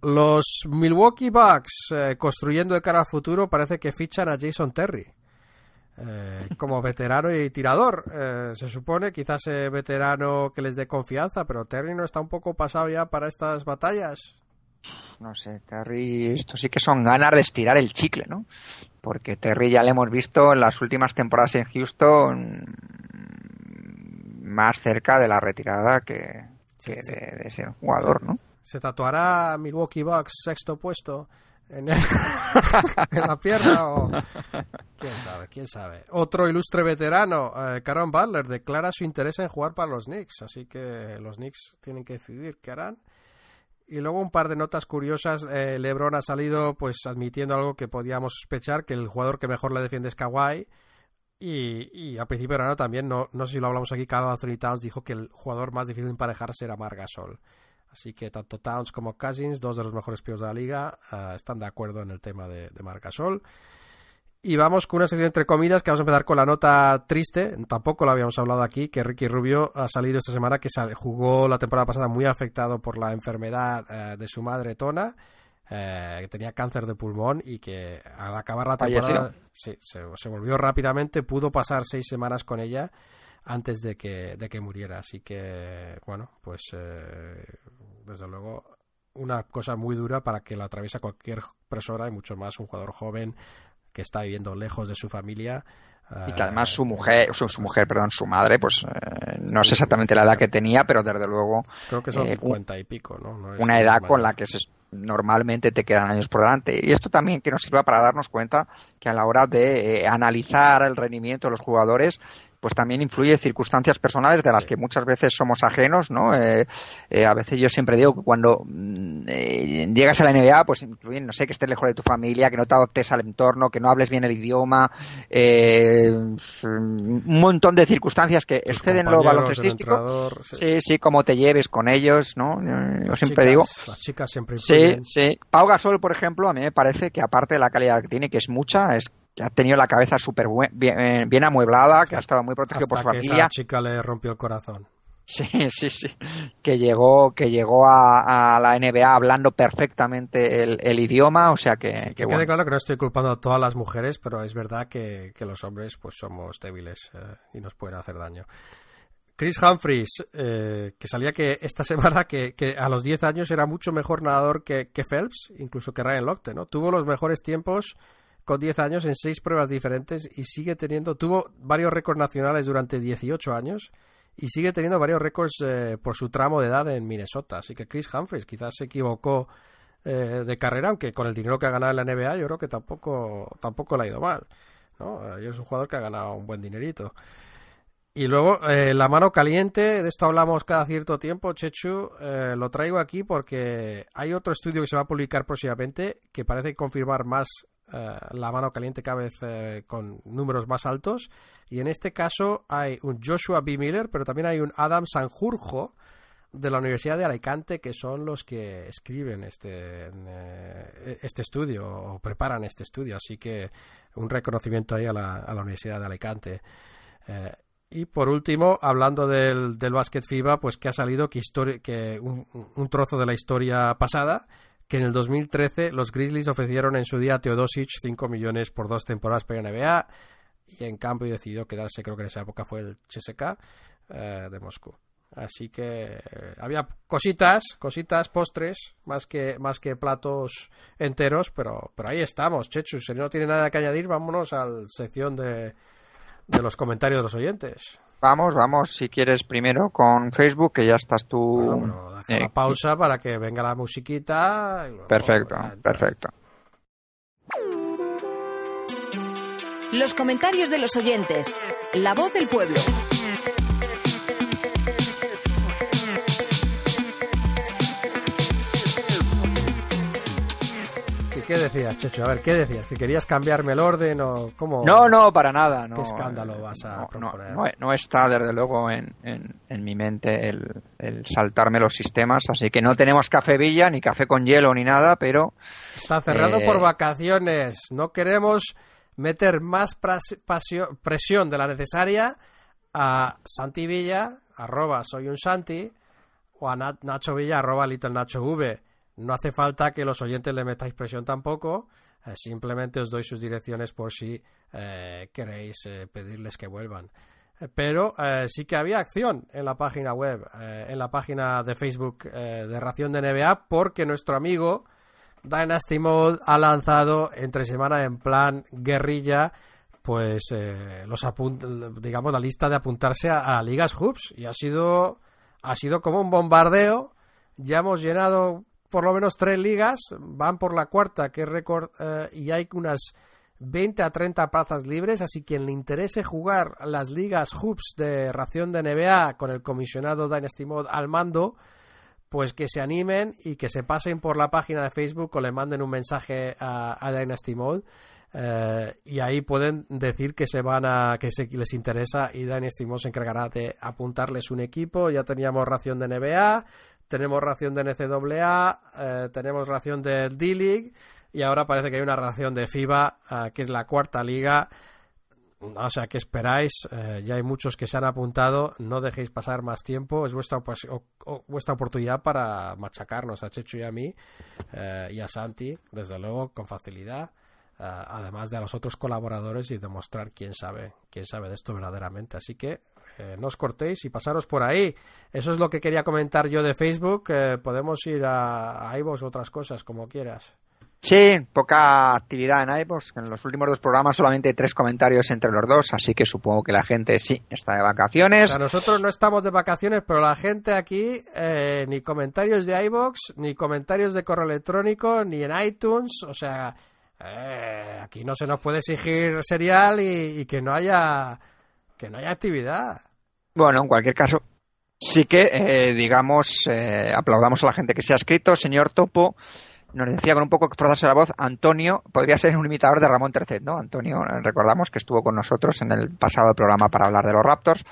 Los Milwaukee Bucks, eh, construyendo de cara al futuro, parece que fichan a Jason Terry. eh, como veterano y tirador, Eh, se supone, quizás veterano que les dé confianza, pero Terry no está un poco pasado ya para estas batallas. No sé, Terry, esto sí que son ganas de estirar el chicle, ¿no? Porque Terry ya le hemos visto en las últimas temporadas en Houston más cerca de la retirada que, que Sí, sí. De, de ser jugador, ¿no? ¿Se tatuará Milwaukee Bucks sexto puesto en, en la pierna o quién sabe, quién sabe? Otro ilustre veterano, eh, Caron Butler, declara su interés en jugar para los Knicks, así que los Knicks tienen que decidir qué harán. Y luego un par de notas curiosas. eh, LeBron ha salido pues admitiendo algo que podíamos sospechar, que el jugador que mejor le defiende es Kawhi. Y, y a principio de verano también, no, no sé si lo hablamos aquí, Carl Anthony Towns dijo que el jugador más difícil de emparejarse era Marc Gasol. Así que tanto Towns como Cousins, dos de los mejores pibos de la liga, eh, están de acuerdo en el tema de, de Marc Gasol. Y vamos con una sección entre comidas que vamos a empezar con la nota triste. Tampoco lo habíamos hablado aquí, que Ricky Rubio ha salido esta semana, que jugó la temporada pasada muy afectado por la enfermedad eh, de su madre Tona, eh, que tenía cáncer de pulmón y que al acabar la temporada sí, se, se volvió rápidamente, pudo pasar seis semanas con ella antes de que, de que muriera. Así que, bueno, pues eh, desde luego una cosa muy dura para que la atraviesa cualquier persona y mucho más un jugador joven que está viviendo lejos de su familia. Y que además su mujer, su, su mujer, perdón, su madre, pues eh, no sé exactamente la edad que tenía, pero desde luego Creo que son eh, 50 y pico, ¿no? No es- una edad con la que se, normalmente te quedan años por delante. Y esto también que nos sirva para darnos cuenta que a la hora de eh, analizar el rendimiento de los jugadores, pues también influye circunstancias personales de las que muchas veces somos ajenos, ¿no? Eh, eh, a veces yo siempre digo que cuando mm, eh, llegas a la NBA, pues incluyen, no sé, que estés lejos de tu familia, que no te adoptes al entorno, que no hables bien el idioma, eh, un montón de circunstancias que exceden lo baloncestístico. sí. Sí, sí, cómo te lleves con ellos, ¿no? Yo Las siempre chicas- digo. Las chicas siempre Sí, influyen. sí. Pau Gasol, por ejemplo, a mí me parece que aparte de la calidad que tiene, que es mucha, es que ha tenido la cabeza súper bien, eh, bien amueblada, que ha estado muy protegido por su que familia. esa chica le rompió el corazón. Sí, sí, sí. Que llegó, que llegó a, a la NBA hablando perfectamente el, el idioma, o sea que, Que que quede claro que no estoy culpando a todas las mujeres, pero es verdad que, que los hombres pues somos débiles eh, y nos pueden hacer daño. Chris Humphries, eh, que salía que esta semana que, que a los 10 años era mucho mejor nadador que, que Phelps, incluso que Ryan Lochte, ¿no? Tuvo los mejores tiempos con 10 años en seis pruebas diferentes y sigue teniendo, tuvo varios récords nacionales durante 18 años y sigue teniendo varios récords eh, por su tramo de edad en Minnesota. Así que Chris Humphries quizás se equivocó eh, de carrera, aunque con el dinero que ha ganado en la NBA yo creo que tampoco, tampoco le ha ido mal. ¿no? Eh, Es un jugador que ha ganado un buen dinerito. Y luego, eh, la mano caliente, de esto hablamos cada cierto tiempo, Chechu, lo traigo aquí porque hay otro estudio que se va a publicar próximamente que parece confirmar más eh, la mano caliente cada vez eh, con números más altos. Y en este caso hay un Joshua B. Miller, pero también hay un Adam Sanjurjo de la Universidad de Alicante, que son los que escriben este, eh, este estudio o preparan este estudio. Así que un reconocimiento ahí a la, a la Universidad de Alicante. Y por último, hablando del, del básquet FIBA, pues que ha salido que, que un trozo de la historia pasada, que en el 2013 los Grizzlies ofrecieron en su día a Teodosic 5 millones por dos temporadas para NBA y en cambio decidió quedarse, creo que en esa época fue el CSK eh, de Moscú. Así que eh, había cositas, cositas, postres, más que, más que platos enteros, pero, pero ahí estamos, Chechu. Si no tiene nada que añadir, vámonos a la sección de, de los comentarios de los oyentes. Vamos, vamos, si quieres primero con Facebook, que ya estás tú. Deja eh, la pausa para que venga la musiquita. y luego- Perfecto, perfecto. Los comentarios de los oyentes. La voz del pueblo. ¿Qué, decías, Chechu? A ver, ¿qué decías? ¿Que querías cambiarme el orden o cómo? No, no, para nada. No, ¿Qué escándalo vas a no, proponer? no- no está desde luego en, en- en mi mente el, el saltarme los sistemas, así que no tenemos café Villa, ni café con hielo, ni nada, pero Está cerrado Eh, por vacaciones. No queremos meter más presión de la necesaria a Santi Villa, arroba soy un Santi, o a Na- Nacho Villa, arroba Little Nacho V. No hace falta que los oyentes le metáis presión tampoco. eh, simplemente os doy sus direcciones por si eh, queréis eh, pedirles que vuelvan. Pero sí que había acción en la página web, en la página de Facebook de Ración de NBA, porque nuestro amigo Dynasty Mode ha lanzado entre semana en plan guerrilla pues los digamos la lista de apuntarse a, a ligas hoops y ha sido ha sido como un bombardeo ya hemos llenado por lo menos tres ligas van por la cuarta que es récord eh, y hay unas 20 a 30 plazas libres. Así que quien le interese jugar las ligas hoops de ración de NBA con el comisionado Dynasty Mode al mando pues que se animen y que se pasen por la página de Facebook o le manden un mensaje a, a Dynasty eh, y ahí pueden decir que se van a que se, les interesa y Dynasty Mode se encargará de apuntarles un equipo. Ya teníamos ración de NBA tenemos ración de NCAA eh, tenemos ración de D-League y ahora parece que hay una ración de FIBA eh, que es la cuarta liga o sea, ¿qué esperáis? Eh, ya hay muchos que se han apuntado. No dejéis pasar más tiempo. Es vuestra, opos- o- vuestra oportunidad para machacarnos a Checho y a mí y a Santi, desde luego, con facilidad. además de a los otros colaboradores y demostrar quién sabe, quién sabe de esto verdaderamente. Así que eh, no os cortéis y pasaros por ahí. Eso es lo que quería comentar yo de Facebook. eh, podemos ir a, a iVoox o otras cosas, como quieras. Sí, poca actividad en iVoox. En los últimos dos programas solamente tres comentarios entre los dos, así que supongo que la gente sí está de O vacaciones. sea, nosotros no estamos de vacaciones, pero la gente aquí, eh, ni comentarios de iBox, ni comentarios de correo electrónico, ni en iTunes. O sea, eh, aquí no se nos puede exigir serial y, y que no haya que no haya actividad. Bueno, en cualquier caso, sí que, eh, digamos, eh, aplaudamos a la gente que se ha escrito. Señor Topo nos decía con un poco que forzarse la voz, Antonio podría ser un imitador de Ramón Tercet, ¿no? Antonio, eh, recordamos que estuvo con nosotros en el pasado programa para hablar de los Raptors.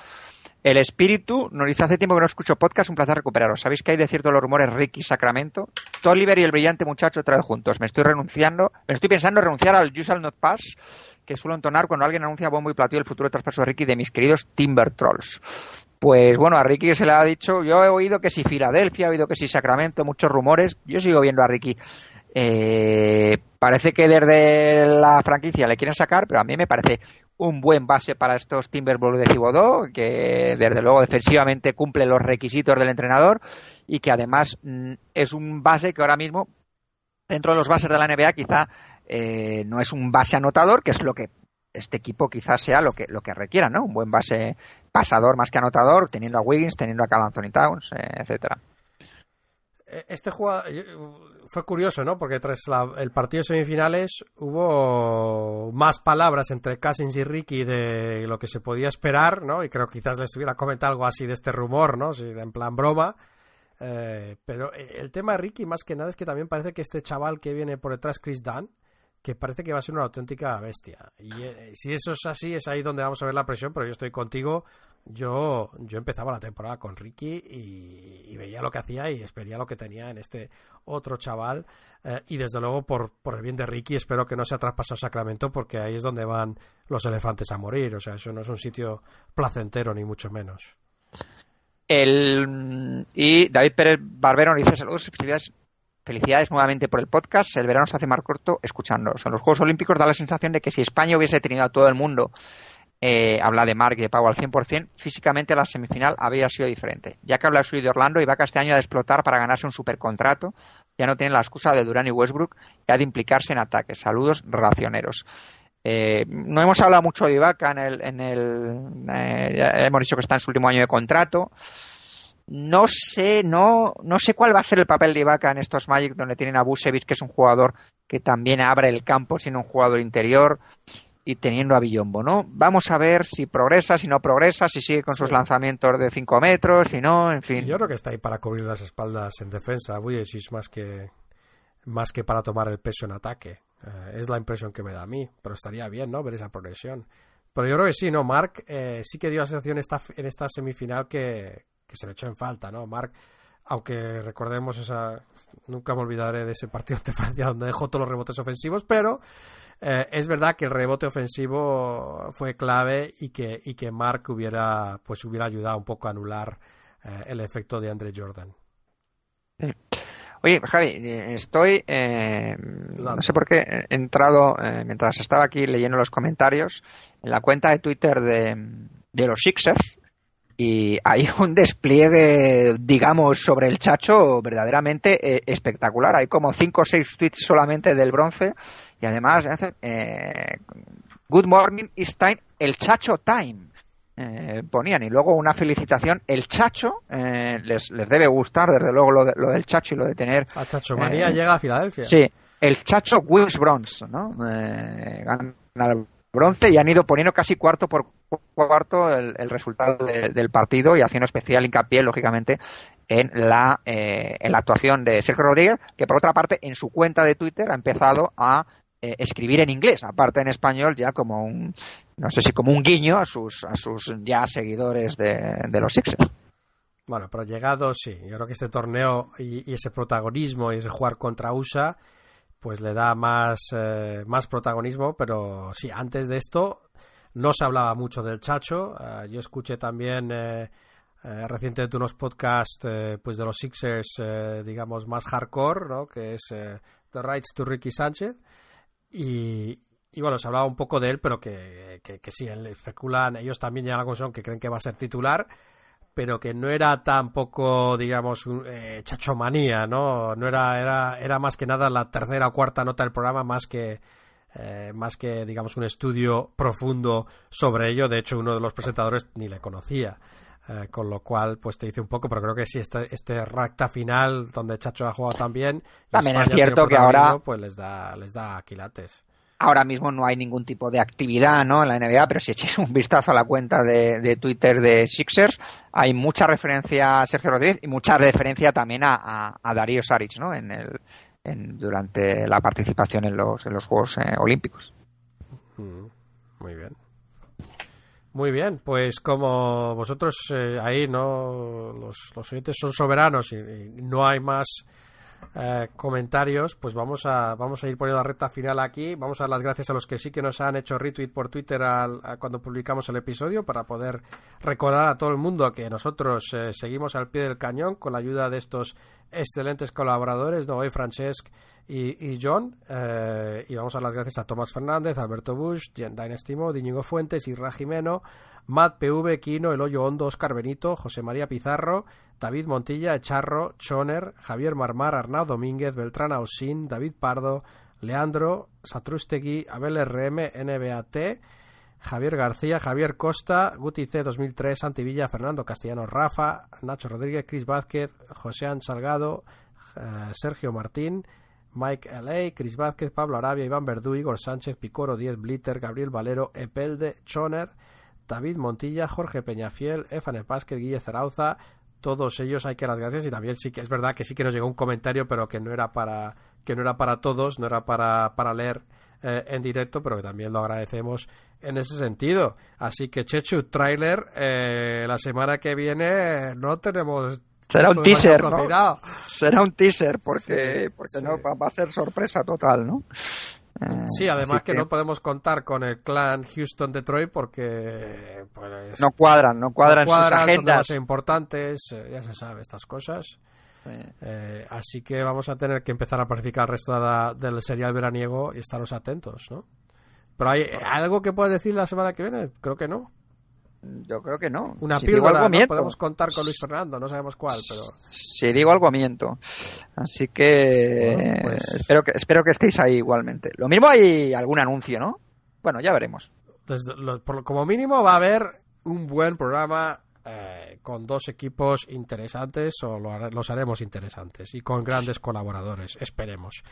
El espíritu nos dice hace tiempo que no escucho podcast, un placer recuperaros. ¿Sabéis que hay de cierto los rumores Ricky Sacramento? Tolliver y el brillante muchacho otra juntos. Me estoy renunciando, me estoy pensando en renunciar al Usual Not Pass que suelo entonar cuando alguien anuncia bombo y platillo el futuro traspaso de Ricky de mis queridos Timber Trolls. Pues bueno, a Ricky se le ha dicho, yo he oído que si Filadelfia, he oído que si Sacramento, muchos rumores, yo sigo viendo a Ricky. Eh, parece que desde la franquicia le quieren sacar, pero a mí me parece un buen base para estos Timberwolves de Cibodó, que desde luego defensivamente cumple los requisitos del entrenador y que además mm, es un base que ahora mismo dentro de los bases de la NBA quizá eh, no es un base anotador, que es lo que este equipo quizás sea lo que lo que requiera, ¿no? Un buen base pasador más que anotador, teniendo a Wiggins, teniendo a Cal Anthony Towns, eh, etcétera. Eh, Este jugador fue curioso, ¿no? Porque tras la- el partido de semifinales hubo más palabras entre Cousins y Ricky de lo que se podía esperar, ¿no? Y creo que quizás les hubiera comentado algo así de este rumor, ¿no? De- en plan broma. Pero el tema de Ricky, más que nada, es que también parece que este chaval que viene por detrás, Chris Dunn, que parece que va a ser una auténtica bestia. Y eh, si eso es así, es ahí donde vamos a ver la presión, pero yo estoy contigo. Yo, yo empezaba la temporada con Ricky y, veía lo que hacía y espería lo que tenía en este otro chaval. Eh, y desde luego, por, por el bien de Ricky, espero que no sea traspasado Sacramento porque ahí es donde van los elefantes a morir. O sea, eso no es un sitio placentero, ni mucho menos. El, y David Pérez Barbero nos dice saludos felicidades, felicidades nuevamente por el podcast. El verano se hace más corto escuchándolos. En los Juegos Olímpicos da la sensación de que si España hubiese tenido a todo el mundo eh, habla de Mark y de Pau al 100%, físicamente la semifinal había sido diferente. Ya que habla suyo de Orlando, Ibaka este año de explotar para ganarse un supercontrato. Ya no tiene la excusa de Durán y Westbrook y ha de implicarse en ataques. Saludos, relacioneros. Eh, no hemos hablado mucho de Ibaka en el, en el eh, hemos dicho que está en su último año de contrato. No sé, no, no sé cuál va a ser el papel de Ibaka en estos Magic donde tienen a Busevich, que es un jugador que también abre el campo siendo un jugador interior y teniendo a Villombo, ¿no? Vamos a ver si progresa, si no progresa, si sigue con sus lanzamientos de 5 metros, si no, en fin. Yo creo que está ahí para cubrir las espaldas en defensa, Vujicic, más que más que para tomar el peso en ataque. Eh, es la impresión que me da a mí, pero estaría bien, ¿no? Ver esa progresión. Pero yo creo que sí, ¿no? Mark eh, sí que dio la sensación esta, en esta semifinal que, que se le echó en falta, ¿no? Mark, aunque recordemos esa. Nunca me olvidaré de ese partido de Francia donde dejó todos los rebotes ofensivos, pero eh, es verdad que el rebote ofensivo fue clave y que, y que Mark hubiera, pues hubiera ayudado un poco a anular eh, el efecto de Andre Jordan. Oye, Javi, eh, estoy, eh, no sé por qué, he entrado, mientras estaba aquí leyendo los comentarios, en la cuenta de Twitter de, de los Sixers, y hay un despliegue, digamos, sobre el chacho verdaderamente eh, espectacular. Hay como cinco o seis tweets solamente del bronce, y además eh, Good Morning is time, el chacho time. Eh, ponían y luego una felicitación el chacho eh, les, les debe gustar desde luego lo, de- lo del chacho y lo de tener La chachomanía eh, llega a Filadelfia. sí el chacho wins bronze no Eh, gana el bronce y han ido poniendo casi cuarto por cuarto el, el resultado de- del partido y haciendo especial hincapié lógicamente en la eh, en la actuación de Sergio Rodríguez que por otra parte en su cuenta de Twitter ha empezado a eh, escribir en inglés, aparte en español ya como un, no sé si como un guiño a sus, a sus ya seguidores de, de los Sixers. Bueno, pero llegado, sí. Yo creo que este torneo y, y ese protagonismo y ese jugar contra USA, pues le da más, eh, más protagonismo. Pero sí, antes de esto no se hablaba mucho del Chacho. Eh, yo escuché también eh, eh, recientemente unos podcasts pues de los Sixers, digamos, más hardcore, ¿no? Que es The Rights to Ricky Sánchez. Y, y bueno, se hablaba un poco de él, pero que, que, que sí, él especulan, ellos también llegan a la conclusión que creen que va a ser titular, pero que no era tampoco, digamos, un, eh, chachomanía, ¿no? No era, era, era más que nada la tercera o cuarta nota del programa, más que, eh, más que, digamos, un estudio profundo sobre ello. De hecho, uno de los presentadores ni le conocía. Eh, con lo cual, pues te dice un poco, pero creo que sí, este, este recta final donde Chacho ha jugado tan bien, También es cierto que ahora- pues les da, les da quilates. Ahora mismo no hay ningún tipo de actividad ¿no? en la NBA, pero si echéis un vistazo a la cuenta de, de Twitter de Sixers, hay mucha referencia a Sergio Rodríguez y mucha referencia también a, a, Darío Saric ¿no? en el, en, durante la participación en los, en los Juegos eh, Olímpicos. Mm, Muy bien. Muy bien, pues como vosotros eh, ahí no los, los oyentes son soberanos y no hay más eh, comentarios, pues vamos a vamos a ir poniendo la recta final aquí. Vamos a dar las gracias a los que sí que nos han hecho retweet por Twitter al- cuando publicamos el episodio para poder recordar a todo el mundo que nosotros eh, seguimos al pie del cañón con la ayuda de estos excelentes colaboradores, ¿no? Hoy Francesc y, y John. eh, y vamos a dar las gracias a Tomás Fernández, Alberto Bush, Dynasty Mode, Íñigo Fuentes, Irra Jimeno, Matt PV, Quino, El Hoyo Hondo, Oscar Benito, José María Pizarro, David Montilla, Echarro, Choner, Javier Marmar, Arnau Domínguez, Beltrán Ausín, David Pardo, Leandro, Satrustegui, Abel RM, NBAT, Javier García, Javier Costa, Guti C 2003, Santi Villa, Fernando Castellano, Rafa, Nacho Rodríguez, Cris Vázquez, Joséán Salgado, eh, Sergio Martín, Mike L.A., Cris Vázquez, Pablo Arabia, Iván Verdú, Igor Sánchez, Picoro 10, Blitter, Gabriel Valero, Epelde, Choner, David Montilla, Jorge Peñafiel, Efane Pásquez, Guille Zarauza, todos ellos hay que dar las gracias y también sí que es verdad que sí que nos llegó un comentario pero que no era para que no era para todos, no era para, para leer eh, en directo, pero que también lo agradecemos en ese sentido. Así que Chechu, trailer, eh, la semana que viene no tenemos Será un teaser, ¿no? Será un teaser porque, porque no va, va a ser sorpresa total, ¿no? Eh, Sí, además que, no podemos contar con el clan Houston-Detroit porque pues, no cuadran, no cuadran, no cuadran, sus son agendas. demasiado importantes, eh, ya se sabe estas cosas. Eh, así que vamos a tener que empezar a planificar el resto de la- del serial veraniego y estaros atentos, ¿no? Pero hay algo que puedas decir la semana que viene, creo que no. Yo creo que no. Una Si digo píldora, algo, ¿no? miento. podemos contar con Luis Fernando, no sabemos cuál, pero Si digo algo, miento. Así que Bueno, pues- espero que espero que estéis ahí igualmente. Lo mismo hay algún anuncio, ¿no? Bueno, ya veremos. lo- por- como mínimo va a haber un buen programa eh, con dos equipos interesantes o lo los haremos interesantes y con grandes colaboradores, esperemos.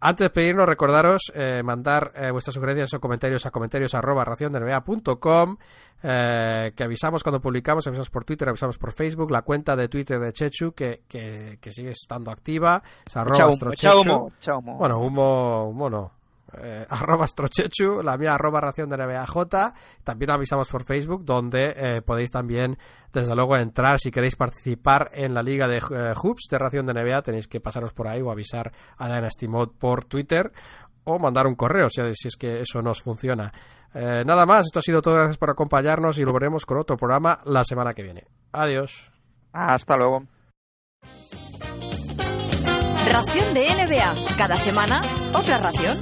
Antes de pedirnos, recordaros eh, mandar eh, vuestras sugerencias o comentarios a comentarios arroba raciondenva.com eh, que avisamos cuando publicamos, avisamos por Twitter, avisamos por Facebook, la cuenta de Twitter de Chechu que, que, que sigue estando activa, es arroba humo. Bueno, humo, humo no. Eh, arroba astrochechu, la mía arroba ración de NBAJ. También avisamos por Facebook, donde eh, podéis también, desde luego, entrar si queréis participar en la liga de eh, hoops de ración de NBA. Tenéis que pasaros por ahí o avisar a Dynasty Mode por Twitter o mandar un correo si, si es que eso nos funciona. Eh, nada más, esto ha sido todo. Gracias por acompañarnos y lo veremos con otro programa la semana que viene. Adiós. Hasta luego. Ración de NBA. Cada semana, otra ración.